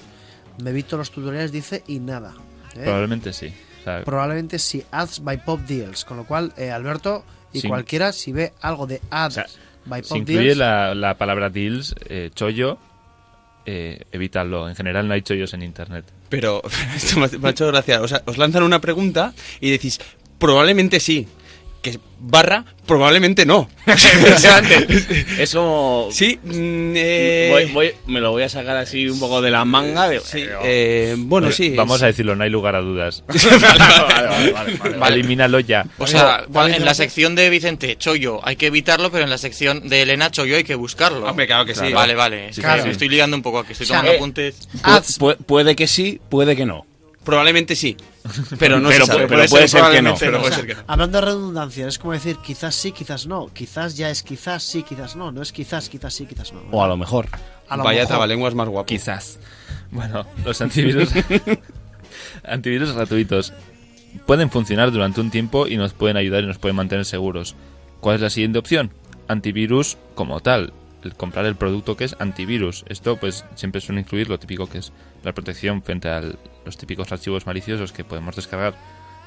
Speaker 1: Me he visto los tutoriales, dice, y nada. ¿eh?
Speaker 10: Probablemente sí. O sea,
Speaker 1: Probablemente sí, Ads by Pop Deals. Con lo cual, eh, Alberto y cualquiera, si ve algo de Ads by
Speaker 10: si
Speaker 1: Pop
Speaker 10: incluye
Speaker 1: Deals,
Speaker 10: la, la palabra deals, eh, chollo, eh, evítalo. En general no hay chollos en internet.
Speaker 3: Pero esto me ha- me ha hecho gracia. O sea, os lanzan una pregunta y decís, probablemente sí. Que barra, probablemente no.
Speaker 7: Es como...
Speaker 3: Sí, mm, eh,
Speaker 7: Voy- voy- me lo voy a sacar así un poco de la manga. De,
Speaker 3: eh, bueno,
Speaker 10: Eh,
Speaker 3: sí.
Speaker 10: Vamos
Speaker 3: es-
Speaker 10: a decirlo, no hay lugar a dudas.
Speaker 7: vale, vale, vale.
Speaker 10: Elimínalo ya.
Speaker 6: O sea, en la sección de Vicente Chollo hay que evitarlo, pero en la sección de Elena Chollo hay que buscarlo.
Speaker 3: Hombre, claro que sí.
Speaker 6: Vale, vale.
Speaker 3: Sí, claro.
Speaker 6: estoy liando un poco aquí, estoy
Speaker 3: O sea,
Speaker 6: tomando
Speaker 3: eh,
Speaker 6: apuntes.
Speaker 7: Pu- pu- puede que sí, puede que no.
Speaker 3: Probablemente sí. Pero no
Speaker 7: Pero
Speaker 3: se sabe.
Speaker 7: pero puede ser que no.
Speaker 3: probablemente
Speaker 1: O
Speaker 3: puede
Speaker 1: sea,
Speaker 3: ser que no.
Speaker 1: Hablando de redundancia, es como decir quizás sí, quizás no. Quizás ya es quizás sí, quizás no. No es quizás, quizás sí, quizás no.
Speaker 7: O a lo mejor.
Speaker 1: A lo
Speaker 3: Vaya trabalenguas más guapo.
Speaker 10: Quizás. Bueno, los antivirus, antivirus gratuitos pueden funcionar durante un tiempo y nos pueden ayudar y nos pueden mantener seguros. ¿Cuál es la siguiente opción? Antivirus como tal. el comprar el producto que es antivirus. Esto pues siempre suele incluir lo típico que es la protección frente a los típicos archivos maliciosos que podemos descargar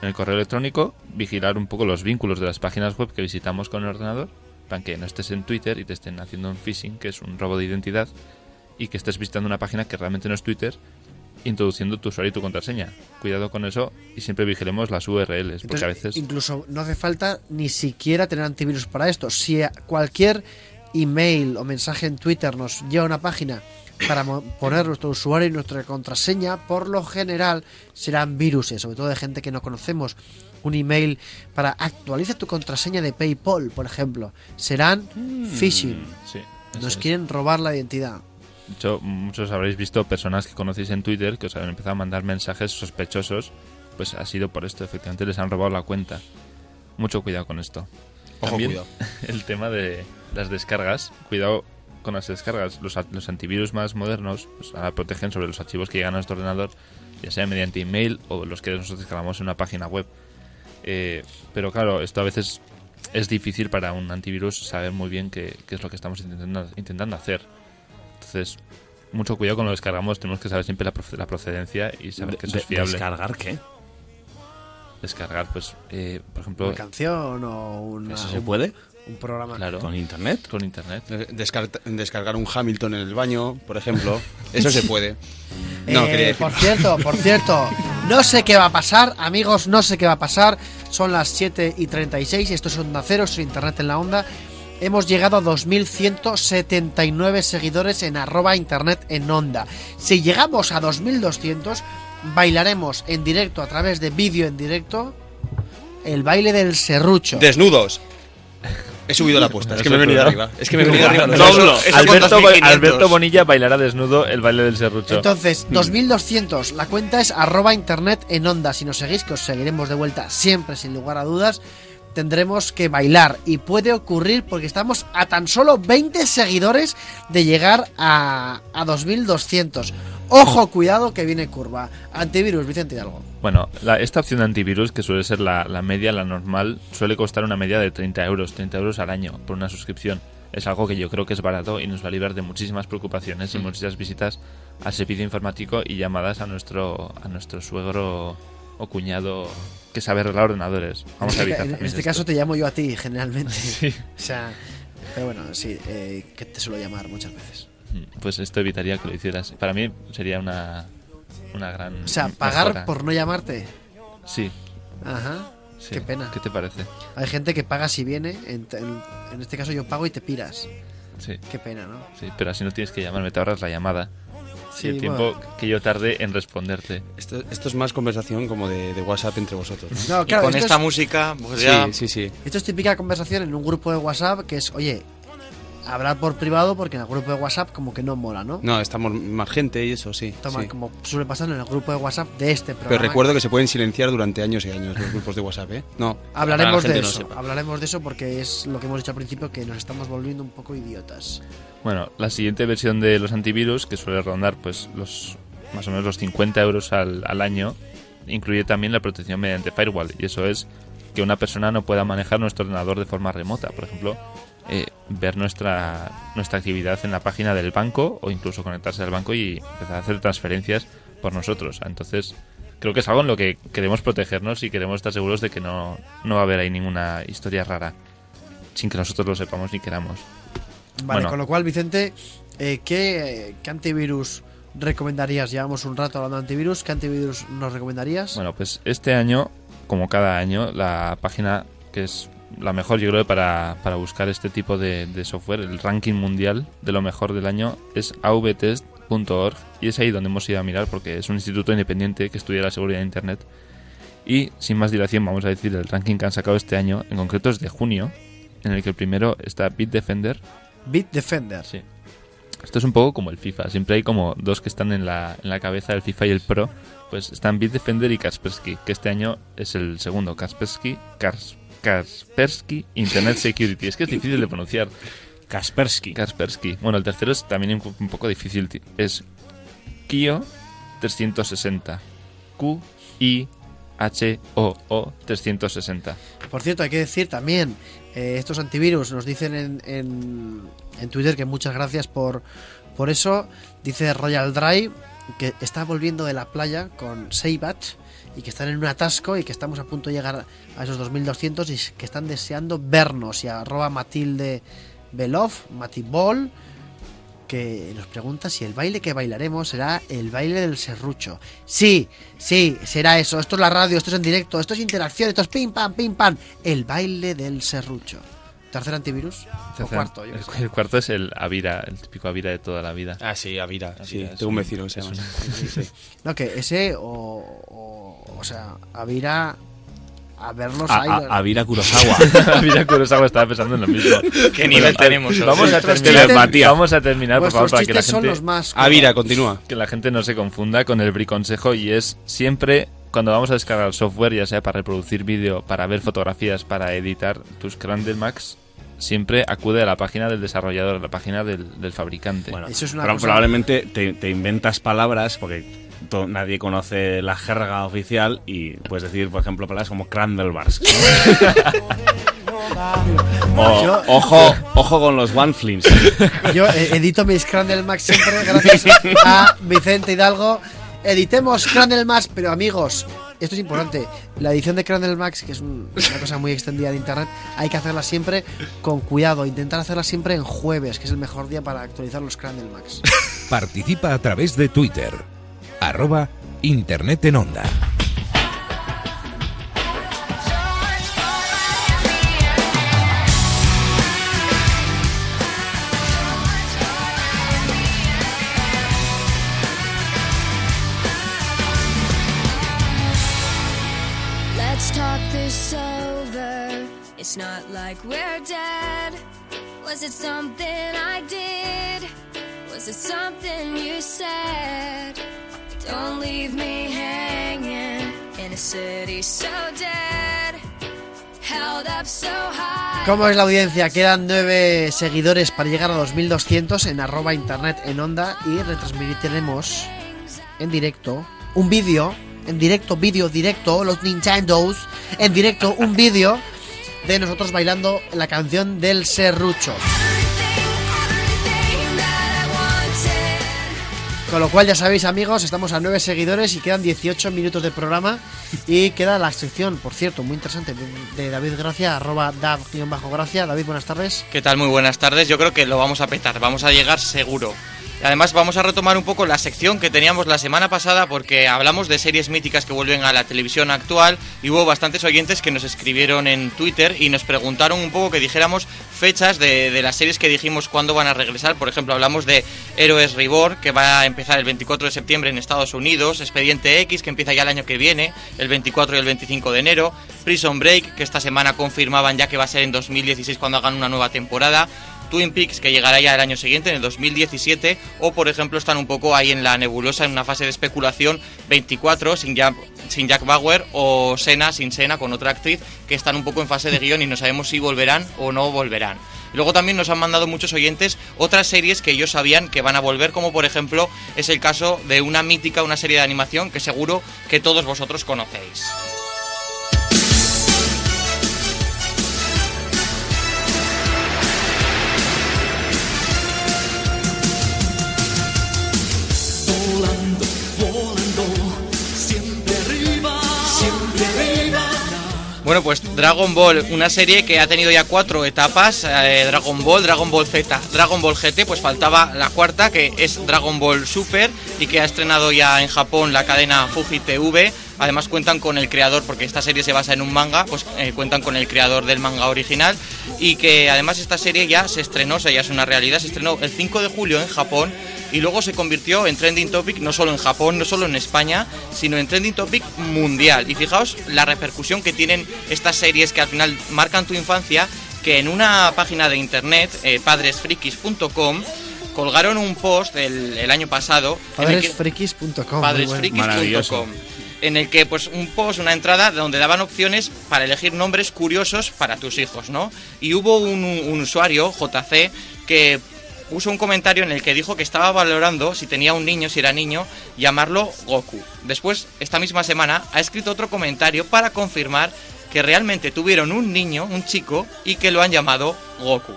Speaker 10: en el correo electrónico, vigilar un poco los vínculos de las páginas web que visitamos con el ordenador, para que no estés en Twitter y te estén haciendo un phishing, que es un robo de identidad, y que estés visitando una página que realmente no es Twitter, introduciendo tu usuario y tu contraseña. Cuidado con eso y siempre vigilemos las URLs, porque a veces...
Speaker 1: Incluso no hace falta ni siquiera tener antivirus para esto. Si cualquier email o mensaje en Twitter nos lleva a una página para mo- poner nuestro usuario y nuestra contraseña, por lo general serán viruses, sobre todo de gente que no conocemos. Un email para actualiza tu contraseña de PayPal, por ejemplo. Serán phishing.
Speaker 10: Sí,
Speaker 1: Nos
Speaker 10: es.
Speaker 1: quieren robar la identidad.
Speaker 10: De hecho, muchos habréis visto personas que conocéis en Twitter que os han empezado a mandar mensajes sospechosos. Pues ha sido por esto, efectivamente les han robado la cuenta. Mucho cuidado con esto.
Speaker 3: Ojo,
Speaker 10: También
Speaker 3: cuidado.
Speaker 10: el tema de las descargas. Cuidado con las descargas. Los, a- los antivirus más modernos pues, ahora protegen sobre los archivos que llegan a nuestro ordenador, ya sea mediante email o los que nosotros descargamos en una página web. Eh, pero claro, esto a veces es difícil para un antivirus saber muy bien qué, qué es lo que estamos intentando, intentando hacer. Entonces, mucho cuidado cuando lo descargamos, tenemos que saber siempre la, la procedencia y saber
Speaker 7: De-
Speaker 10: que eso es fiable.
Speaker 7: ¿descargar qué?
Speaker 10: Descargar, pues, eh, por ejemplo...
Speaker 1: Una canción o una,
Speaker 10: ¿Eso se
Speaker 1: un-
Speaker 10: puede?
Speaker 1: Un programa.
Speaker 10: Claro.
Speaker 7: ¿Con internet?
Speaker 10: Con internet.
Speaker 3: Descar- descargar un Hamilton en el baño, por ejemplo. Eso se puede. No,
Speaker 1: Eh,
Speaker 3: quería decir.
Speaker 1: Por cierto, por cierto, no sé qué va a pasar, amigos, no sé qué va a pasar. Son las 7 y 36, esto es Onda Cero, es Internet en la Onda. Hemos llegado a 2.179 seguidores en arroba Internet en Onda. Si llegamos a 2.200, bailaremos en directo, a través de vídeo en directo, el baile del serrucho.
Speaker 3: Desnudos. He subido la apuesta, es que me he venido arriba. Es que me he venido arriba. Eso- eso
Speaker 10: Alberto,
Speaker 3: con 2500.
Speaker 10: Alberto Bonilla bailará desnudo el baile del serrucho.
Speaker 1: Entonces, 2200, la cuenta es arroba internet en onda. Si nos seguís, que os seguiremos de vuelta siempre, sin lugar a dudas, tendremos que bailar. Y puede ocurrir porque estamos a tan solo 20 seguidores de llegar a, a 2200. Ojo, cuidado que viene curva. Antivirus, Vicente Hidalgo.
Speaker 10: Bueno, la- esta opción de antivirus, que suele ser la, la media, la normal, suele costar una media de 30 euros, 30 euros al año por una suscripción. Es algo que yo creo que es barato y nos va a librar de muchísimas preocupaciones y muchas visitas al servicio informático y llamadas a nuestro, a nuestro suegro o cuñado que sabe arreglar ordenadores. Vamos a
Speaker 1: en
Speaker 10: evitar
Speaker 1: en
Speaker 10: también
Speaker 1: este
Speaker 10: esto.
Speaker 1: caso te llamo yo a ti, generalmente. O sea, pero bueno, sí, eh, que te suelo llamar muchas veces.
Speaker 10: Pues esto evitaría que lo hicieras. Para mí sería una, una gran.
Speaker 1: O sea, pagar
Speaker 10: mejora.
Speaker 1: por no llamarte.
Speaker 10: Sí.
Speaker 1: Ajá.
Speaker 10: Sí.
Speaker 1: Qué pena.
Speaker 10: ¿Qué te parece?
Speaker 1: Hay gente que paga si viene. En, en- en este caso yo pago y te piras.
Speaker 10: Sí.
Speaker 1: Qué pena, ¿no?
Speaker 10: Sí, pero así no tienes que llamarme, te ahorras la llamada.
Speaker 1: Sí,
Speaker 10: y el tiempo
Speaker 1: bueno.
Speaker 10: que yo tarde en responderte.
Speaker 3: Esto, esto es más conversación como de, de WhatsApp entre vosotros. ¿no?
Speaker 1: No, claro,
Speaker 6: con
Speaker 1: esto
Speaker 6: esta
Speaker 1: es-
Speaker 6: música, pues
Speaker 3: Sí,
Speaker 6: ya...
Speaker 3: sí, sí.
Speaker 1: Esto es típica conversación en un grupo de WhatsApp que es, oye, hablar por privado porque en el grupo de WhatsApp como que no mola, ¿no?
Speaker 3: No, estamos más gente y eso, sí.
Speaker 1: Toma,
Speaker 3: sí.
Speaker 1: como suele pasar en el grupo de WhatsApp de este programa.
Speaker 3: Pero recuerdo que se pueden silenciar durante años y años los grupos de WhatsApp, ¿eh? No.
Speaker 1: Hablaremos de
Speaker 3: no
Speaker 1: eso, hablaremos de eso porque es lo que hemos dicho al principio, que nos estamos volviendo un poco idiotas.
Speaker 10: Bueno, la siguiente versión de los antivirus, que suele rondar pues los más o menos los 50 euros al, al año, incluye también la protección mediante firewall. Y eso es que una persona no pueda manejar nuestro ordenador de forma remota. Por ejemplo, eh, ver nuestra, nuestra actividad en la página del banco o incluso conectarse al banco y empezar a hacer transferencias por nosotros. Entonces, creo que es algo en lo que queremos protegernos y queremos estar seguros de que no, no va a haber ahí ninguna historia rara sin que nosotros lo sepamos ni queramos.
Speaker 1: Vale,
Speaker 10: Bueno.
Speaker 1: con lo cual, Vicente, eh, ¿qué, qué antivirus recomendarías? Llevamos un rato hablando de antivirus. ¿Qué antivirus nos recomendarías?
Speaker 10: Bueno, pues este año, como cada año, la página que es la mejor, yo creo, para, para buscar este tipo de, de software, el ranking mundial de lo mejor del año, es avtest.org y es ahí donde hemos ido a mirar porque es un instituto independiente que estudia la seguridad de Internet. Y sin más dilación, vamos a decir el ranking que han sacado este año, en concreto es de junio, en el que el primero está Bitdefender.
Speaker 1: Bitdefender.
Speaker 10: Sí. Esto es un poco como el FIFA. Siempre hay como dos que están en la, en la cabeza del FIFA y el Pro. Pues están Bitdefender y Kaspersky, que este año es el segundo. Kaspersky, Kars- Kaspersky Internet Security. Es que es difícil de pronunciar.
Speaker 5: Kaspersky.
Speaker 10: Kaspersky. Bueno, el tercero es también un, un poco difícil. Es Kio 360. Q I H O O 360.
Speaker 1: Por cierto, hay que decir también, eh, estos antivirus nos dicen en, en, en Twitter que muchas gracias por, por eso. Dice Royal Drive que está volviendo de la playa con Seibat y que están en un atasco y que estamos a punto de llegar a esos 2200 y que están deseando vernos. Y arroba Matilde Belov, Matibol, que nos pregunta si el baile que bailaremos será el baile del serrucho. Sí, sí, será eso. Esto es la radio, esto es en directo, esto es interacción, esto es pim pam, pim pam. El baile del serrucho. ¿Tercer antivirus? ¿O cuarto? Yo
Speaker 10: el, cuarto es el Avira, el típico Avira de toda la vida.
Speaker 3: Ah, sí, Avira. Sí, tengo un vecino que se llama. Sí, sí.
Speaker 1: No, que ese o, o, o sea, a ir a, a verlos
Speaker 10: A,
Speaker 1: ahí.
Speaker 10: a- Avira Kurosawa. Avira Kurosawa estaba pensando en lo mismo.
Speaker 6: ¿Qué nivel
Speaker 10: Bueno,
Speaker 6: tenemos?
Speaker 10: Vamos a terminar. Vamos a terminar, por favor, para que la gente...
Speaker 1: los más
Speaker 3: Avira, continúa.
Speaker 10: Que la gente no se confunda con el briconsejo y es siempre cuando vamos a descargar software, ya sea para reproducir vídeo, para ver fotografías, para editar tus Max, siempre acude a la página del desarrollador, a la página del, del fabricante.
Speaker 7: Bueno,
Speaker 1: Eso es una
Speaker 7: pero
Speaker 1: cosa-
Speaker 7: probablemente te, te inventas palabras porque nadie conoce la jerga oficial y puedes decir, por ejemplo, palabras como Crandelbars. o,
Speaker 1: Yo-
Speaker 7: ojo, ojo con los one flings.
Speaker 1: Yo edito mis Crandall Max siempre gracias a Vicente Hidalgo. Editemos Crandall Max, pero amigos, esto es importante. La edición de Crandall Max, que es un- una cosa muy extendida de internet, hay que hacerla siempre con cuidado. Intentar hacerla siempre en jueves, que es el mejor día para actualizar los Crandall Max.
Speaker 8: Participa a través de Twitter. Arroba Internet en Onda.
Speaker 9: Let's talk this over. It's not like we're dead. Was it something I did? Was it something you said? Don't leave me hanging in a city so dead.
Speaker 1: ¿Cómo es la audiencia? Quedan nueve seguidores para llegar a 2200 en arroba internet en onda y retransmitiremos en directo un vídeo, en directo, vídeo directo, los Nintendos, en directo un vídeo de nosotros bailando la canción del serrucho. Con lo cual ya sabéis amigos, estamos a 9 seguidores y quedan 18 minutos de programa y queda la sección, por cierto, muy interesante, de, David Gracia, arroba dav-gracia. David, buenas tardes.
Speaker 6: ¿Qué tal? Muy buenas tardes. Yo creo que lo vamos a petar, vamos a llegar seguro. Además vamos a retomar un poco la sección que teníamos la semana pasada porque hablamos de series míticas que vuelven a la televisión actual y hubo bastantes oyentes que nos escribieron en Twitter y nos preguntaron un poco que dijéramos fechas de, de las series que dijimos cuándo van a regresar. Por ejemplo, hablamos de Héroes Reborn que va a empezar el 24 de septiembre en Estados Unidos, Expediente X que empieza ya el año que viene, el 24 y el 25 de enero, Prison Break que esta semana confirmaban ya que va a ser en 2016 cuando hagan una nueva temporada. Twin Peaks, que llegará ya el año siguiente, en el 2017, o por ejemplo están un poco ahí en la nebulosa, en una fase de especulación, 24, sin Jack, sin Jack Bauer, o Sena, sin Sena, con otra actriz, que están un poco en fase de guion y no sabemos si volverán o no volverán. Luego también nos han mandado muchos oyentes otras series que ellos sabían que van a volver, como por ejemplo es el caso de una mítica, una serie de animación que seguro que todos vosotros conocéis. Bueno, pues Dragon Ball, una serie que ha tenido ya cuatro etapas, eh, Dragon Ball, Dragon Ball Z, Dragon Ball GT, pues faltaba la cuarta, que es Dragon Ball Super, y que ha estrenado ya en Japón la cadena Fuji TV. Además cuentan con el creador, porque esta serie se basa en un manga, pues eh, cuentan con el creador del manga original, y que además esta serie ya se estrenó, o sea, ya es una realidad, se estrenó el 5 de julio en Japón, y luego se convirtió en trending topic no solo en Japón, no solo en España, sino en trending topic mundial. Y fijaos la repercusión que tienen estas series que al final marcan tu infancia, que en una página de internet, eh, padresfrikis.com, colgaron un post el, el año pasado.
Speaker 1: padresfrikis.com
Speaker 6: en el que pues un post, una entrada donde daban opciones para elegir nombres curiosos para tus hijos, ¿no? Y hubo un, usuario, JC, que puso un comentario en el que dijo que estaba valorando si tenía un niño, si era niño, llamarlo Goku. Después, esta misma semana, ha escrito otro comentario para confirmar que realmente tuvieron un niño, un chico, y que lo han llamado Goku.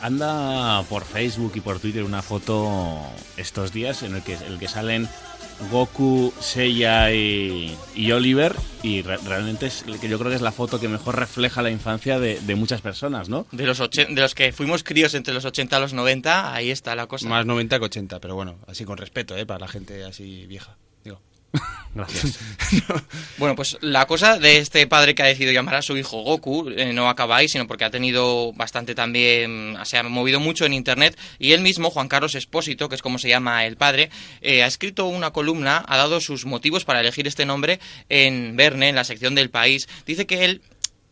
Speaker 7: Anda por Facebook y por Twitter una foto estos días en el que, en el que salen Goku, Seiya y, y Oliver y re- realmente es que yo creo que es la foto que mejor refleja la infancia de, de muchas personas, ¿no?
Speaker 6: De los, ochen- de los que fuimos críos entre los 80 y los 90, ahí está la cosa.
Speaker 3: Más 90 que 80, pero bueno, así con respeto, ¿eh? Para la gente así vieja.
Speaker 7: Gracias.
Speaker 6: Bueno, pues la cosa de este padre que ha decidido llamar a su hijo Goku eh, no acaba ahí, sino porque ha tenido bastante también, se ha movido mucho en internet y él mismo, Juan Carlos Espósito, que es como se llama el padre, eh, ha escrito una columna, ha dado sus motivos para elegir este nombre en Verne, en la sección del país. Dice que él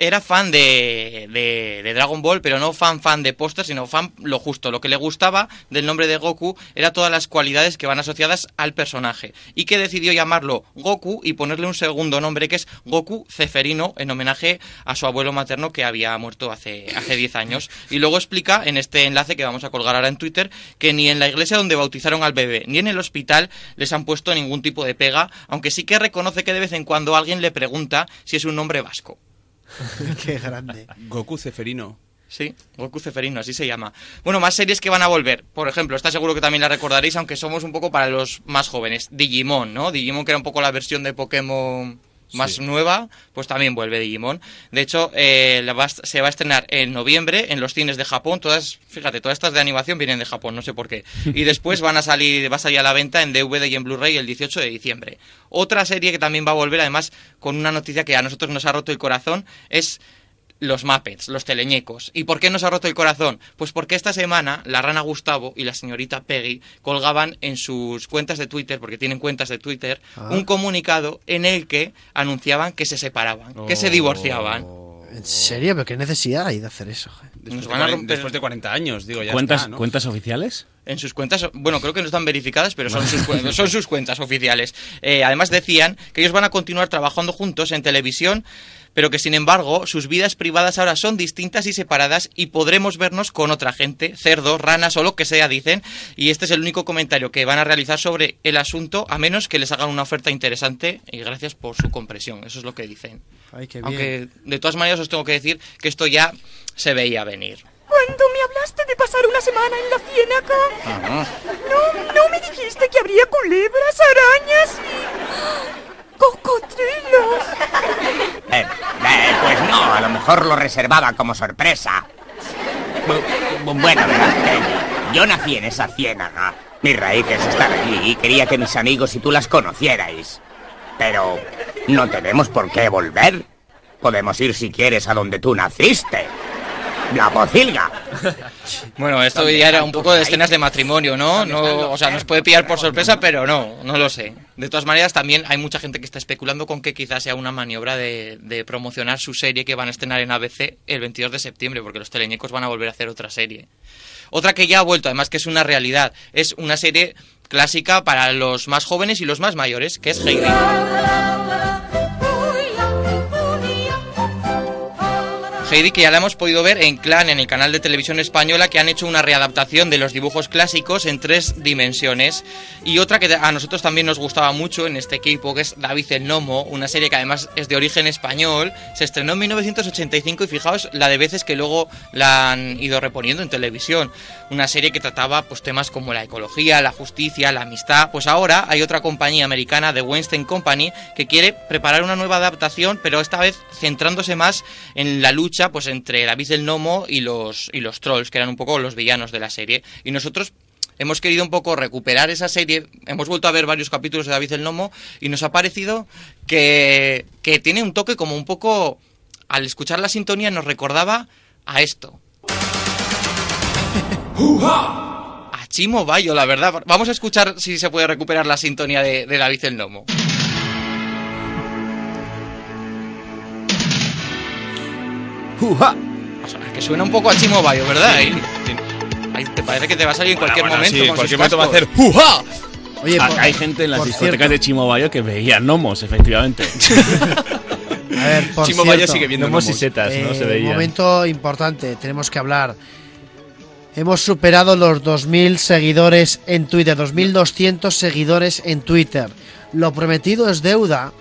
Speaker 6: era fan de, de, de Dragon Ball, pero no fan fan de póster, sino fan lo justo. Lo que le gustaba del nombre de Goku era todas las cualidades que van asociadas al personaje. Y que decidió llamarlo Goku y ponerle un segundo nombre que es Goku Ceferino, en homenaje a su abuelo materno que había muerto hace, hace 10 años. Y luego explica en este enlace que vamos a colgar ahora en Twitter que ni en la iglesia donde bautizaron al bebé, ni en el hospital les han puesto ningún tipo de pega, aunque sí que reconoce que de vez en cuando alguien le pregunta si es un nombre vasco.
Speaker 1: Qué grande.
Speaker 3: Goku Ceferino.
Speaker 6: Sí, Goku Ceferino, así se llama. Bueno, más series que van a volver. Por ejemplo, está seguro que también la recordaréis, aunque somos un poco para los más jóvenes. Digimon, ¿no? Digimon, que era un poco la versión de Pokémon más
Speaker 3: Sí.
Speaker 6: nueva, pues también vuelve Digimon. De hecho, eh, la va se va a estrenar en noviembre en los cines de Japón. Todas, fíjate, todas estas de animación vienen de Japón, no sé por qué. Y después van a salir, va a salir a la venta en DVD y en Blu-ray el 18 de diciembre. Otra serie que también va a volver, además, con una noticia que a nosotros nos ha roto el corazón, es los Muppets, los teleñecos. ¿Y por qué nos ha roto el corazón? Pues porque esta semana la rana Gustavo y la señorita Peggy colgaban en sus cuentas de Twitter, porque tienen cuentas de Twitter,
Speaker 1: Ah.
Speaker 6: un comunicado en el que anunciaban que se separaban, que se divorciaban.
Speaker 1: ¿En serio? ¿Pero qué necesidad hay de hacer eso?
Speaker 3: Después,
Speaker 6: Nos
Speaker 3: de,
Speaker 6: van a romper-
Speaker 3: después de 40 años, digo, ya
Speaker 7: ¿Cuentas,
Speaker 3: está, ¿no?
Speaker 7: ¿Cuentas oficiales?
Speaker 6: En sus cuentas, bueno, creo que no están verificadas, pero son sus, son sus cuentas oficiales. Eh, además decían que ellos van a continuar trabajando juntos en televisión, pero que sin embargo sus vidas privadas ahora son distintas y separadas y podremos vernos con otra gente, cerdos, ranas o lo que sea, dicen. Y este es el único comentario que van a realizar sobre el asunto, a menos que les hagan una oferta interesante y gracias por su compresión. Eso es lo que dicen.
Speaker 1: Ay, qué bien.
Speaker 6: Aunque de todas maneras os tengo que decir que esto ya se veía venir.
Speaker 24: Cuando me hablaste de pasar una semana en la ciénaga, no, no me dijiste que habría culebras, arañas y cocodrilos.
Speaker 25: Eh, eh, pues no, a lo mejor lo reservaba como sorpresa. Bu- bu- Bueno, que yo nací en esa ciénaga. Mis raíces están allí y quería que mis amigos y tú las conocierais. Pero no tenemos por qué volver. Podemos ir si quieres a donde tú naciste. La pocilga.
Speaker 6: Bueno, esto ya era un poco de escenas de matrimonio, ¿no? no o sea, nos puede pillar por sorpresa, pero no, no lo sé. De todas maneras, también hay mucha gente que está especulando con que quizás sea una maniobra de, promocionar su serie que van a estrenar en ABC el 22 de septiembre, porque los teleñecos van a volver a hacer otra serie. Otra que ya ha vuelto, además que es una realidad, es una serie clásica para los más jóvenes y los más mayores, que es Heidi. Heidi, que ya la hemos podido ver en Clan, en el canal de televisión española, que han hecho una readaptación de los dibujos clásicos en tres dimensiones. Y otra que a nosotros también nos gustaba mucho en este equipo, que es David el Nomo, una serie que además es de origen español. Se estrenó en 1985 y fijaos la de veces que luego la han ido reponiendo en televisión. Una serie que trataba pues, temas como la ecología, la justicia, la amistad. Pues ahora hay otra compañía americana, The Weinstein Company, que quiere preparar una nueva adaptación, pero esta vez centrándose más en la lucha pues entre David el Nomo y los, y los trolls, que eran un poco los villanos de la serie. Y nosotros hemos querido un poco recuperar esa serie. Hemos vuelto a ver varios capítulos de David el Nomo y nos ha parecido que, que tiene un toque como un poco... Al escuchar la sintonía nos recordaba a esto. A Chimo Bayo, la verdad. Vamos a escuchar si se puede recuperar la sintonía de, de David el Nomo.
Speaker 3: ¡Juja!
Speaker 6: Que suena un poco a Chimo Bayo, ¿verdad? Ahí, ahí te parece que te va a salir en cualquier
Speaker 7: Bueno,
Speaker 6: momento.
Speaker 7: sí, en cualquier momento va a hacer. ¡Juja!
Speaker 1: Oye,
Speaker 7: Ah,
Speaker 1: por-
Speaker 7: hay gente en las discotecas
Speaker 1: cierto-
Speaker 7: de Chimobayo que veía gnomos, efectivamente.
Speaker 1: A ver, por
Speaker 10: Chimo Bayo
Speaker 1: cierto,
Speaker 10: sigue viendo Gnomos y setas, ¿no? Se
Speaker 1: eh,
Speaker 10: veían.
Speaker 1: momento importante, tenemos que hablar. Hemos superado los 2.000 seguidores en Twitter, 2.200 seguidores en Twitter. Lo prometido es deuda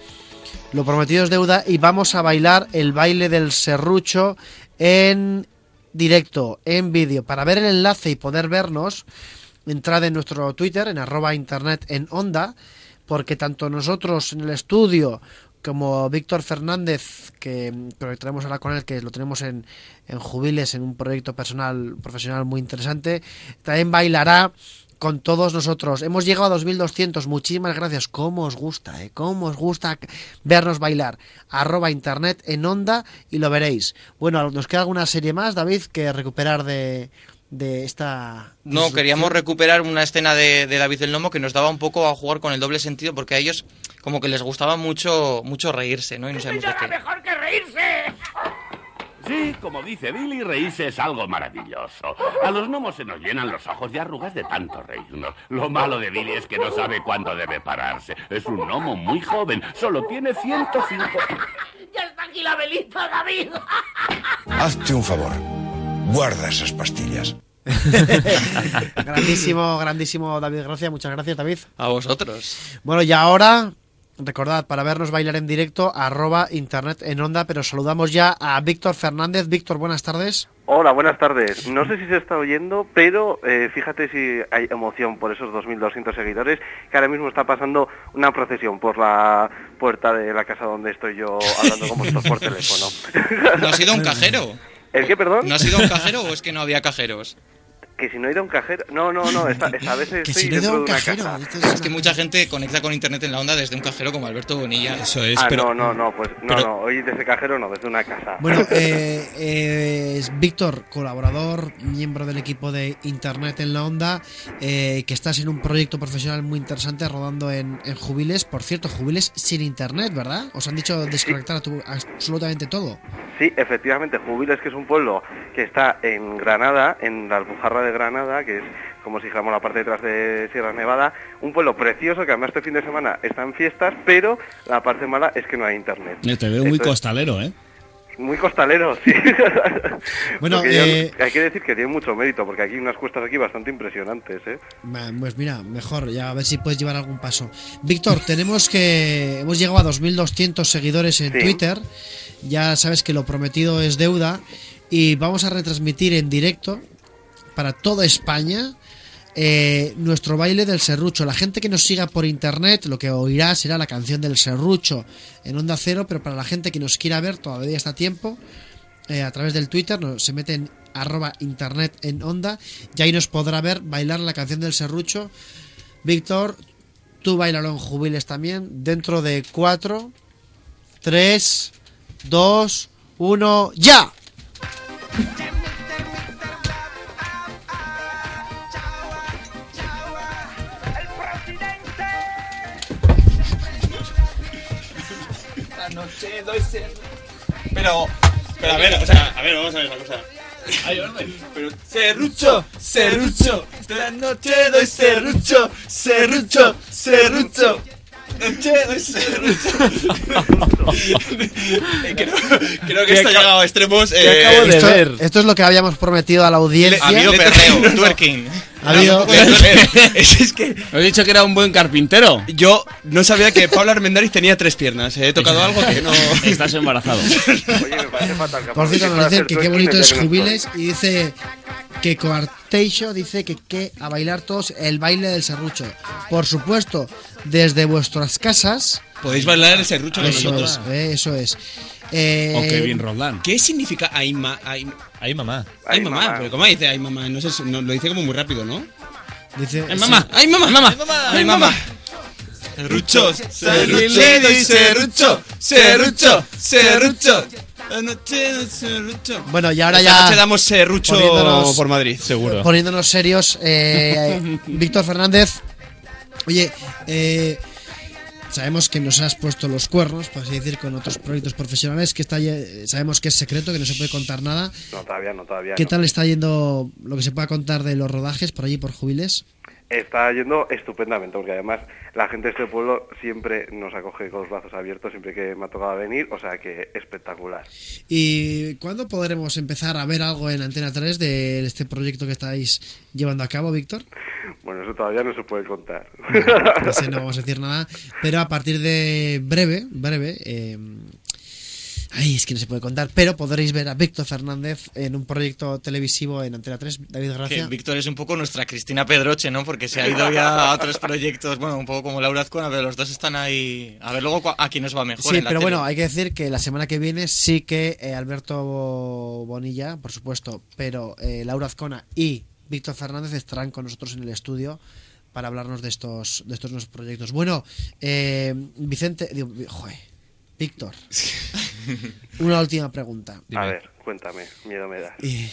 Speaker 1: Lo prometido es deuda y vamos a bailar el baile del serrucho en directo, en vídeo. Para ver el enlace y poder vernos, entrad en nuestro Twitter, en arroba internet en onda, porque tanto nosotros en el estudio como Víctor Fernández, que conectaremos ahora con él, que lo tenemos en, en Jubiles, en un proyecto personal, profesional muy interesante, también bailará con todos nosotros. Hemos llegado a 2200. Muchísimas gracias. ¿Cómo os gusta? Eh? ¿Cómo os gusta vernos bailar? Arroba internet en onda y lo veréis. Bueno, nos queda alguna serie más, David, que recuperar de, de esta...
Speaker 6: No, queríamos recuperar una escena de, de David el Nomo que nos daba un poco a jugar con el doble sentido porque a ellos como que les gustaba mucho mucho reírse, ¿no? Y no sabemos de qué.
Speaker 26: mejor que reírse! Sí, como dice Billy, reírse es algo maravilloso. A los gnomos se nos llenan los ojos de arrugas de tanto reírnos. Lo malo de Billy es que no sabe cuándo debe pararse. Es un gnomo muy joven, solo tiene 105...
Speaker 24: ¡Ya está aquí la velita, David!
Speaker 27: Hazte un favor. Guarda esas pastillas.
Speaker 1: grandísimo, grandísimo David, gracias, muchas gracias David.
Speaker 6: A vosotros.
Speaker 1: Bueno, y ahora, recordad, para vernos bailar en directo, arroba internet en onda, pero saludamos ya a Víctor Fernández. Víctor, buenas tardes.
Speaker 28: Hola, buenas tardes. No sé si se está oyendo, pero eh, fíjate si hay emoción por esos 2.200 seguidores, que ahora mismo está pasando una procesión por la puerta de la casa donde estoy yo hablando con vosotros por teléfono.
Speaker 6: ¿No ha sido un cajero?
Speaker 28: ¿El qué, perdón?
Speaker 6: ¿No ha sido un cajero o es que no había cajeros?
Speaker 28: Que si no he ido a un cajero... No, no, no, esta, esta vez estoy dentro de una casa.
Speaker 6: Es que mucha gente conecta con internet en la onda desde un cajero como Alberto Bonilla. Eso es,
Speaker 28: ah,
Speaker 6: pero...
Speaker 28: no, no, no, pues no,
Speaker 6: pero-
Speaker 28: no, hoy desde cajero no, desde una casa.
Speaker 1: Bueno, eh, eh, es Víctor, colaborador, miembro del equipo de Internet en la Onda, eh, que estás en un proyecto profesional muy interesante rodando en, en Jubiles. Por cierto, Jubiles sin Internet, ¿verdad? Os han dicho desconectar a tu- absolutamente todo.
Speaker 28: Sí, efectivamente, Jubiles, que es un pueblo que está en Granada, en la Alpujarra de Granada, que es como si dijéramos la parte detrás de Sierra Nevada, un pueblo precioso que además este fin de semana está en fiestas, pero la parte mala es que no hay internet.
Speaker 29: Eh, Te veo muy
Speaker 28: Entonces,
Speaker 29: costalero, ¿eh?
Speaker 28: Muy costalero, sí.
Speaker 1: Bueno,
Speaker 28: yo-
Speaker 1: eh,
Speaker 28: hay que decir que tiene mucho mérito, porque aquí hay unas cuestas aquí bastante impresionantes, ¿eh?
Speaker 1: Pues mira, mejor, ya a ver si puedes llevar algún paso. Víctor, tenemos que. Hemos llegado a 2.200 seguidores en
Speaker 28: Sí.
Speaker 1: Twitter. Ya sabes que lo prometido es deuda. Y vamos a retransmitir en directo para toda España eh, nuestro baile del serrucho. La gente que nos siga por internet lo que oirá será la canción del serrucho en onda cero. Pero para la gente que nos quiera ver, todavía está a tiempo. eh, a través del Twitter, nos, se mete en arroba internet en onda y ahí nos podrá ver bailar la canción del serrucho. Víctor, tú bailalo en jubiles también, dentro de 4, 3, 2, 1, ¡ya!
Speaker 3: Doy. Pero, pero a ver, o sea, a ver, vamos a ver la cosa. Pero serrucho, serrucho, esta noche doy serrucho, serrucho, serrucho. Noche doy serrucho. Eh, creo, creo que esto ha llegado a extremos. eh,
Speaker 1: esto, esto es lo que habíamos prometido a la audiencia.
Speaker 3: Habido perreo, twerking.
Speaker 1: Ha habido-
Speaker 3: es, es que
Speaker 29: He dicho que era un buen carpintero.
Speaker 3: yo no sabía que Pablo Armendáriz tenía tres piernas. He tocado algo que no.
Speaker 29: Estás embarazado.
Speaker 28: Oye, me parece fatal.
Speaker 1: Por cierto, nos dicen que qué bonito es jubiles y dice que Coarteixo dice que, que a bailar todos el baile del serrucho. Por supuesto, desde vuestras casas.
Speaker 3: Podéis bailar el serrucho con nosotros.
Speaker 1: es, eh, eso es. Eh,
Speaker 3: O Kevin Roldán. ¿Qué significa ay, ma, ay,
Speaker 10: Ay, mamá.
Speaker 3: ay,
Speaker 28: Ay,
Speaker 3: mamá?
Speaker 28: mamá.
Speaker 3: Pero ¿cómo dice ay mamá? No sé, si- no, lo dice como muy rápido, ¿no?
Speaker 1: Dice,
Speaker 3: Ay mamá, ay mamá, ay mamá, ay mamá. Serrucho, serrucho, y serrucho, serrucho, serrucho. La noche del serrucho.
Speaker 1: Bueno, y ahora
Speaker 3: Esta
Speaker 1: ya.
Speaker 3: noche damos serrucho por Madrid, seguro.
Speaker 1: Poniéndonos serios, eh, Víctor Fernández. Oye, eh, sabemos que nos has puesto los cuernos, por así decir, con otros proyectos profesionales, que está, sabemos que es secreto, que no se puede contar nada.
Speaker 28: No, todavía no, todavía
Speaker 1: ¿Qué
Speaker 28: no.
Speaker 1: tal está yendo lo que se pueda contar de los rodajes por allí, por Jubiles?
Speaker 28: Está yendo estupendamente, porque además la gente de este pueblo siempre nos acoge con los brazos abiertos, siempre que me ha tocado venir, o sea que espectacular.
Speaker 1: ¿Y cuándo podremos empezar a ver algo en Antena 3 de este proyecto que estáis llevando a cabo, Víctor?
Speaker 28: Bueno, eso todavía no se puede contar.
Speaker 1: No sé, no vamos a decir nada, pero a partir de breve, breve, eh, ay, es que no se puede contar, pero podréis ver a Víctor Fernández en un proyecto televisivo en Antena 3. David
Speaker 6: Que
Speaker 1: Gracia.
Speaker 6: Víctor es un poco nuestra Cristina Pedroche, ¿no? Porque se ha ido ya a otros proyectos, bueno, un poco como Laura Azcona, pero los dos están ahí. A ver luego a quién nos va mejor.
Speaker 1: Sí,
Speaker 6: en la
Speaker 1: pero
Speaker 6: tele.
Speaker 1: bueno, hay que decir que la semana que viene sí que eh, Alberto Bonilla, por supuesto, pero eh, Laura Azcona y Víctor Fernández estarán con nosotros en el estudio para hablarnos de estos de estos nuevos proyectos. Bueno, eh, Vicente, digo, joder, Víctor, una última pregunta.
Speaker 28: A ver, cuéntame, miedo me da.
Speaker 1: Eh,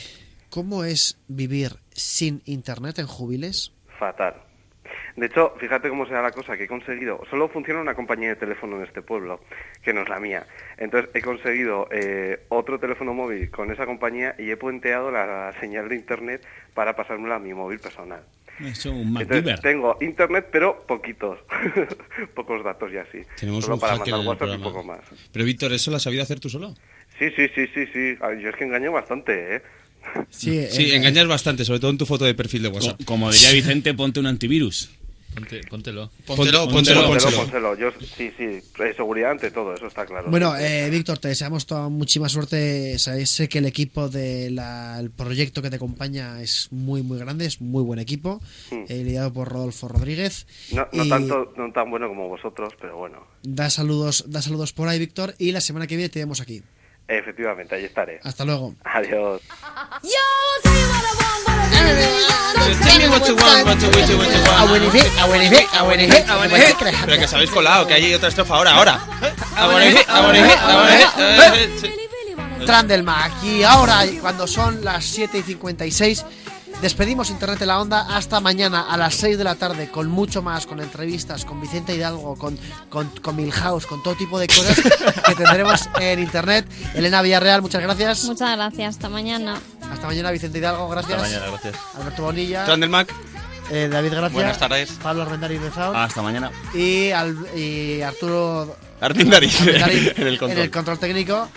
Speaker 1: ¿Cómo es vivir sin internet en Jubiles?
Speaker 28: Fatal. De hecho, fíjate cómo se da la cosa, que he conseguido, solo funciona una compañía de teléfono en este pueblo, que no es la mía. Entonces he conseguido eh, otro teléfono móvil con esa compañía y he puenteado la señal de internet para pasármela a mi móvil personal.
Speaker 29: Un
Speaker 28: Entonces tengo internet, pero poquitos, pocos datos y así.
Speaker 29: Tenemos
Speaker 28: solo
Speaker 29: un
Speaker 28: para mandar WhatsApp y poco más.
Speaker 29: Pero Víctor, ¿eso lo has sabido hacer tú solo?
Speaker 28: Sí, sí, sí, sí, sí. Yo es que engaño bastante, ¿eh?
Speaker 1: Sí,
Speaker 29: Sí, engañas bastante, sobre todo en tu foto de perfil de WhatsApp.
Speaker 10: Como diría Vicente, ponte un antivirus.
Speaker 29: Póntelo.
Speaker 28: Póntelo,
Speaker 29: póntelo, póntelo.
Speaker 28: póntelo. Yo, sí, sí, eh, seguridad ante todo, eso está claro.
Speaker 1: Bueno, eh, Víctor, te deseamos toda muchísima suerte. Sabes, sé que el equipo del proyecto que te acompaña es muy, muy grande, es muy buen equipo, eh, liderado por Rodolfo Rodríguez.
Speaker 28: no, no
Speaker 1: y
Speaker 28: tanto, no tan bueno como vosotros, pero bueno.
Speaker 1: Da saludos, da saludos por ahí, Víctor, y la semana que viene te vemos aquí.
Speaker 28: Efectivamente, ahí estaré.
Speaker 1: Hasta luego.
Speaker 28: Adiós.
Speaker 3: Pero que os habéis colado, que hay otra estrofa ahora, ahora.
Speaker 1: Trandelmac. Y ahora, cuando son las 7 y 56, despedimos Internet en la Onda hasta mañana a las 6 de la tarde con mucho más, con entrevistas, con Vicente Hidalgo, con, con, con Milhouse, con todo tipo de cosas que tendremos en Internet. Elena Villarreal, muchas gracias.
Speaker 4: Muchas gracias, hasta mañana.
Speaker 1: Hasta mañana, Vicente Hidalgo, gracias.
Speaker 29: Hasta mañana, gracias.
Speaker 1: Alberto Bonilla.
Speaker 3: Trandelmac.
Speaker 1: eh, David Gracia.
Speaker 29: Buenas tardes.
Speaker 1: Pablo Armendariz de Sound.
Speaker 29: Hasta mañana.
Speaker 1: Y, al- y Arturo
Speaker 3: Armendariz,
Speaker 1: Armendariz
Speaker 3: en el control.
Speaker 1: en el control técnico.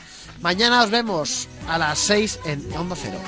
Speaker 1: Mañana os vemos a las 6 en Onda Cero.